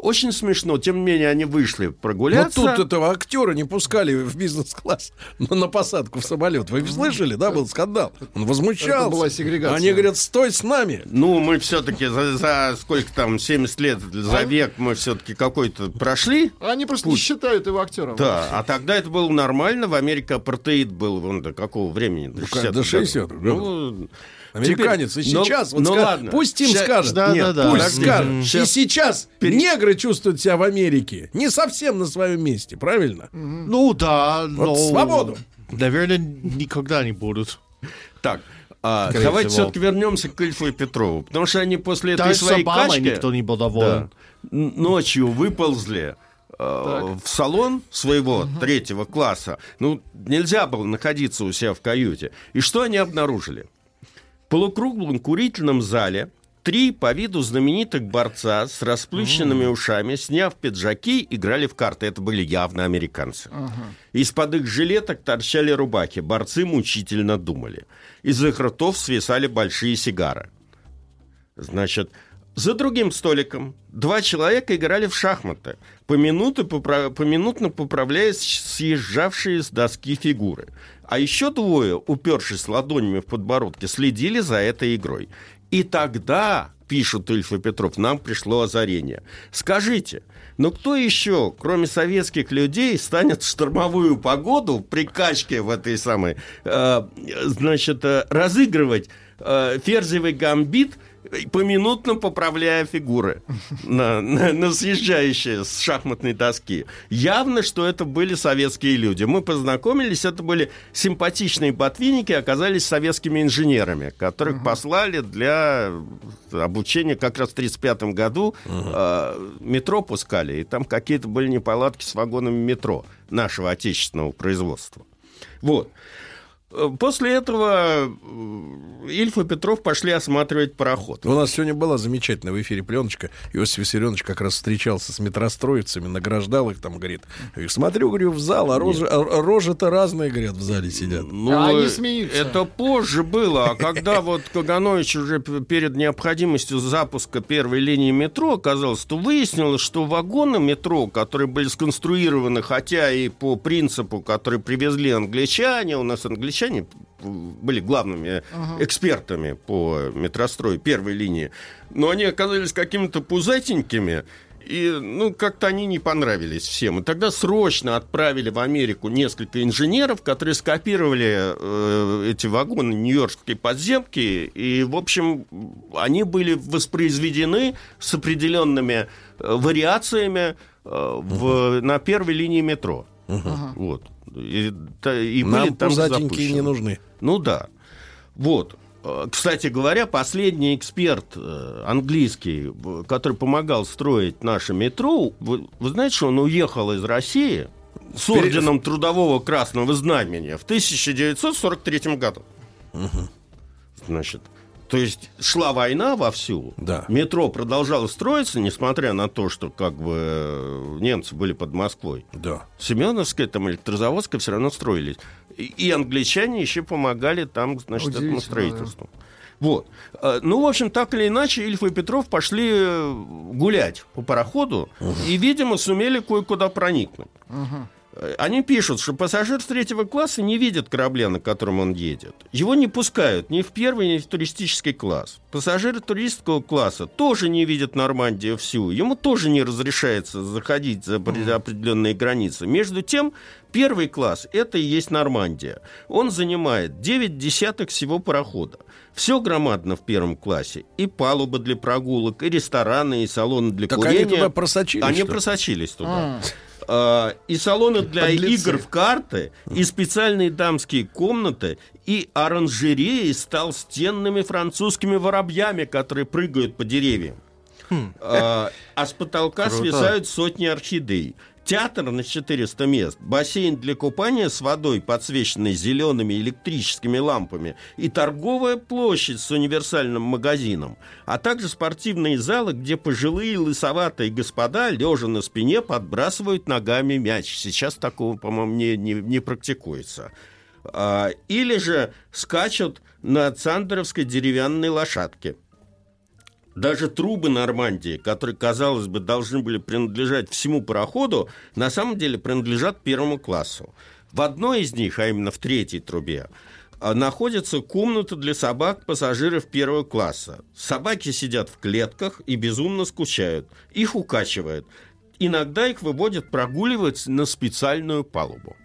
очень смешно, тем не менее, они вышли Но прогуляться. тут этого актера не пускали в бизнес-класс но на посадку в самолет. Вы слышали, да, был скандал? Он возмущался. Это была сегрегация. Они говорят, стой с нами. Ну, мы все-таки за, за сколько там, 70 лет, за А? век мы все-таки какой-то прошли. Они просто не считают его актером. Да, а тогда это было нормально. В Америке апартеид был вон до какого времени? До Ну, 60 до 60 Ну, Американец. теперь- и сейчас, ну, вот ну ска- ладно. пусть им Ща- скажет. да, Нет, да, да. пусть Подожди. скажет. И сейчас Пере- негры чувствуют себя в Америке не совсем на своем месте, правильно? Ну да, но... свободу. Наверное, никогда не будут. Так, а, Скорее давайте всего. все-таки вернемся к Ильфу и Петрову. Потому что они после этой Даже с своей Обамой качки... никто не был доволен. Да. Ночью выползли э, в салон своего третьего класса. Ну, нельзя было находиться у себя в каюте. И что они обнаружили? В полукруглом курительном зале три по виду знаменитых борца с расплющенными ушами, сняв пиджаки, играли в карты. Это были явно американцы. Из-под их жилеток торчали рубахи. Борцы мучительно думали. Из их ртов свисали большие сигары. Значит, За другим столиком два человека играли в шахматы, поминутно, попра- поминутно поправляя съезжавшие с доски фигуры. А еще двое, упершись ладонями в подбородке, следили за этой игрой. И тогда, пишет Ильф и Петров, нам пришло озарение. Скажите, ну кто еще, кроме советских людей, станет в штормовую погоду при качке в этой самой, э, значит, э, разыгрывать э, ферзевый гамбит, поминутно поправляя фигуры на, на, на съезжающие с шахматной доски. Явно, что это были советские люди. Мы познакомились, это были симпатичные ботвинники, оказались советскими инженерами, которых послали для обучения как раз в 1935 году. э, метро пускали, и там какие-то были неполадки с вагонами метро нашего отечественного производства. Вот. После этого э, Ильф и Петров пошли осматривать пароход. У нас сегодня была замечательная в эфире пленочка. Иосиф Виссарионович как раз встречался с метростроицами, награждал их там, говорит. Смотрю, говорю, в зал, а рожи- а рожи-то разные, говорят, в зале сидят. Ну, э, Это позже было, а когда вот Каганович уже перед необходимостью запуска первой линии метро оказался, то выяснилось, что вагоны метро, которые были сконструированы, хотя и по принципу, который привезли англичане, у нас англичане были главными Ага. экспертами по метрострою первой линии, но они оказались какими-то пузатенькими, и, ну, как-то они не понравились всем. И тогда срочно отправили в Америку несколько инженеров, которые скопировали э, эти вагоны нью-йоркской подземки. И, в общем, они были воспроизведены с определенными э, вариациями э, в, на первой линии метро. Вот. И, и Нам были там пузатенькие запущены. не нужны. Ну да. Вот. Э, Кстати говоря, последний эксперт э, английский, который помогал строить наше метро, вы, вы знаете, что он уехал из России с орденом Трудового Красного Знамения в 1943 году. Значит, то есть шла война вовсю, Да. метро продолжало строиться, несмотря на то, что как бы э, немцы были под Москвой. Да. Семеновская, там электрозаводская все равно строились. И, и англичане еще помогали там, значит, этому строительству. Вот. Э, Ну, в общем, так или иначе, Ильф и Петров пошли э, гулять по пароходу и, видимо, сумели кое-куда проникнуть. Э, Они пишут, что пассажир с третьего класса не видит корабля, на котором он едет. Его не пускают ни в первый, ни в туристический класс. Пассажир туристского класса тоже не видит Нормандию всю. Ему тоже не разрешается заходить за опре- определенные границы. Между тем, первый класс – это и есть Нормандия. Он занимает 9 десятых всего парохода. Все громадно в первом классе. И палуба для прогулок, и рестораны, и салоны для Так они курения. туда просочились, Они что ли? просочились туда. А. А, и салоны для Подлецы. игр в карты, и специальные дамские комнаты, и оранжереи с толстенными французскими воробьями, которые прыгают по деревьям. А, а с потолка Круто. свисают сотни орхидей. Театр на 400 мест, бассейн для купания с водой, подсвеченной зелеными электрическими лампами, и торговая площадь с универсальным магазином, а также спортивные залы, где пожилые лысоватые господа, лежа на спине, подбрасывают ногами мяч. Сейчас такого, по-моему, не, не, не практикуется. А, или же скачут на цандеровской деревянной лошадке. Даже трубы Нормандии, которые, казалось бы, должны были принадлежать всему пароходу, на самом деле принадлежат первому классу. В одной из них, а именно в третьей трубе, а, находится комната для собак пассажиров первого класса. Собаки сидят в клетках и безумно скучают. Их укачивают. Иногда их выводят прогуливать на специальную палубу.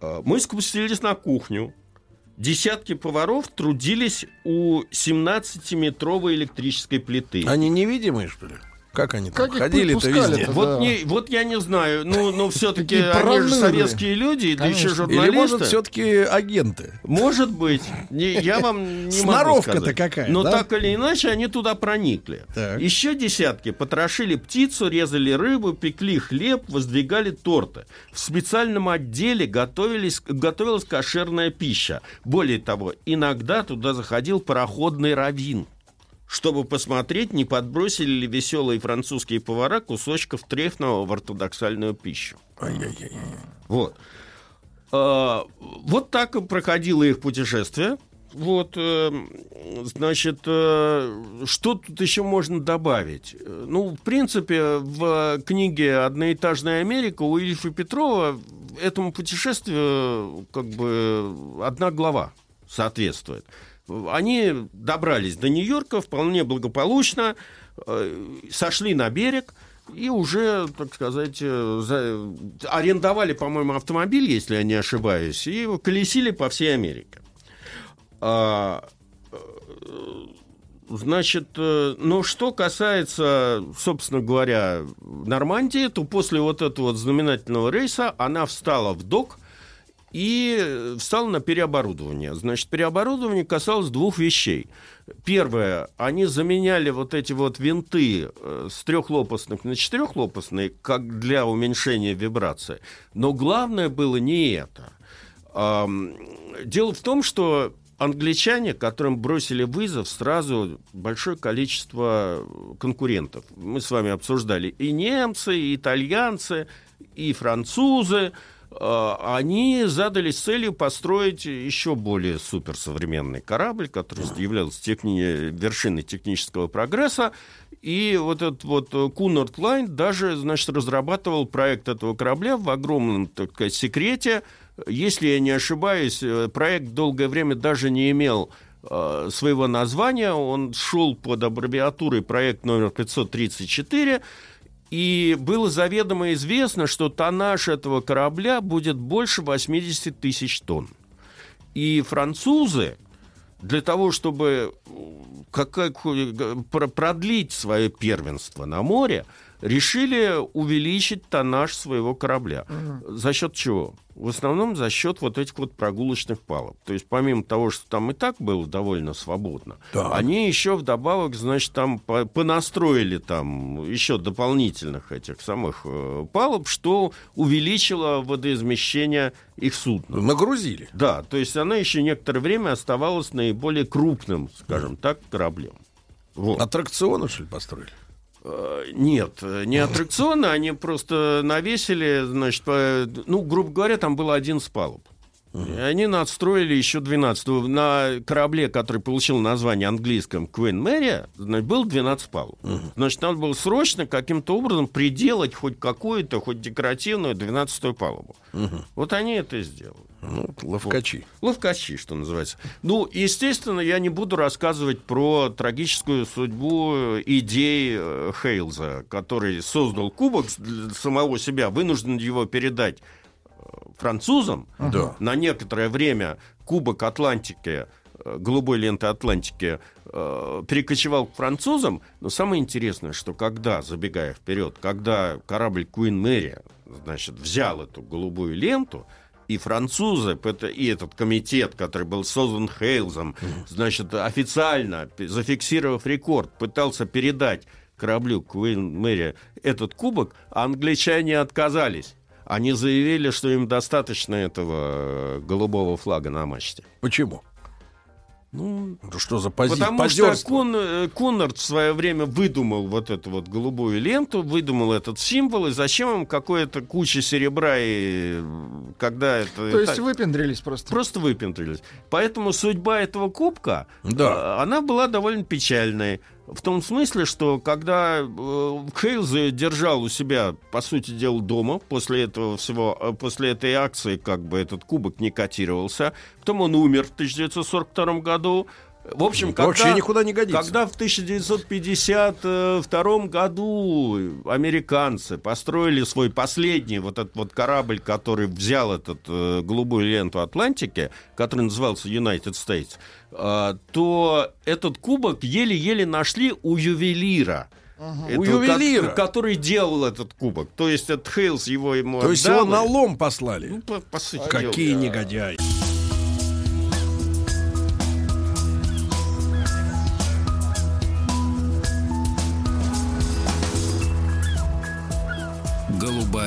А, Мы спустились на кухню. Десятки поваров трудились у 17-метровой электрической плиты. Они невидимые, что ли? Как они там Как ходили-то везде? Вот, Да. не, вот я не знаю, ну, но все-таки Такие они же советские люди, да еще журналисты. Или, может, все-таки агенты? Может быть. Не- я вам не могу Сноровка-то какая, Но да? так или иначе они туда проникли. Так. Еще десятки потрошили птицу, резали рыбу, пекли хлеб, воздвигали торты. В специальном отделе готовились, готовилась кошерная пища. Более того, иногда туда заходил пароходный раввин чтобы посмотреть, не подбросили ли веселые французские повара кусочков трефного в ортодоксальную пищу. Вот. А, вот так и проходило их путешествие. Вот, э, значит, э, что тут еще можно добавить? Э, Ну, в принципе, в книге «Одноэтажная Америка» у Ильфа Петрова этому путешествию как бы одна глава соответствует. Они добрались до Нью-Йорка вполне благополучно, э, сошли на берег и уже, так сказать, э, за- арендовали, по-моему, автомобиль, если я не ошибаюсь, и колесили по всей Америке. А, э, Значит, ну что касается, собственно говоря, Нормандии, то после вот этого вот знаменательного рейса она встала в док и встала на переоборудование. Значит, переоборудование касалось двух вещей. Первое, они заменяли вот эти вот винты э, с трехлопастных на четырехлопастные, как для уменьшения вибрации. Но главное было не это. Дело в том, что англичане, которым бросили вызов сразу большое количество конкурентов. Мы с вами обсуждали и немцы, и итальянцы, и французы. Э, Они задались целью построить еще более суперсовременный корабль, который являлся техни- вершиной технического прогресса. И вот этот вот Кунард Лайн даже, значит, разрабатывал проект этого корабля в огромном, так сказать, секрете. Если я не ошибаюсь, э, проект долгое время даже не имел э, своего названия. Он шел под аббревиатурой проект номер 534. И было заведомо известно, что тоннаж этого корабля будет больше 80 тысяч тонн. И французы для того, чтобы как, как, про- продлить свое первенство на море, решили увеличить тоннаж своего корабля. За счет чего? В основном за счет вот этих вот прогулочных палуб. То есть помимо того, что там и так было довольно свободно, они еще вдобавок, значит, там по- понастроили там еще дополнительных этих самых э, палуб, что увеличило водоизмещение их судна. Нагрузили. Да, то есть она еще некоторое время оставалась наиболее крупным, скажем так, кораблем. Вот. Аттракционы, что ли, построили? Э, Нет, э, не аттракционы, они просто навесили, значит, ну, грубо говоря, там было 11 палуб. И они надстроили еще 12. На корабле, который получил название английском Queen Mary, значит, был 12 палуб. Значит, надо было срочно каким-то образом приделать хоть какую-то, хоть декоративную 12-ю палубу. Вот они это сделали. Ну, ловкачи. Ловкачи, что называется. Ну, естественно, я не буду рассказывать про трагическую судьбу идей э, Хейлза, который создал кубок для самого себя, вынужден его передать э, французам. Да. На некоторое время кубок Атлантики, э, голубой ленты Атлантики, э, перекочевал к французам. Но самое интересное, что когда, забегая вперед, когда корабль Queen Mary, значит, взял эту голубую ленту, и французы, и этот комитет, который был создан Хейлзом, значит, официально, зафиксировав рекорд, пытался передать кораблю Queen Mary этот кубок, а англичане отказались. Они заявили, что им достаточно этого э, голубого флага на мачте. Почему? Ну, что за пози- Потому что позерство? Кон- э, Коннорд в свое время выдумал вот эту вот голубую ленту, выдумал этот символ, и зачем им какое-то куча серебра, и когда это... То есть так- выпендрились просто. Просто выпендрились. Поэтому судьба этого кубка, Да. э, она была довольно печальной. В том смысле, что когда э, Хейлз держал у себя, по сути дела, дома, после этого всего, э, после этой акции, как бы этот кубок не котировался, потом он умер в 1942 году. В общем, Это когда, вообще никуда не годится. Когда в 1952 году американцы построили свой последний вот этот вот корабль, который взял этот э, голубую ленту Атлантики, который назывался United States, э, то этот кубок еле-еле нашли у ювелира. У Этого, ювелира? ко- который делал этот кубок. То есть этот Хейлс его ему То есть отдал, его на лом послали? Ну, по, по сути Какие дела. негодяи.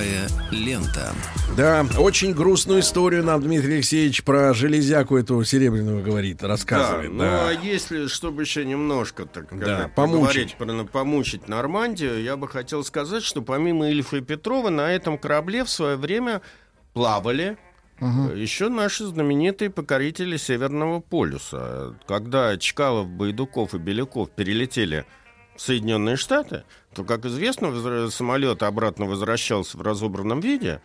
Голубая лента. Да, очень грустную историю нам Дмитрий Алексеевич про железяку эту серебряную говорит, рассказывает. Да, Да, Ну, а если, чтобы еще немножко так Да, сказать, помучить. поговорить про помучить Нормандию, я бы хотел сказать, что помимо Ильфа и Петрова на этом корабле в свое время плавали Еще наши знаменитые покорители Северного полюса. Когда Чкалов, Байдуков и Беляков перелетели в Соединенные Штаты, то, как известно, самолет обратно возвращался в разобранном виде,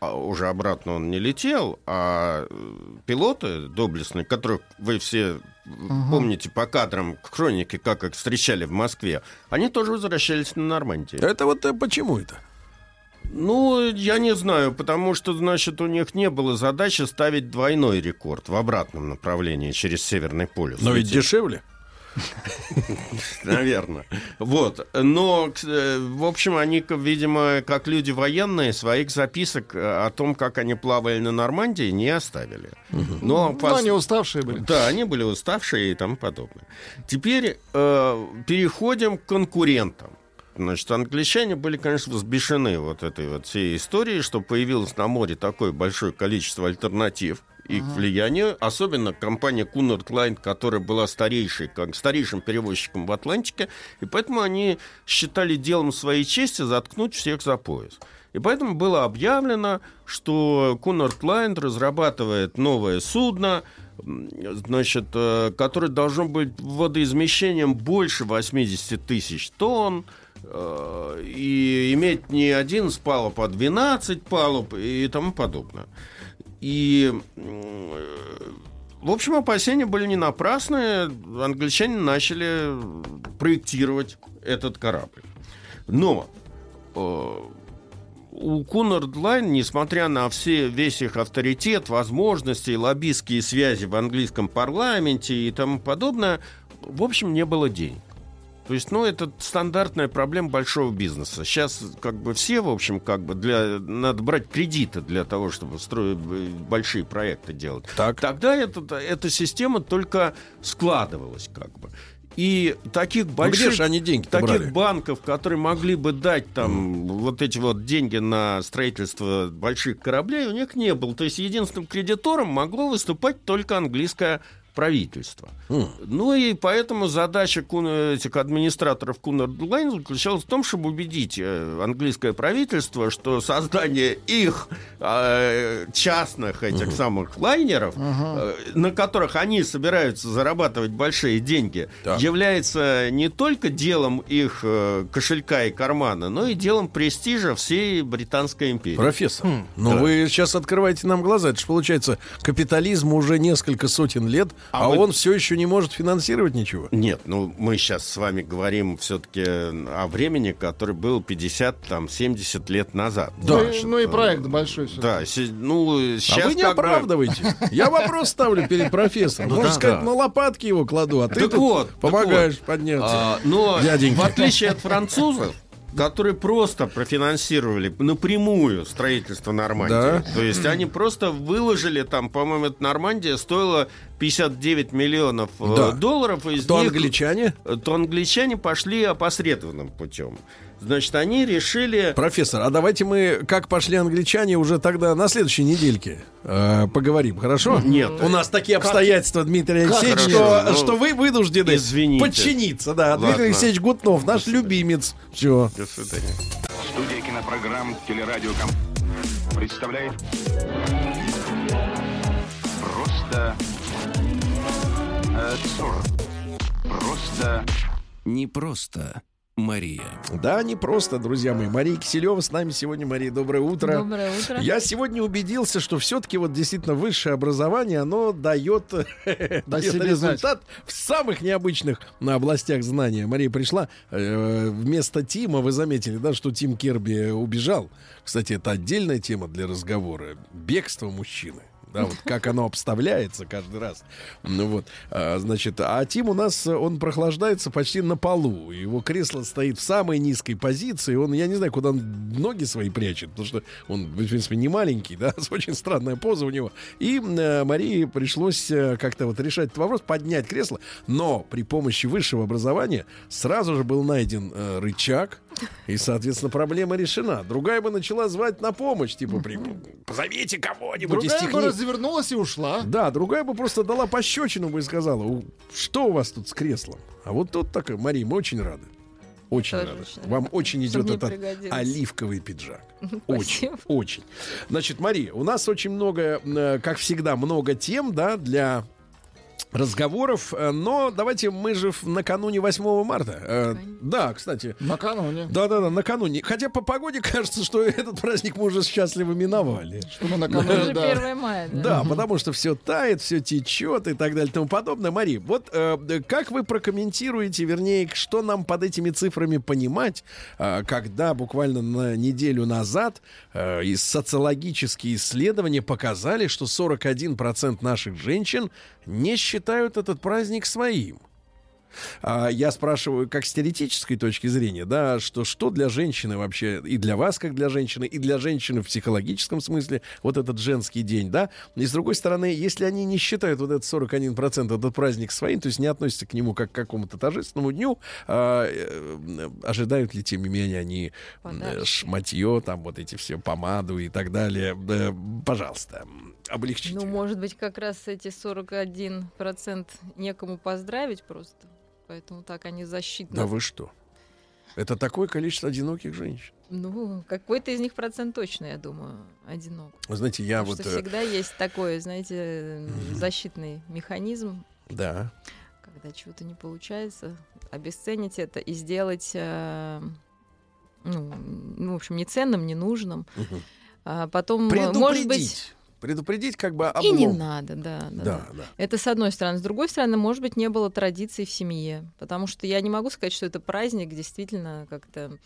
а уже обратно он не летел, а э, пилоты доблестные, которых вы все Мгм. помните по кадрам хроники, как их встречали в Москве, они тоже возвращались на Нормандию. Это вот э, почему это? Ну, я не знаю, потому что, значит, у них не было задачи ставить двойной рекорд в обратном направлении через Северный полюс. Но ведь дешевле. Наверное. Вот. Но, э, в общем, они, видимо, как люди военные, своих записок э, о том, как они плавали на Нормандии, не оставили. Но, Ну, пос- они уставшие были. Да, они были уставшие и тому подобное. Теперь э, переходим к конкурентам. Значит, англичане были, конечно, взбешены вот этой вот всей историей, что появилось на море такое большое количество альтернатив их влиянию, особенно компания Cunard Line, которая была старейшей, как старейшим перевозчиком в Атлантике, и поэтому они считали делом своей чести заткнуть всех за пояс. И поэтому было объявлено, что Cunard Line разрабатывает новое судно, значит, э, которое должно быть водоизмещением больше 80 тысяч тонн, э, и иметь не 11 палуб, а 12 палуб и тому подобное. И, э, в общем, опасения были не напрасные. Англичане начали проектировать этот корабль. Но э, у Cunard Line, несмотря на все, весь их авторитет, возможности, лоббистские связи в английском парламенте и тому подобное, в общем, не было денег. То есть, ну, это стандартная проблема большого бизнеса. Сейчас, как бы, все, в общем, как бы, для, надо брать кредиты для того, чтобы строить э, большие проекты делать. Тогда эта, эта система только складывалась, как бы. И таких больших... где же они деньги-то Таких брали? банков, которые могли бы дать там вот эти вот деньги на строительство больших кораблей, у них не было. То есть единственным кредитором могло выступать только английское правительство. Ну и поэтому задача кун- этих администраторов Cunard Line заключалась в том, чтобы убедить э, английское правительство, что создание их э, частных этих самых лайнеров, э, на которых они собираются зарабатывать большие деньги, является не только делом их э, кошелька и кармана, но и делом престижа всей Британской империи. Профессор, но Да. вы сейчас открываете нам глаза. Это же получается, капитализм уже несколько сотен лет, а, А вы- он все еще не может финансировать ничего. Нет, ну мы сейчас с вами говорим все-таки о времени, который был 50, там, 70 лет назад. Ну, и- Значит, ну и э, проект большой. Да, ну, сейчас а вы не оправдываете. Я вопрос ставлю перед профессором. Ну Можно да, сказать, да. на лопатки его кладу, а ты помогаешь подняться. А, но в отличие от французов, которые просто профинансировали напрямую строительство Нормандии. Да. То есть они просто выложили там, по-моему, Нормандия стоила 59 миллионов э, Да. долларов. Из То них- англичане? То англичане пошли опосредованным путем. Значит, они решили... Профессор, а давайте мы, как пошли англичане, уже тогда на следующей недельке э, поговорим, хорошо? Нет. У нас такие обстоятельства, Дмитрий Как Алексеевич, что, Ну, что вы вынуждены извините. подчиниться. Да, Ладно. Дмитрий Алексеевич Гутнов, наш любимец. Все. До свидания. Студия кинопрограмм «Телерадиоком» представляет Просто э, абсурд. Просто Не просто Мария. Да, не просто, друзья мои. Мария Киселева с нами сегодня. Мария, доброе утро. Доброе утро. Я сегодня убедился, что все-таки вот действительно высшее образование, оно дает, дает знать. результат в самых необычных на областях знания. Мария пришла э, вместо Тима, вы заметили, да, что Тим Керби убежал. Кстати, это отдельная тема для разговора. Бегство мужчины. Да, вот как оно обставляется каждый раз. Ну вот, а, значит, а Тим у нас, он прохлаждается почти на полу. Его кресло стоит в самой низкой позиции. Он, я не знаю, куда он ноги свои прячет, потому что он, в принципе, не маленький, да, очень странная поза у него. И э, Марии пришлось э, как-то вот решать этот вопрос, поднять кресло. Но при помощи высшего образования сразу же был найден э, рычаг, и, соответственно, проблема решена. Другая бы начала звать на помощь, типа, при... позовите кого-нибудь из Другая бы техни- развернулась и ушла. да, другая бы просто дала пощечину бы и сказала, «У- что у вас тут с креслом? А вот тут такая, Мария, мы очень рады. Очень Тоже рада. очень Вам очень идет этот оливковый пиджак. Очень, очень. Значит, Мария, у нас очень много, э, как всегда, много тем, да, для разговоров, э, но давайте мы же накануне 8 марта. Э, Да, кстати. Накануне. Да-да-да, накануне. Хотя по погоде кажется, что этот праздник мы уже счастливо миновали. Что мы накануне, Уже да. 1 мая, да. Да, потому что все тает, все течет и так далее и тому подобное. Мари, вот э, как вы прокомментируете, вернее, что нам под этими цифрами понимать, э, когда буквально на неделю назад э, из социологические исследования показали, что 41% наших женщин не считают этот праздник своим? А, я спрашиваю, как с теоретической точки зрения, да, что что для женщины вообще, и для вас, как для женщины, и для женщины в психологическом смысле, вот этот женский день, да, и с другой стороны, если они не считают вот этот 41% этот праздник своим, то есть не относятся к нему как к какому-то торжественному дню, а, э, ожидают ли, тем не менее, они Подарочки. шматье, там вот эти все помаду и так далее, Э, пожалуйста, облегчите. Ну, может быть, как раз эти 41% некому поздравить просто. Поэтому так они защитны. Да вы что? Это такое количество одиноких женщин. Ну, какой-то из них процент точно, я думаю, одинок. Вы знаете, я Потому вот... что э, всегда есть такой, знаете, защитный механизм, Да. когда чего-то не получается, обесценить это и сделать, э, ну, ну, в общем, не ценным, не нужным. Мгм. А потом, э, может быть, Предупредить. Как бы и не облом. надо, да, да, Да, да. да. Это с одной стороны. С другой стороны, может быть, не было традиций в семье. Потому что я не могу сказать, что это праздник действительно как-то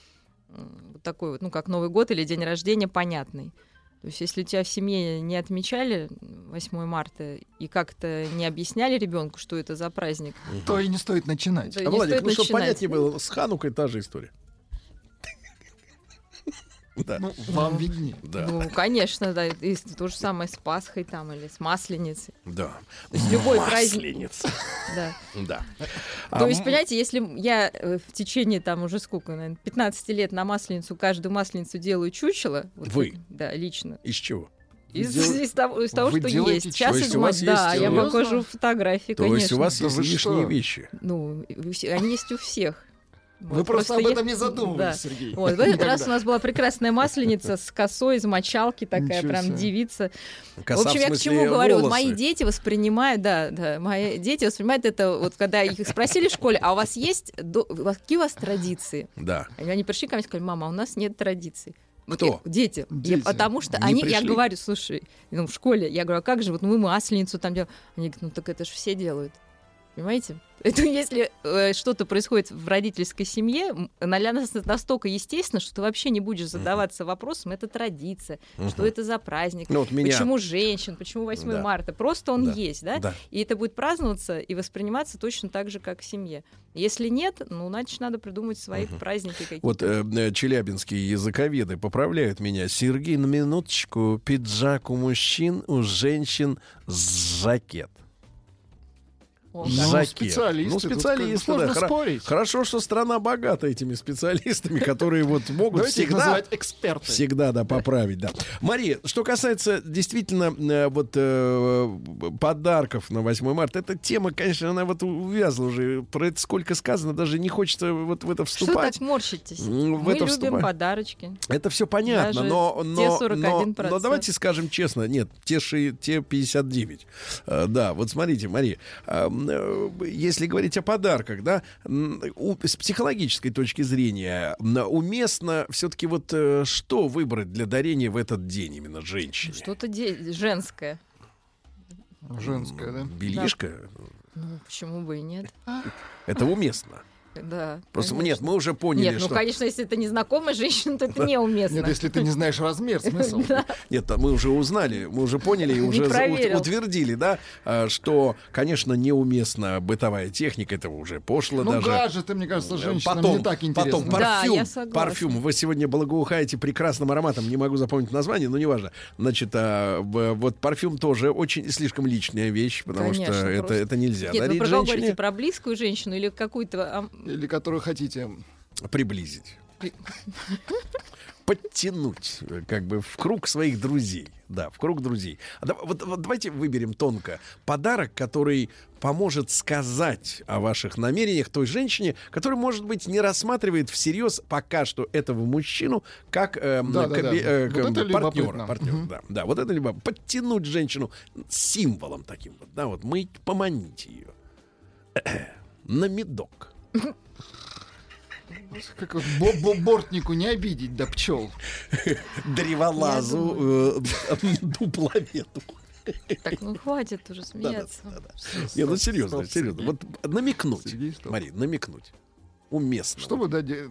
вот такой вот, ну, как Новый год или день рождения, понятный. То есть, если у тебя в семье не отмечали 8 марта и как-то не объясняли ребенку, что это за праздник, То и не стоит начинать. то А, не Владик, стоит ну чтобы понятнее было, с Ханукой та же история. Да. Ну, вам виднее. Да. Ну, конечно, да. И то же самое с Пасхой там или с Масленицей. Да. То есть любой праздник. Масленица. Да. Да. То А, есть, понимаете, если я э, в течение там уже сколько, наверное, 15 лет на масленицу, каждую масленицу делаю чучело. вот Вы? это- Да, лично. Из чего? Из, дел- из того, из того, что есть. Сейчас То есть у вас да, есть, я э, покажу фотографии, То конечно. есть у вас есть лишние что? вещи. Ну, они есть у всех. Вы Вот, просто об я- этом не задумывались, да. Сергей. Вот, в этот Никогда. раз у нас была прекрасная масленица с косой из мочалки, такая Ничего прям себе. девица. Коса, в общем, в я к чему говорю? Вот мои дети воспринимают, да, да, мои дети воспринимают это, вот когда их спросили в школе, а у вас есть, до- какие у вас традиции? Да. Они пришли ко мне и сказали, мама, у нас нет традиций. Кто? я- дети. Я- Дети. потому что Не они, я пришли? говорю, слушай, ну, в школе, я говорю, а как же, вот мы масленицу там делаем. Они говорят, ну так это же все делают. Понимаете? Это если э, что-то происходит в родительской семье, для нас это настолько естественно, что ты вообще не будешь задаваться вопросом, это традиция, что Мгм. это за праздник, Ну, вот меня- почему женщин, почему 8 Да. марта. Просто он Да. есть, да? Да. И это будет праздноваться и восприниматься точно так же, как в семье. Если нет, ну, значит, надо придумать свои праздники какие-то. Вот э, э, челябинские языковеды поправляют меня. Сергей, на минуточку. Пиджак у мужчин, у женщин жакет. О, Ну, как. Жакет. специалисты, Ну, специалисты, сложно да. Хоро- спорить. Хорошо, что страна богата этими специалистами, которые вот могут Давайте их всегда... называть эксперты. Всегда, да, поправить, да. Мария, что касается действительно э, вот э, подарков на 8 марта, эта тема, конечно, она вот увязла уже. Про это сколько сказано, даже не хочется вот в это Что вступать. так морщитесь? В Мы это любим вступать. подарочки. Это все понятно, Даже но, те но, но, 41%. но давайте скажем честно, нет, те, ши- те 59. Э, да, вот смотрите, Мария, если говорить о подарках, да, у- с психологической точки зрения, уместно все-таки вот э, что выбрать для дарения в этот день именно женщине? Что-то де- женское. Женское, да? Белишка? Ну, почему бы и нет? Это уместно. Да. Просто конечно. нет, мы уже поняли, Нет, ну, что... конечно, если это незнакомая женщина, то это неуместно. Нет, если ты не знаешь размер, смысл. Да. Нет, там мы уже узнали, мы уже поняли и уже утвердили, да, а, что, конечно, неуместна бытовая техника, это уже пошло Ну, даже. гаджеты, мне кажется, женщинам Потом, не так интересно. потом парфюм, парфюм. Вы сегодня благоухаете прекрасным ароматом, не могу запомнить название, но неважно. Значит, а, вот парфюм тоже очень слишком личная вещь, потому Конечно, что это, просто. это нельзя Нет, вы дарить говорите? Про близкую женщину или какую-то... Или которую хотите. приблизить. подтянуть, э, как бы в круг своих друзей. Да, в круг друзей. А вот, вот давайте выберем тонко подарок, который поможет сказать о ваших намерениях той женщине, которая, может быть, не рассматривает всерьез пока что этого мужчину как Да, да, да. каби- э, Вот как это бы партнера. партнера, да, да, вот это либо подтянуть женщину символом таким вот, да, вот мы поманите ее на медок. Как вот бо- бо- бортнику не обидеть, да пчел. Древолазу, э, дупломету. Так, ну хватит уже смеяться. Не, ну серьезно, Стоп, серьезно. Вот намекнуть. Стоп. Марин, намекнуть. Уместно. Чтобы, да, де-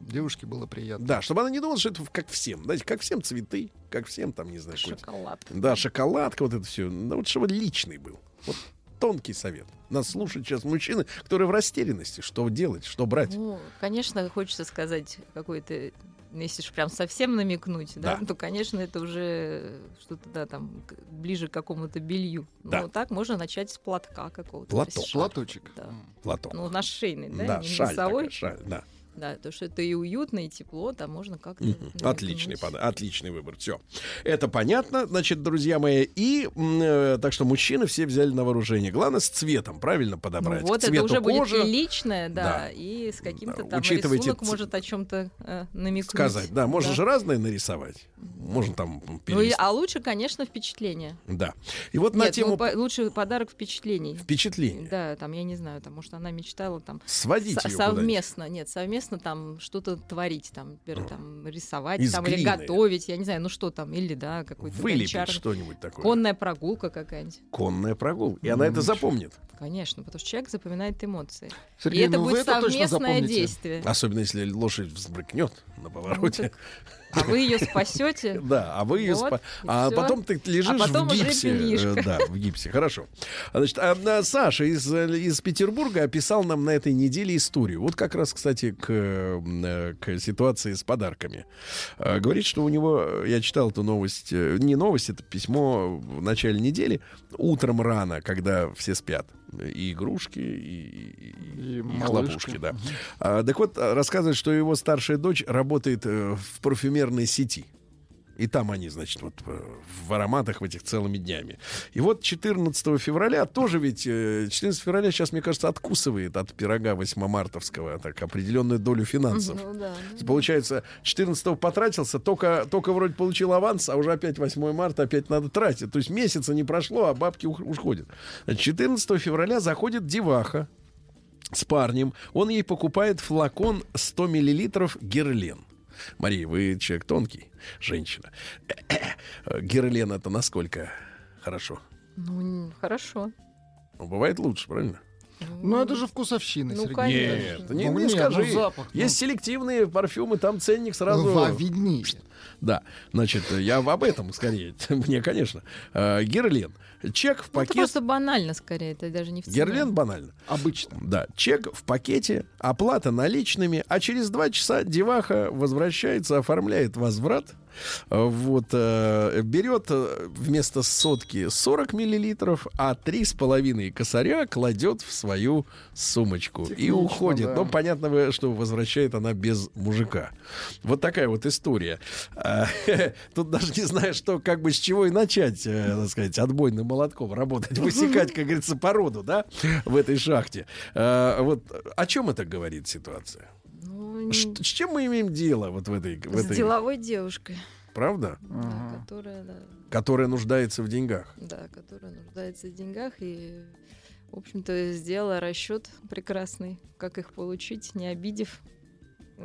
девушке было приятно. Да, чтобы она не думала, что это как всем. Знаете, как всем цветы, как всем там, не знаю, Шоколад. Да, шоколадка, вот это все. Да вот чтобы личный был. Вот тонкий совет. Нас слушают сейчас мужчины, которые в растерянности. Что делать, что брать? Ну, конечно, хочется сказать какой-то, ну, если уж прям совсем намекнуть, да, Да. то, конечно, это уже что-то, да, там, к- ближе к какому-то белью. Да. Ну, так можно начать с платка какого-то. Платок. Платочек. Да. Платок. Ну, наш шейный, да, да, не шаль носовой. такая, шаль, да. Да, то, что это и уютно, и тепло, там можно как-то... Намекнуть. Отличный, пода- отличный выбор. Все. Это понятно, значит, друзья мои. И э, так что мужчины все взяли на вооружение. Главное с цветом правильно Ну, подобрать. вот К это цвету уже будет кожи личное, да, Да. и с каким-то Да, там учитывайте рисунок ц- может о чем-то э, намекнуть. сказать. Да, можно Да. же разное нарисовать. Можно там Ну, и, перевести. а лучше, конечно, впечатление. Да. И вот на Нет, тему ну, по- лучше подарок впечатлений. впечатлений. Да, там, я не знаю, там, может, она мечтала там Сводить со- её совместно, нет, совместно там что-то творить, там, например, там, рисовать, Из там, или глины. готовить, я не знаю, ну что там, или, да, какой-то Вылепить гончар- что-нибудь такое. Конная прогулка какая-нибудь. Конная прогулка. И она это запомнит. Конечно, потому что человек запоминает эмоции. Сергей, и это ну будет совместное действие. Особенно если лошадь взбрыкнет на повороте. А вы ее спасете. Да, а вы ее Вот, спа- А потом ты лежишь А потом в гипсе. Да, в гипсе. Хорошо. Значит, а, а, Саша из, из Петербурга описал нам на этой неделе историю. Вот как раз, кстати, к, э, к ситуации с подарками. А, Говорит, что у него, я читал эту новость, э, не новость, это письмо в начале недели, утром рано, когда все спят. И игрушки, и, и- и- и хлопушки, да. А, так вот, рассказывает, что его старшая дочь работает э, в парфюмерной сети. И там они, значит, вот э, в ароматах в этих целыми днями. И вот 14 февраля тоже ведь... э, 14 февраля сейчас, мне кажется, откусывает от пирога 8 мартовского так определенную долю финансов. Ну да. Получается, 14 потратился, только, только вроде получил аванс, а уже опять 8 марта, опять надо тратить. То есть месяца не прошло, а бабки ух- уходят. Значит, 14 февраля заходит деваха с парнем. Он ей покупает флакон 100 миллилитров герлен. Мария, вы человек тонкий, женщина. Герлен это насколько хорошо? Ну, хорошо. Ну, бывает лучше, правильно? Ну, это же вкусовщина, Ну, Сергей. конечно. Нет, не, Ну, не нет, скажи. ну, запах, ну. Есть селективные парфюмы, там ценник сразу... Ва, виднее. Да, значит, я об этом скорее. Мне, конечно. Э, Герлен. Чек в Ну, это просто банально, скорее, это даже не в цене. Герлен банально. Обычно. Да, чек в пакете, оплата наличными, а через два часа деваха возвращается, оформляет возврат, вот, э, берет э, вместо сотки 40 миллилитров, а три с половиной косаря кладет в свою сумочку и Технично, уходит. да. Но понятно, что возвращает она без мужика. Вот такая вот история. А, Тут даже не знаю, что, как бы с чего и начать, э, так сказать, отбойным молотком работать, высекать, как говорится, породу, да, в этой шахте. А, Вот о чем это говорит ситуация? Ну, С чем мы имеем дело вот в этой, в с этой деловой девушкой, правда? да, которая, да, Которая нуждается в деньгах. да, которая нуждается в деньгах и, в общем-то, сделала расчет прекрасный, как их получить, не обидев.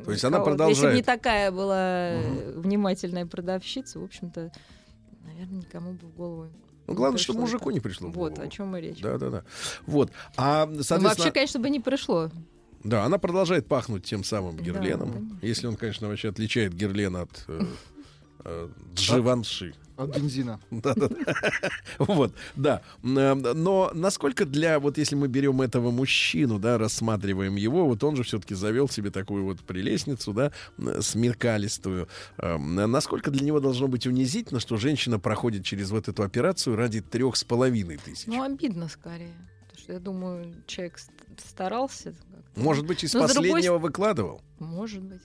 То есть она никого. Если бы продолжает. не такая была э, внимательная продавщица, в общем-то, наверное, никому бы в голову. Ну, главное, чтобы мужику это. не пришло в Вот о чем и речь. Да, да, да. Вот. А, Ну, соответственно, вообще, конечно, бы не пришло. Да, она продолжает пахнуть тем самым Да, герленом. конечно. если он, конечно, вообще отличает герлен от э, э, дживанши. От бензина. Да-да-да. Вот, да. Но насколько для, вот если мы берем этого мужчину, да, рассматриваем его, вот он же все-таки завел себе такую вот прелестницу, да, смеркалистую. Эм, Насколько для него должно быть унизительно, что женщина проходит через вот эту операцию ради трех с половиной тысяч? Ну, обидно скорее. Потому что я думаю, человек ст- старался. Может быть, из Но с другой последнего выкладывал? Может быть.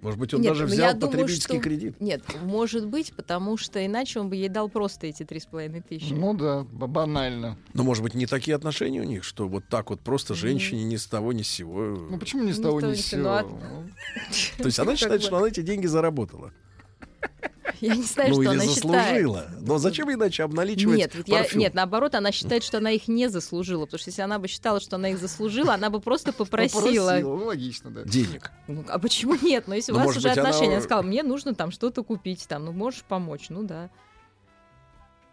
Может быть, он Нет, даже ну, взял думаю, потребительский что- кредит. Нет, может быть, потому что иначе он бы ей дал просто эти три с половиной тысячи. Ну да, банально. Но, может быть, не такие отношения у них, что вот так вот просто женщине ни с того, ни с сего. Ну почему ни с того, ни с сего. Ну, сего? То есть она считает, что она эти деньги заработала. Я не знаю, ну что или она заслужила. считает. Но зачем иначе обналичивать Нет, ведь я, нет, наоборот, она считает, что она их не заслужила, потому что если она бы считала, что она их заслужила, она бы просто попросила. Попросила, ну, логично, да. Денег. Ну, а почему нет? Ну, если Ну, у вас уже быть, она- отношения, она сказала, мне нужно там что-то купить, там, ну, можешь помочь, ну да.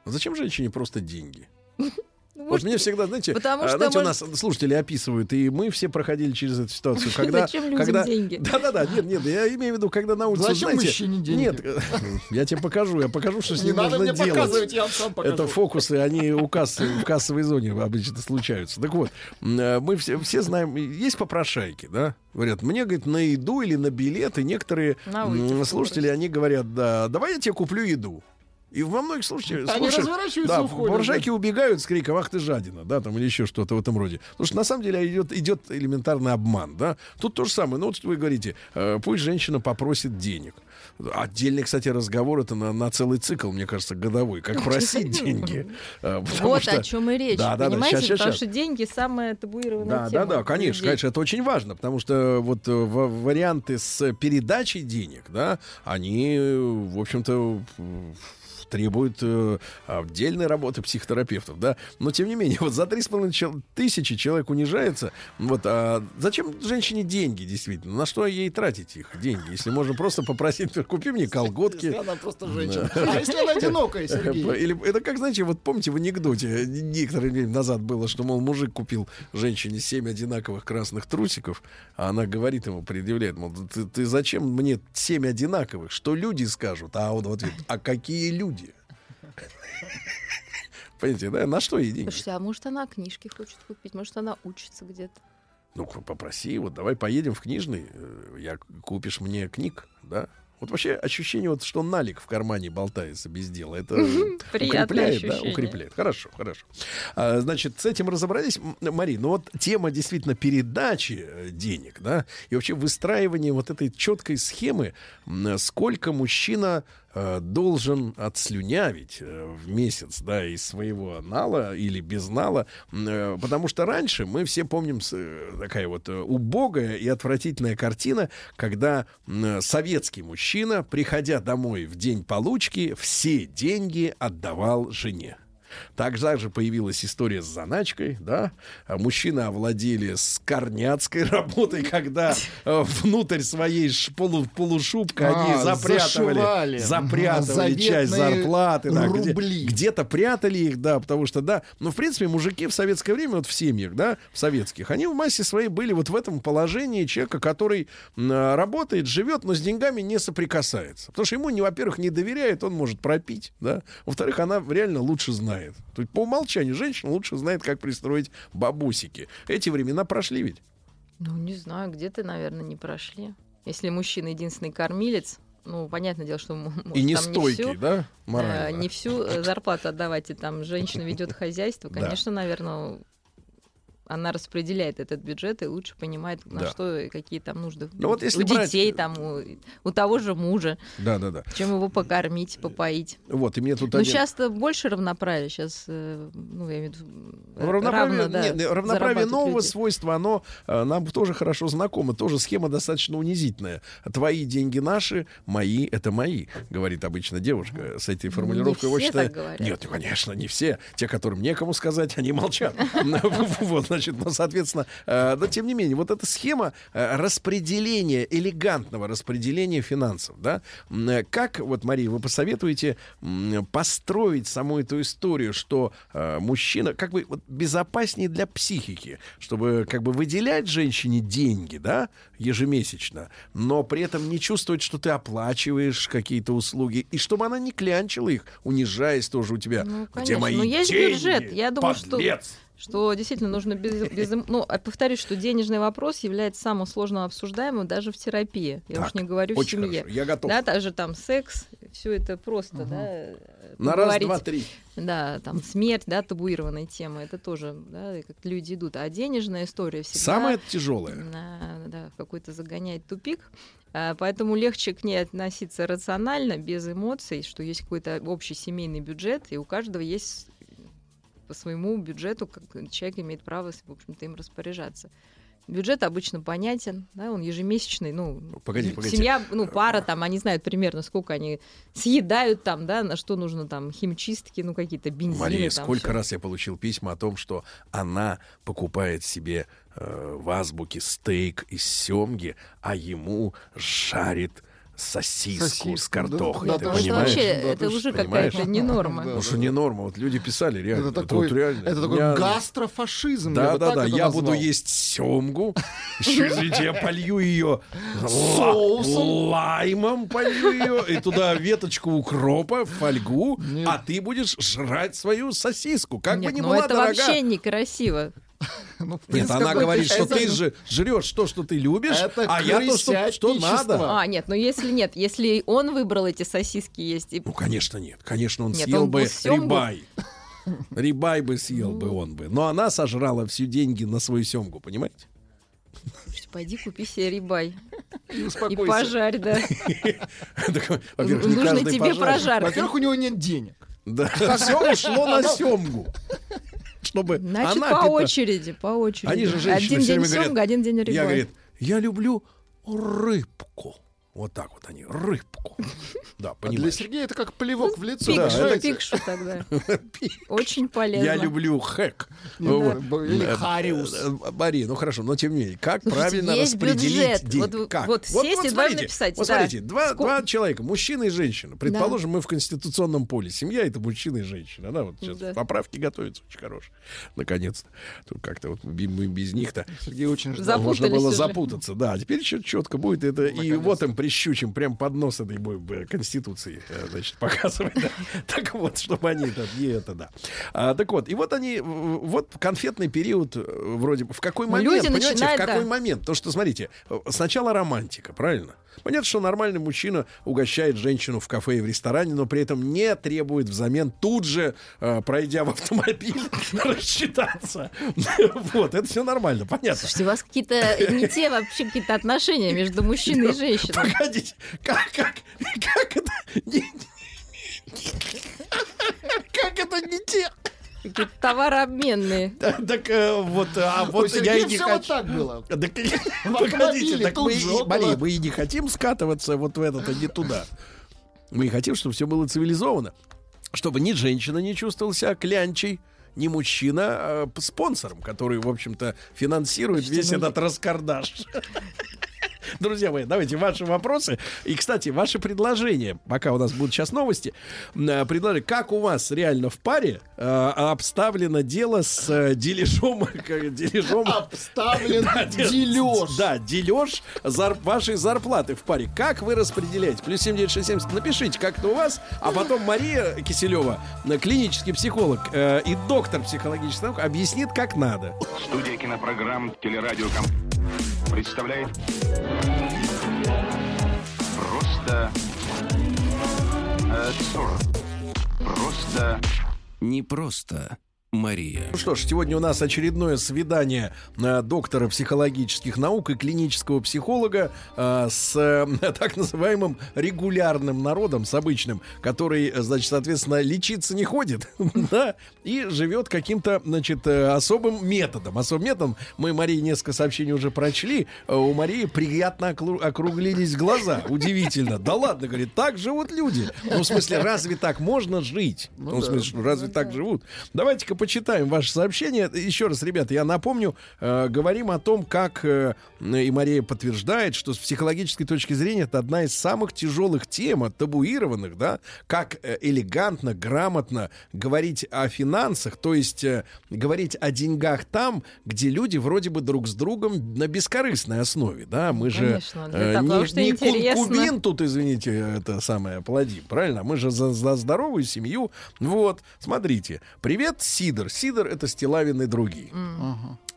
Зачем женщине просто деньги? Ну, Вот может, мне всегда, знаете, потому а, что, знаете, может- у нас слушатели описывают, и мы все проходили через эту ситуацию, когда... Зачем людям когда... деньги? Да-да-да, нет, нет, я имею в виду, когда на улице, Зачем знаете... мужчине деньги? Нет, я тебе покажу, я покажу, что с Не ним надо нужно мне делать. показывать, я вам сам покажу. Это фокусы, они у кассы, в кассовой зоне обычно случаются. Так вот, э, мы все, все знаем, есть попрошайки, да? Говорят, мне, говорит, на еду или на билеты. Некоторые На слушатели, они говорят, да, давай я тебе куплю еду. И во многих случаях, Они случаях, разворачиваются да, уходят, попрошайки да. убегают с криком «Ах ты жадина!» да, там, или еще что-то в этом роде. Потому что на самом деле идет, идет элементарный обман, да. Тут то же самое. Ну вот вы говорите, э, пусть женщина попросит денег. Отдельный, кстати, разговор это на, на целый цикл, мне кажется, годовой. Как просить деньги. Э, Вот что- о чем и речь, Да, да, да, понимаете? Потому что деньги самая табуированная Да, тема. да, да, конечно, людей. конечно, это очень важно, потому что вот э, варианты с передачей денег, да, они, э, в общем-то, э, требуют э, отдельной работы психотерапевтов, да, но тем не менее, вот за 3,5 чел- тысячи человек унижается, вот, а зачем женщине деньги, действительно, на что ей тратить их, деньги, если можно просто попросить, купи мне колготки. Если она просто женщина. А если она одинокая, Сергей? Или это как, знаете, вот помните в анекдоте некоторое время назад было, что, мол, мужик купил женщине семь одинаковых красных трусиков, а она говорит ему, предъявляет, мол, ты, ты зачем мне семь одинаковых? Что люди скажут? А он в ответ, а какие люди? Понимаете, да? На что ей деньги? Слушайте, а может она книжки хочет купить, может она учится где-то. Ну, попроси, вот давай поедем в книжный, э, я купишь мне книг, да? Вот вообще ощущение, вот, что налик в кармане болтается без дела, это укрепляет, да, укрепляет. Хорошо, хорошо. А, значит, с этим разобрались, Мари. Ну вот тема действительно передачи э, денег, да, и вообще выстраивание вот этой четкой схемы, сколько мужчина должен отслюнявить э, в месяц, да, из своего нала или без нала, э, потому что раньше мы все помним э, такая вот э, убогая и отвратительная картина, когда советский мужчина, приходя домой в день получки, все деньги отдавал жене. Также же появилась история с заначкой, да. Мужчины овладели скорняцкой работой, когда э, внутрь своей полу, полушубка они А, запрятывали, зашивали. запрятывали часть зарплаты, да, где- рубли. где-то прятали их, да, потому что, да, ну, в принципе, мужики в советское время, вот в семьях, да, в советских, они в массе своей были вот в этом положении человека, который работает, живет, но с деньгами не соприкасается. Потому что ему, во-первых, не доверяет, он может пропить, да, во-вторых, она реально лучше знает. То есть по умолчанию женщина лучше знает, как пристроить бабусики. Эти времена прошли ведь. Ну, не знаю, где-то, наверное, не прошли. Если мужчина единственный кормилец, ну, понятное дело, что может, И не стойкий, всю, да, э, морально. не всю э, зарплату отдавать, и там женщина ведет хозяйство, конечно, наверное, она распределяет этот бюджет и лучше понимает, на Да. что и какие там нужды Ну вот если у брать- детей, там, у, у того же мужа, Да, да, да. чем его покормить, попоить. Вот, и мне тут Ну, один- сейчас-то больше равноправия. Сейчас, ну, я имею в виду, Ну, равноправие, равно, да, не, не, равноправие нового люди. свойства, оно э, нам тоже хорошо знакомо. Тоже схема достаточно унизительная. Твои деньги наши, мои это мои, говорит обычно девушка с этой формулировкой. Не все считаю- так говорят. Нет, ну, конечно, не все. Те, которым некому сказать, они молчат. Вот, значит, ну, соответственно, э, но тем не менее, вот эта схема э, распределения, элегантного распределения финансов, да, э, как, вот, Мария, вы посоветуете построить саму эту историю, что э, мужчина, как бы вот, безопаснее для психики, чтобы как бы выделять женщине деньги, да, ежемесячно, но при этом не чувствовать, что ты оплачиваешь какие-то услуги, и чтобы она не клянчила их, унижаясь тоже у тебя. Ну, Где мои Но есть деньги? бюджет. Я думаю, подлец?» что действительно нужно без, без эм- Ну, а повторюсь, что денежный вопрос является самым сложным обсуждаемым даже в терапии. Я уж Так, не говорю в семье. хорошо, я готов. Да, даже там секс, все это просто, да. э, На раз, два, три. Да, там смерть, да, табуированная тема, это тоже, да, как люди идут. А денежная история всегда... Самое тяжелое. на- да, какой-то загоняет тупик. А, Поэтому легче к ней относиться рационально, без эмоций, что есть какой-то общий семейный бюджет, и у каждого есть по своему бюджету, как человек имеет право, в общем-то, им распоряжаться. Бюджет обычно понятен, да, он ежемесячный, ну, Погоди, погоди. семья, ну, пара там, они знают примерно, сколько они съедают там, да, на что нужно там, химчистки, ну, какие-то бензины. Мария, там, сколько всё. раз я получил письма о том, что она покупает себе э, в азбуке стейк из семги, а ему жарит сосиску, с Сосиску, картохой. да, ты да, Это понимаешь? вообще, Да, это уже какая-то не норма. Ну что не норма, вот люди писали реально. Это вот такой, реально. это такой Я- гастрофашизм. Да, да, да. это Я буду есть семгу. Извините, я полью ее Соусом. лаймом, полью ее, и туда веточку укропа, фольгу, а ты будешь жрать свою сосиску. Как бы ни ну была это дорога. вообще некрасиво. Ну, Нет, принципе, она говорит, что ты же жрешь то, что ты любишь, Это а я то, что, что надо. А, нет, ну если нет, если он выбрал эти сосиски есть, и Ну, конечно, нет. Конечно, он Нет, съел он бы бы семгу. рибай. Рибай бы съел бы он бы. Но она сожрала всю деньги на свою семгу, понимаете? Слушайте, пойди купи себе рибай И и успокойся. пожарь, да. Нужно тебе прожарки. Во-первых, у него нет денег. Да, все ушло на семгу. Чтобы Значит, она по очереди, по очереди. Они же женщины один день время говорят, семга, один день рибай. Я, говорит, я люблю рыбку. Вот так вот они, рыбку. Да, А для. Сергея это как плевок в лицо. Пикшу, понимаете? пикшу тогда. Очень полезно. Я люблю хэк. Да, Или Э, хариус. э, Мария, ну хорошо, но тем не менее, как Слушайте, правильно есть распределить деньги? Вот вы- как? вот сесть и два написать, Вот да. смотрите, два, человека, мужчина и женщина. Предположим, мы в конституционном поле. Семья это мужчина и женщина. Да, вот сейчас Да. поправки готовятся очень хорошие. Наконец-то. Тут как-то вот мы без них-то Сергей очень можно было уже. запутаться. Да, теперь еще четко будет это. И вот им прищучим прям под нос этой конституции, э, значит, показывать. да. Так вот, чтобы они это, не это, да. А, так вот, и вот они, вот конфетный период, э, вроде бы, в какой Ну, момент, люди понимаете, начинают, в какой да. момент? То, что, смотрите, э, сначала романтика, правильно? Понятно, что нормальный мужчина угощает женщину в кафе и в ресторане, но при этом не требует взамен тут же, э, пройдя в автомобиль, рассчитаться. Вот, это все нормально, понятно. Слушайте, у вас какие-то не те вообще какие-то отношения между мужчиной и женщиной. Погодите, как, как, как это как это не те? Какие-то товарообменные. Так э, вот, а вот я и не хочу. так было. Погодите, так мы, и- около. Мария, мы и не хотим скатываться вот в это-то не туда. Мы хотим, чтобы все было цивилизованно. Чтобы ни женщина не чувствовала себя клянчей, ни мужчина а, спонсором, который, в общем-то, финансирует весь ну, этот раскардаш. Друзья мои, давайте ваши вопросы. И, кстати, ваши предложения, пока у нас будут сейчас новости, э, предложи, как у вас реально в паре э, обставлено дело с э, дележом... дележом Обставлен да, де- дележ. Да, дележ зар- вашей зарплаты в паре. Как вы распределяете? Плюс 7967. Напишите, как это у вас. А потом Мария Киселева, э, клинический психолог э, и доктор психологических наук, объяснит, как надо. Студия кинопрограмм «Телерадиокомп» представляет Просто абсурд. Просто Не просто Мария. Ну что ж, сегодня у нас очередное свидание э, доктора психологических наук и клинического психолога э, с э, так называемым регулярным народом, с обычным, который, значит, соответственно, лечиться не ходит, да, и живет каким-то, значит, э, особым методом. Особым методом мы Марии несколько сообщений уже прочли. Э, У Марии приятно оклу- округлились глаза. Удивительно. Да ладно, говорит, так живут люди. Ну, в смысле, разве так можно жить? Ну, в да. смысле, разве так живут? Давайте-ка почитаем ваши сообщения. Еще раз, ребята, я напомню, э, говорим о том, как э, и Мария подтверждает, что с психологической точки зрения это одна из самых тяжелых тем, от табуированных, да, как э, элегантно, грамотно говорить о финансах, то есть э, говорить о деньгах там, где люди вроде бы друг с другом на бескорыстной основе, да, мы же Конечно, э, того, не, не конкубин тут, извините, это самое плодим, правильно? Мы же за, за здоровую семью. Вот, смотрите. Привет, Сидор. Сидор — это Стилавин и другие.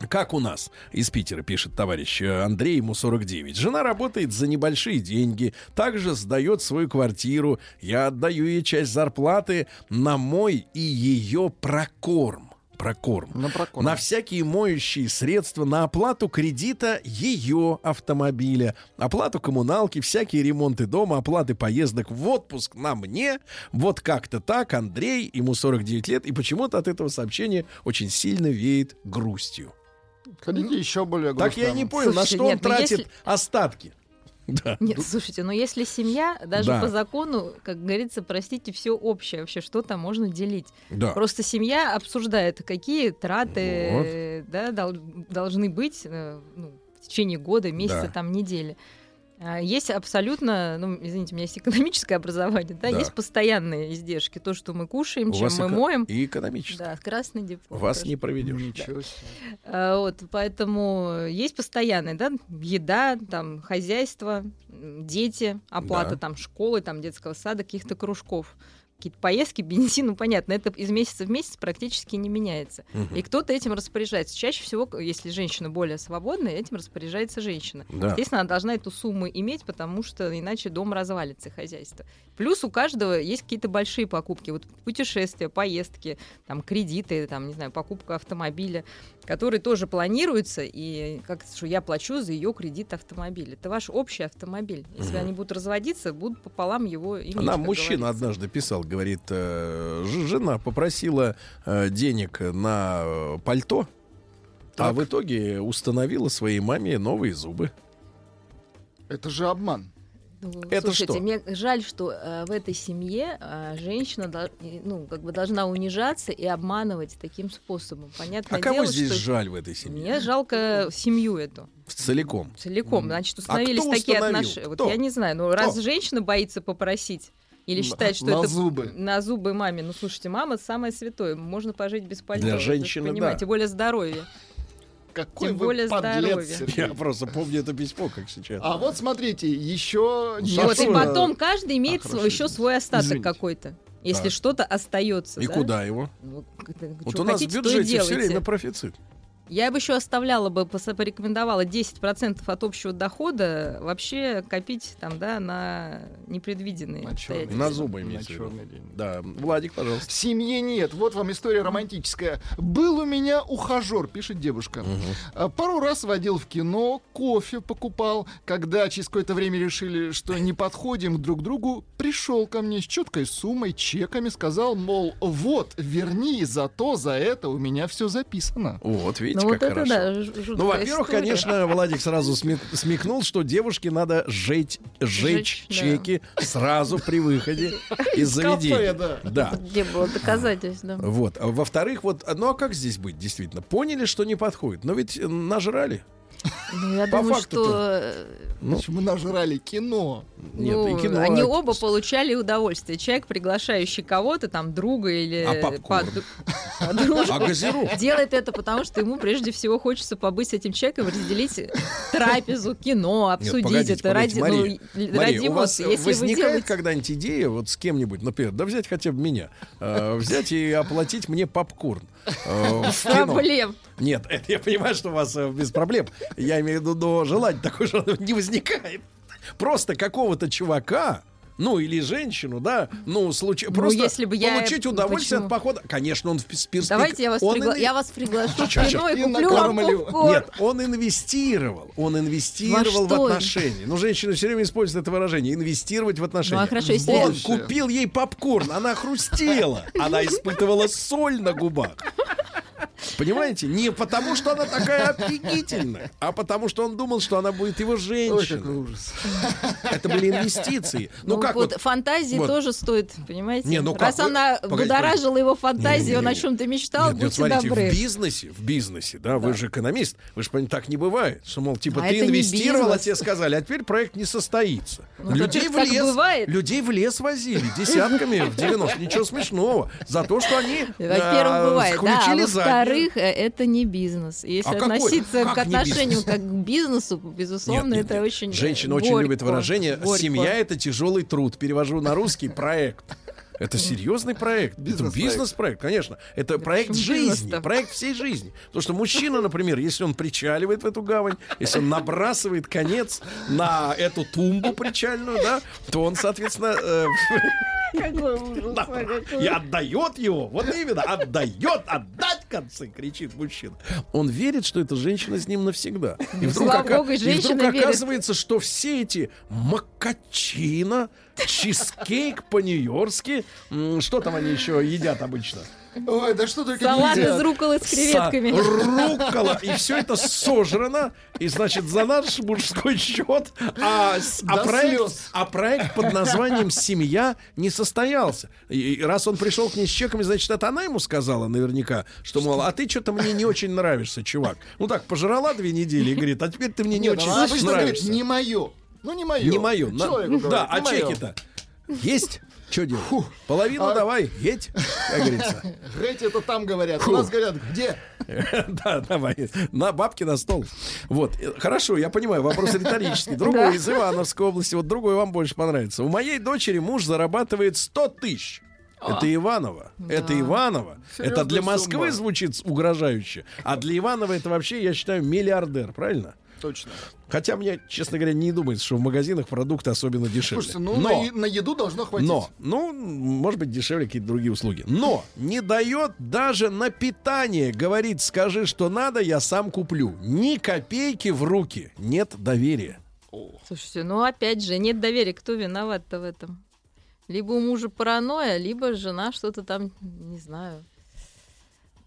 Как у нас из Питера, пишет товарищ э, Андрей, ему 49. Жена работает за небольшие деньги, также сдает свою квартиру. Я отдаю ей часть зарплаты на мой и ее прокорм. Прокорм. На прокорм. На всякие моющие средства, на оплату кредита ее автомобиля, оплату коммуналки, всякие ремонты дома, оплаты поездок в отпуск на мне. Вот как-то так, Андрей, ему 49 лет, и почему-то от этого сообщения очень сильно веет грустью. Хотите еще более Так я грустно? не понял, на Слушайте, что он нет, ну тратит если- остатки. Да. Нет, слушайте, но если семья, даже Да. по закону, как говорится, простите, все общее, вообще что там можно делить. Да. Просто семья обсуждает, какие траты э, да, дол- должны быть э, ну, в течение года, месяца, Да. там, недели. А Есть абсолютно, ну, извините, у меня есть экономическое образование, да, Да. есть постоянные издержки, то, что мы кушаем, У чем вас мы эко- моем. И экономически. Да, красный диплом. Вас тоже. не проведешь. Ничего себе. А, Вот, поэтому есть постоянные, да, еда, там, хозяйство, дети, оплата Да. там школы, там, детского сада, каких-то кружков. Какие-то поездки, бензин, ну понятно, это из месяца в месяц практически не меняется. Мгм. И кто-то этим распоряжается. Чаще всего, если женщина более свободная, этим распоряжается женщина. Да. Естественно, она должна эту сумму иметь, потому что иначе дом развалится, хозяйство. Плюс у каждого есть какие-то большие покупки. Вот путешествия, поездки, там, кредиты, там, не знаю, покупка автомобиля, которые тоже планируются, и как что я плачу за ее кредит автомобиля. Это ваш общий автомобиль. Если Мгм. они будут разводиться, будут пополам его иметь. Нам мужчина говорится. однажды писал, говорит, э, жена попросила э, денег на пальто, а Так. в итоге установила своей маме новые зубы. Это же обман. Ну, Это слушайте, что? мне жаль, что э, в этой семье э, женщина и, ну, как бы должна унижаться и обманывать таким способом. Понятное А кого дело, здесь что жаль в этой семье? мне жалко семью эту. Целиком. Целиком. Значит, установились А кто такие отношения. Вот Кто? я не знаю, но раз женщина боится попросить или считает, что на это зубы. на зубы маме, ну слушайте, мама самое святое, можно пожить без пальто. Для женщины, понимаете, да. тем более здоровье. Какой Тем вы более подлец, здоровье. Сергей. Я просто помню это письмо, как сейчас. А вот смотрите, еще вот, и потом каждый имеет А, свой- еще свой остаток извините. какой-то. Если Так. что-то остается. И да? куда его? Ну, Вот что у нас в хотите, и бюджете все время профицит. Я бы еще оставляла бы, порекомендовала 10% от общего дохода вообще копить там, да, на непредвиденные На обстоятельства. На зубы На имеется виду. черный день. Да, Владик, пожалуйста. Семьи нет. Вот вам история романтическая. Был у меня ухажер, пишет девушка. А, Пару раз водил в кино, кофе покупал. Когда через какое-то время решили, что не подходим друг к другу, пришел ко мне с четкой суммой, чеками, сказал, мол, вот, верни, зато за это у меня все записано. Вот, видите, Ну вот как это хорошо. да, Ну, во-первых, история. конечно, Владик сразу сме- смекнул, что девушке надо жечь, Жечь, жечь да. чеки сразу при выходе из кафе, заведения. да. Да. Где было доказательств, да. Вот. А во-вторых, вот, ну а как здесь быть, действительно? Поняли, что не подходит, но ведь э, нажрали. Ну, я По думаю, что э, Ну, Мы нажрали кино. Нет, ну, и кино. они а- оба получали удовольствие. Человек, приглашающий кого-то, там, друга или А подру- подружку, А делает это потому, что ему прежде всего хочется побыть с этим человеком, разделить трапезу, кино, Нет, обсудить погодите, это погодите, ради, Мария, ну, Мария, ради у вас. Если возникает делаете... когда-нибудь идея вот с кем-нибудь, например, да взять хотя бы меня, э, взять и оплатить мне попкорн э, в кино? Проблем. Нет, это я понимаю, что у вас э, без проблем. Я имею в виду, но желание такое же не возникает. Просто какого-то чувака, ну или женщину, да, ну случай, Ну, просто если бы я- получить удовольствие почему? от похода. Конечно, он в перспективе. Давайте я вас, он пригла- инве- я вас приглашу в кино и куплю вам. Нет, он инвестировал. Он инвестировал в отношения. Ну, женщины все время используют это выражение. Инвестировать в отношения. Ну, а хорошо, если- Он купил ей попкорн. Она хрустела. Она испытывала соль на губах. Понимаете? Не потому, что она такая офигительная, а потому, что он думал, что она будет его женщиной. ужас. Это были инвестиции. Ну, Ну, как вот, вот... фантазии вот. тоже стоит, понимаете? Не, ну как Раз вы- она погодите, будоражила его фантазии, он о чем-то мечтал, Нет, нет, будьте смотрите, добры. в бизнесе, в бизнесе, да, вы же экономист, вы же понимаете, так не бывает, что, мол, типа, А ты не инвестировал, а тебе сказали, а теперь проект не состоится. Ну, людей, в лес, бывает. людей в лес возили десятками в 90 ничего смешного, за то, что они а, бывает, да, а во-вторых, э, это не бизнес. Если А какой? относиться Как к не отношению как к бизнесу, безусловно, Нет, нет, это нет. очень Женщина горько, очень любит выражение горько. «семья — это тяжелый труд». Перевожу на русский проект. Это серьезный проект. Это Бизнес-проект. конечно. Это проект жизни, проект всей жизни. Потому что мужчина, например, если он причаливает в эту гавань, если он набрасывает конец на эту тумбу причальную, да, то он, соответственно, э, Какой ужас, да, какой и отдает его. Вот именно, отдает, отдать конце кричит мужчина. Он верит, что эта женщина с ним навсегда. И вдруг, слава ока- богу, и вдруг верит. оказывается, что все эти макачино, чизкейк по-нью-йоркски, м, что там они еще едят обычно? Ой, да что только Салат не из рукколы с креветками. Са- руккола. И все это сожрано. И, значит, за наш мужской счет. А, а проект, а проект под названием «Семья» не состоялся. И, и раз он пришел к ней с чеками, значит, это она ему сказала наверняка, что, мол, а ты что-то мне не очень нравишься, чувак. Ну так, пожрала две недели и говорит, а теперь ты мне не Нет, очень она обычно говорит, нравишься. не мое. Ну, не мое. Не мое. На- Человеку Да, говорит, а чеки-то? Есть? Что делать? Половину А- давай, едь, как говорится. Эти это там говорят. Фу. У нас говорят, где? Да, давай. На бабки на стол. Вот. Э, Хорошо, я понимаю, вопрос риторический. Другой из Ивановской области. Вот другой вам больше понравится. У моей дочери муж зарабатывает 100 тысяч. Это Иваново. Это Иваново. Это для Москвы сумма. звучит угрожающе. А для Иванова это вообще, я считаю, миллиардер, правильно? Точно. Хотя мне, честно говоря, не думается, что в магазинах продукты особенно дешевле. Слушайте, ну Но- на, на еду должно хватить. но, ну, может быть, дешевле какие-то другие услуги. Но не дает даже на питание. Говорит, скажи, что надо, я сам куплю. Ни копейки в руки. Нет доверия. Слушайте, ну опять же, нет доверия. Кто виноват-то в этом? Либо у мужа паранойя, либо жена что-то там, не знаю,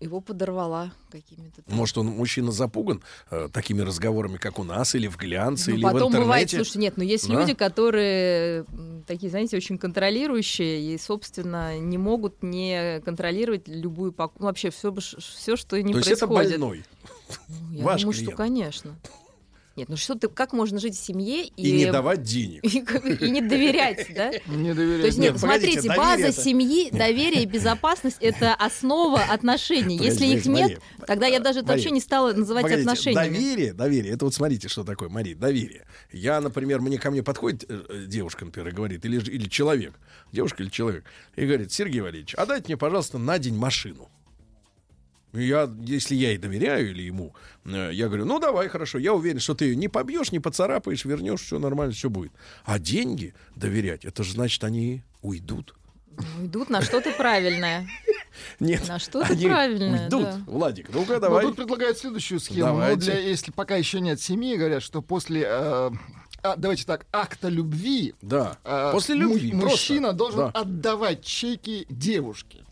его подорвала какими-то. там. Может, он мужчина запуган э, такими разговорами, как у нас, или в глянце, Ну, или в потом интернете. бывает, слушайте, нет, но есть Да? люди, которые такие, знаете, очень контролирующие и, собственно, не могут не контролировать любую покупку, вообще все, все, что не То есть происходит. это больной. Я Ваш думаю, что, клиент. конечно. Нет, ну что ты, как можно жить в семье и, И не давать денег. и, и не доверять, да? Не То доверяю. есть нет, Нет, смотрите, база это- семьи, доверие и безопасность это основа отношений. Если их нет, Мария, тогда я даже это вообще не стала называть Погодите, отношениями. Доверие, доверие. Это вот смотрите, что такое, Мария, доверие. Я, например, мне ко мне подходит э, э, девушка, например, и говорит, или, или человек, девушка или человек, и говорит, Сергей Валерьевич, а дайте мне, пожалуйста, на день машину. И Я, если я ей доверяю или ему, э, я говорю, ну давай, хорошо, я уверен, что ты ее не побьешь, не поцарапаешь, вернешь, все нормально, все будет. А деньги доверять, это же значит, они уйдут. Ну, Идут на что-то правильное. Нет, На что-то они правильное, уйдут. да. Владик, ну-ка Ну, давай. тут предлагают следующую схему. Давайте. Ну, для, если пока еще нет семьи, говорят, что после... э, а, давайте так, акта любви Да, э, после любви. просто. мужчина должен Да. отдавать чеки девушке.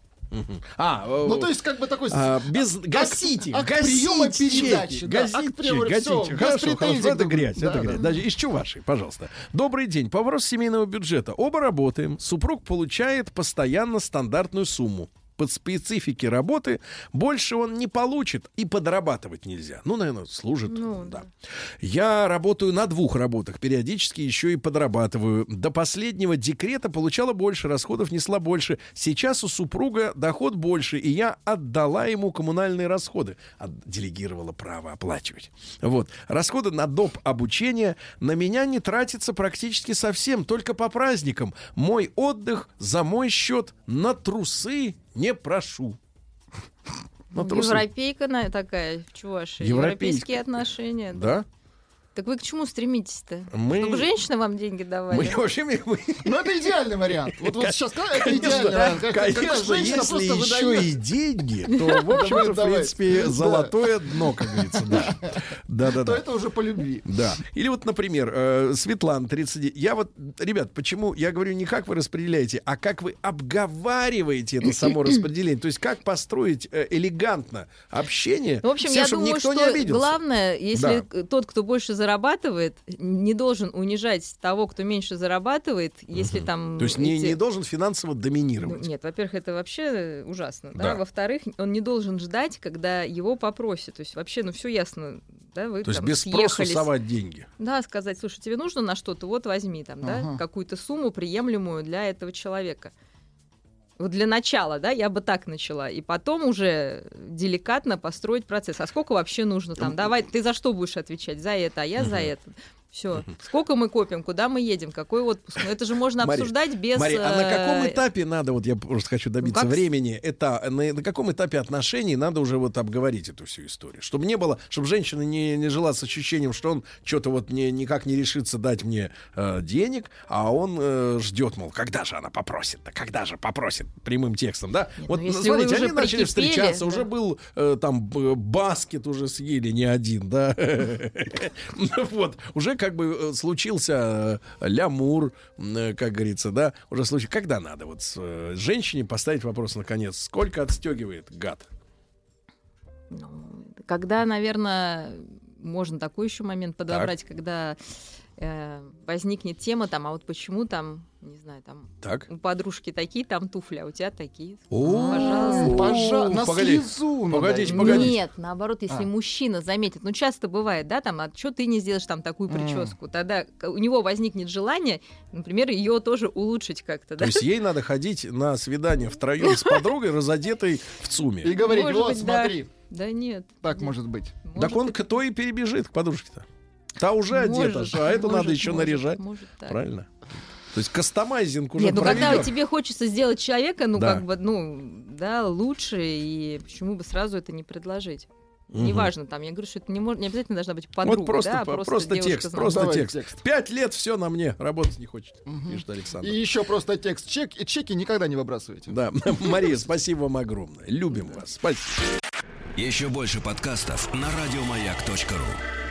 А, Ну, то есть, как бы такой... А, без гасите, акт гасите приема передачи. да, всё, гасите. без Хорошо, хорошо, это грязь, другу. это Да, грязь. да. Даже ищу ваши, пожалуйста. Добрый день. По вопросу семейного бюджета. Оба работаем. Супруг получает постоянно стандартную сумму. Под специфики работы больше он не получит и подрабатывать нельзя. Ну, наверное, служит. Ну, да. Я работаю на двух работах, периодически еще и подрабатываю. До последнего декрета получала больше, расходов несла больше. Сейчас у супруга доход больше, и я отдала ему коммунальные расходы. Делегировала право оплачивать. Вот. Расходы на доп. обучение на меня не тратятся практически совсем, только по праздникам. Мой отдых за мой счет на трусы не прошу. Ну, трусы. Европейка на- такая, чуваши. Европейские отношения. Да? Так вы к чему стремитесь-то? Мы- Чтобы женщины вам деньги давали? Мы, в общем, мы- Ну, это идеальный вариант. Вот, вот сейчас сказал, это Конечно, идеальный вариант. Как- конечно, женщина если еще выдает. и деньги, то, в общем-то, в Давай. принципе, золотое дно, как говорится, да. Да, да, То да. это уже по любви. Да. Или вот, например, э, Светлана, 39. Я вот, ребят, почему я говорю не как вы распределяете, а как вы обговариваете это само распределение. То есть как построить э, элегантно общение, в общем, я чтобы думаю, никто что не обиделся. главное, если тот, кто больше зарабатывает, не должен унижать того, кто меньше зарабатывает, если там... То есть не, эти- не должен финансово Ну, доминировать. Нет, во-первых, это вообще ужасно. Да? Да. Во-вторых, он не должен ждать, когда его попросят. То есть вообще, ну все ясно. Да, вы То есть там без спросу съехались. совать деньги. Да, сказать, слушай, тебе нужно на что-то, вот возьми там, да, Ага. какую-то сумму приемлемую для этого человека. Вот для начала, да, я бы так начала. И потом уже деликатно построить процесс. А сколько вообще нужно там? Давай, ты за что будешь отвечать? За это, а я за это. Все. Сколько мы копим, куда мы едем, какой отпуск. Но это же можно обсуждать без... Мария, а на каком э, этапе надо, вот я просто хочу добиться как с- времени, это на, на каком этапе отношений надо уже вот обговорить эту всю историю? Чтобы не было, чтобы женщина не, не жила с ощущением, что он что-то вот не, никак не решится дать мне э, денег, а он э, ждет, мол, когда же она попросит-то, когда же попросит прямым текстом, да? вот ну, смотрите, они начали встречаться, да. уже был э, там баскет уже съели не один, да? Ну Вот, уже как бы э, случился э, лямур, э, как говорится, да? Уже случай. Когда надо вот с, женщине поставить вопрос наконец, сколько отстегивает гад? Когда, наверное, можно такой еще момент подобрать, когда э, возникнет тема там, а вот почему там, не знаю, там Так. у подружки такие там туфли, а у тебя такие. О, Пожалуйста. Пожа- на погоди, слезу погодите, погодите. Нет, наоборот, если А. мужчина заметит, ну часто бывает, да, там, а что ты не сделаешь там такую прическу, тогда у него возникнет желание, например, ее тоже улучшить как-то, То да? есть ей надо ходить на свидание втроем с подругой, разодетой в ЦУМе. И говорить, вот, смотри. Да нет. Так может быть. Так он к той и перебежит, к подружке-то. Та уже Может, одета, а эту может, надо еще может, наряжать. может так. Правильно? То есть кастомайзинг уже Нет, ну когда проведен. тебе хочется сделать человека, ну Да. как бы, ну, да, лучше, и почему бы сразу это не предложить? Мгм. Неважно, там, я говорю, что это не, мож- не обязательно должна быть подруга, вот просто, да, а по- просто, просто девушка текст, знакомая. просто Давай текст. текст. Пять лет все на мне, работать не хочет, пишет Александр. И еще просто текст. Чек, и чеки никогда не выбрасывайте. Да, Мария, спасибо вам огромное. Любим вас. Спасибо. Еще больше подкастов на радиомаяк.ру.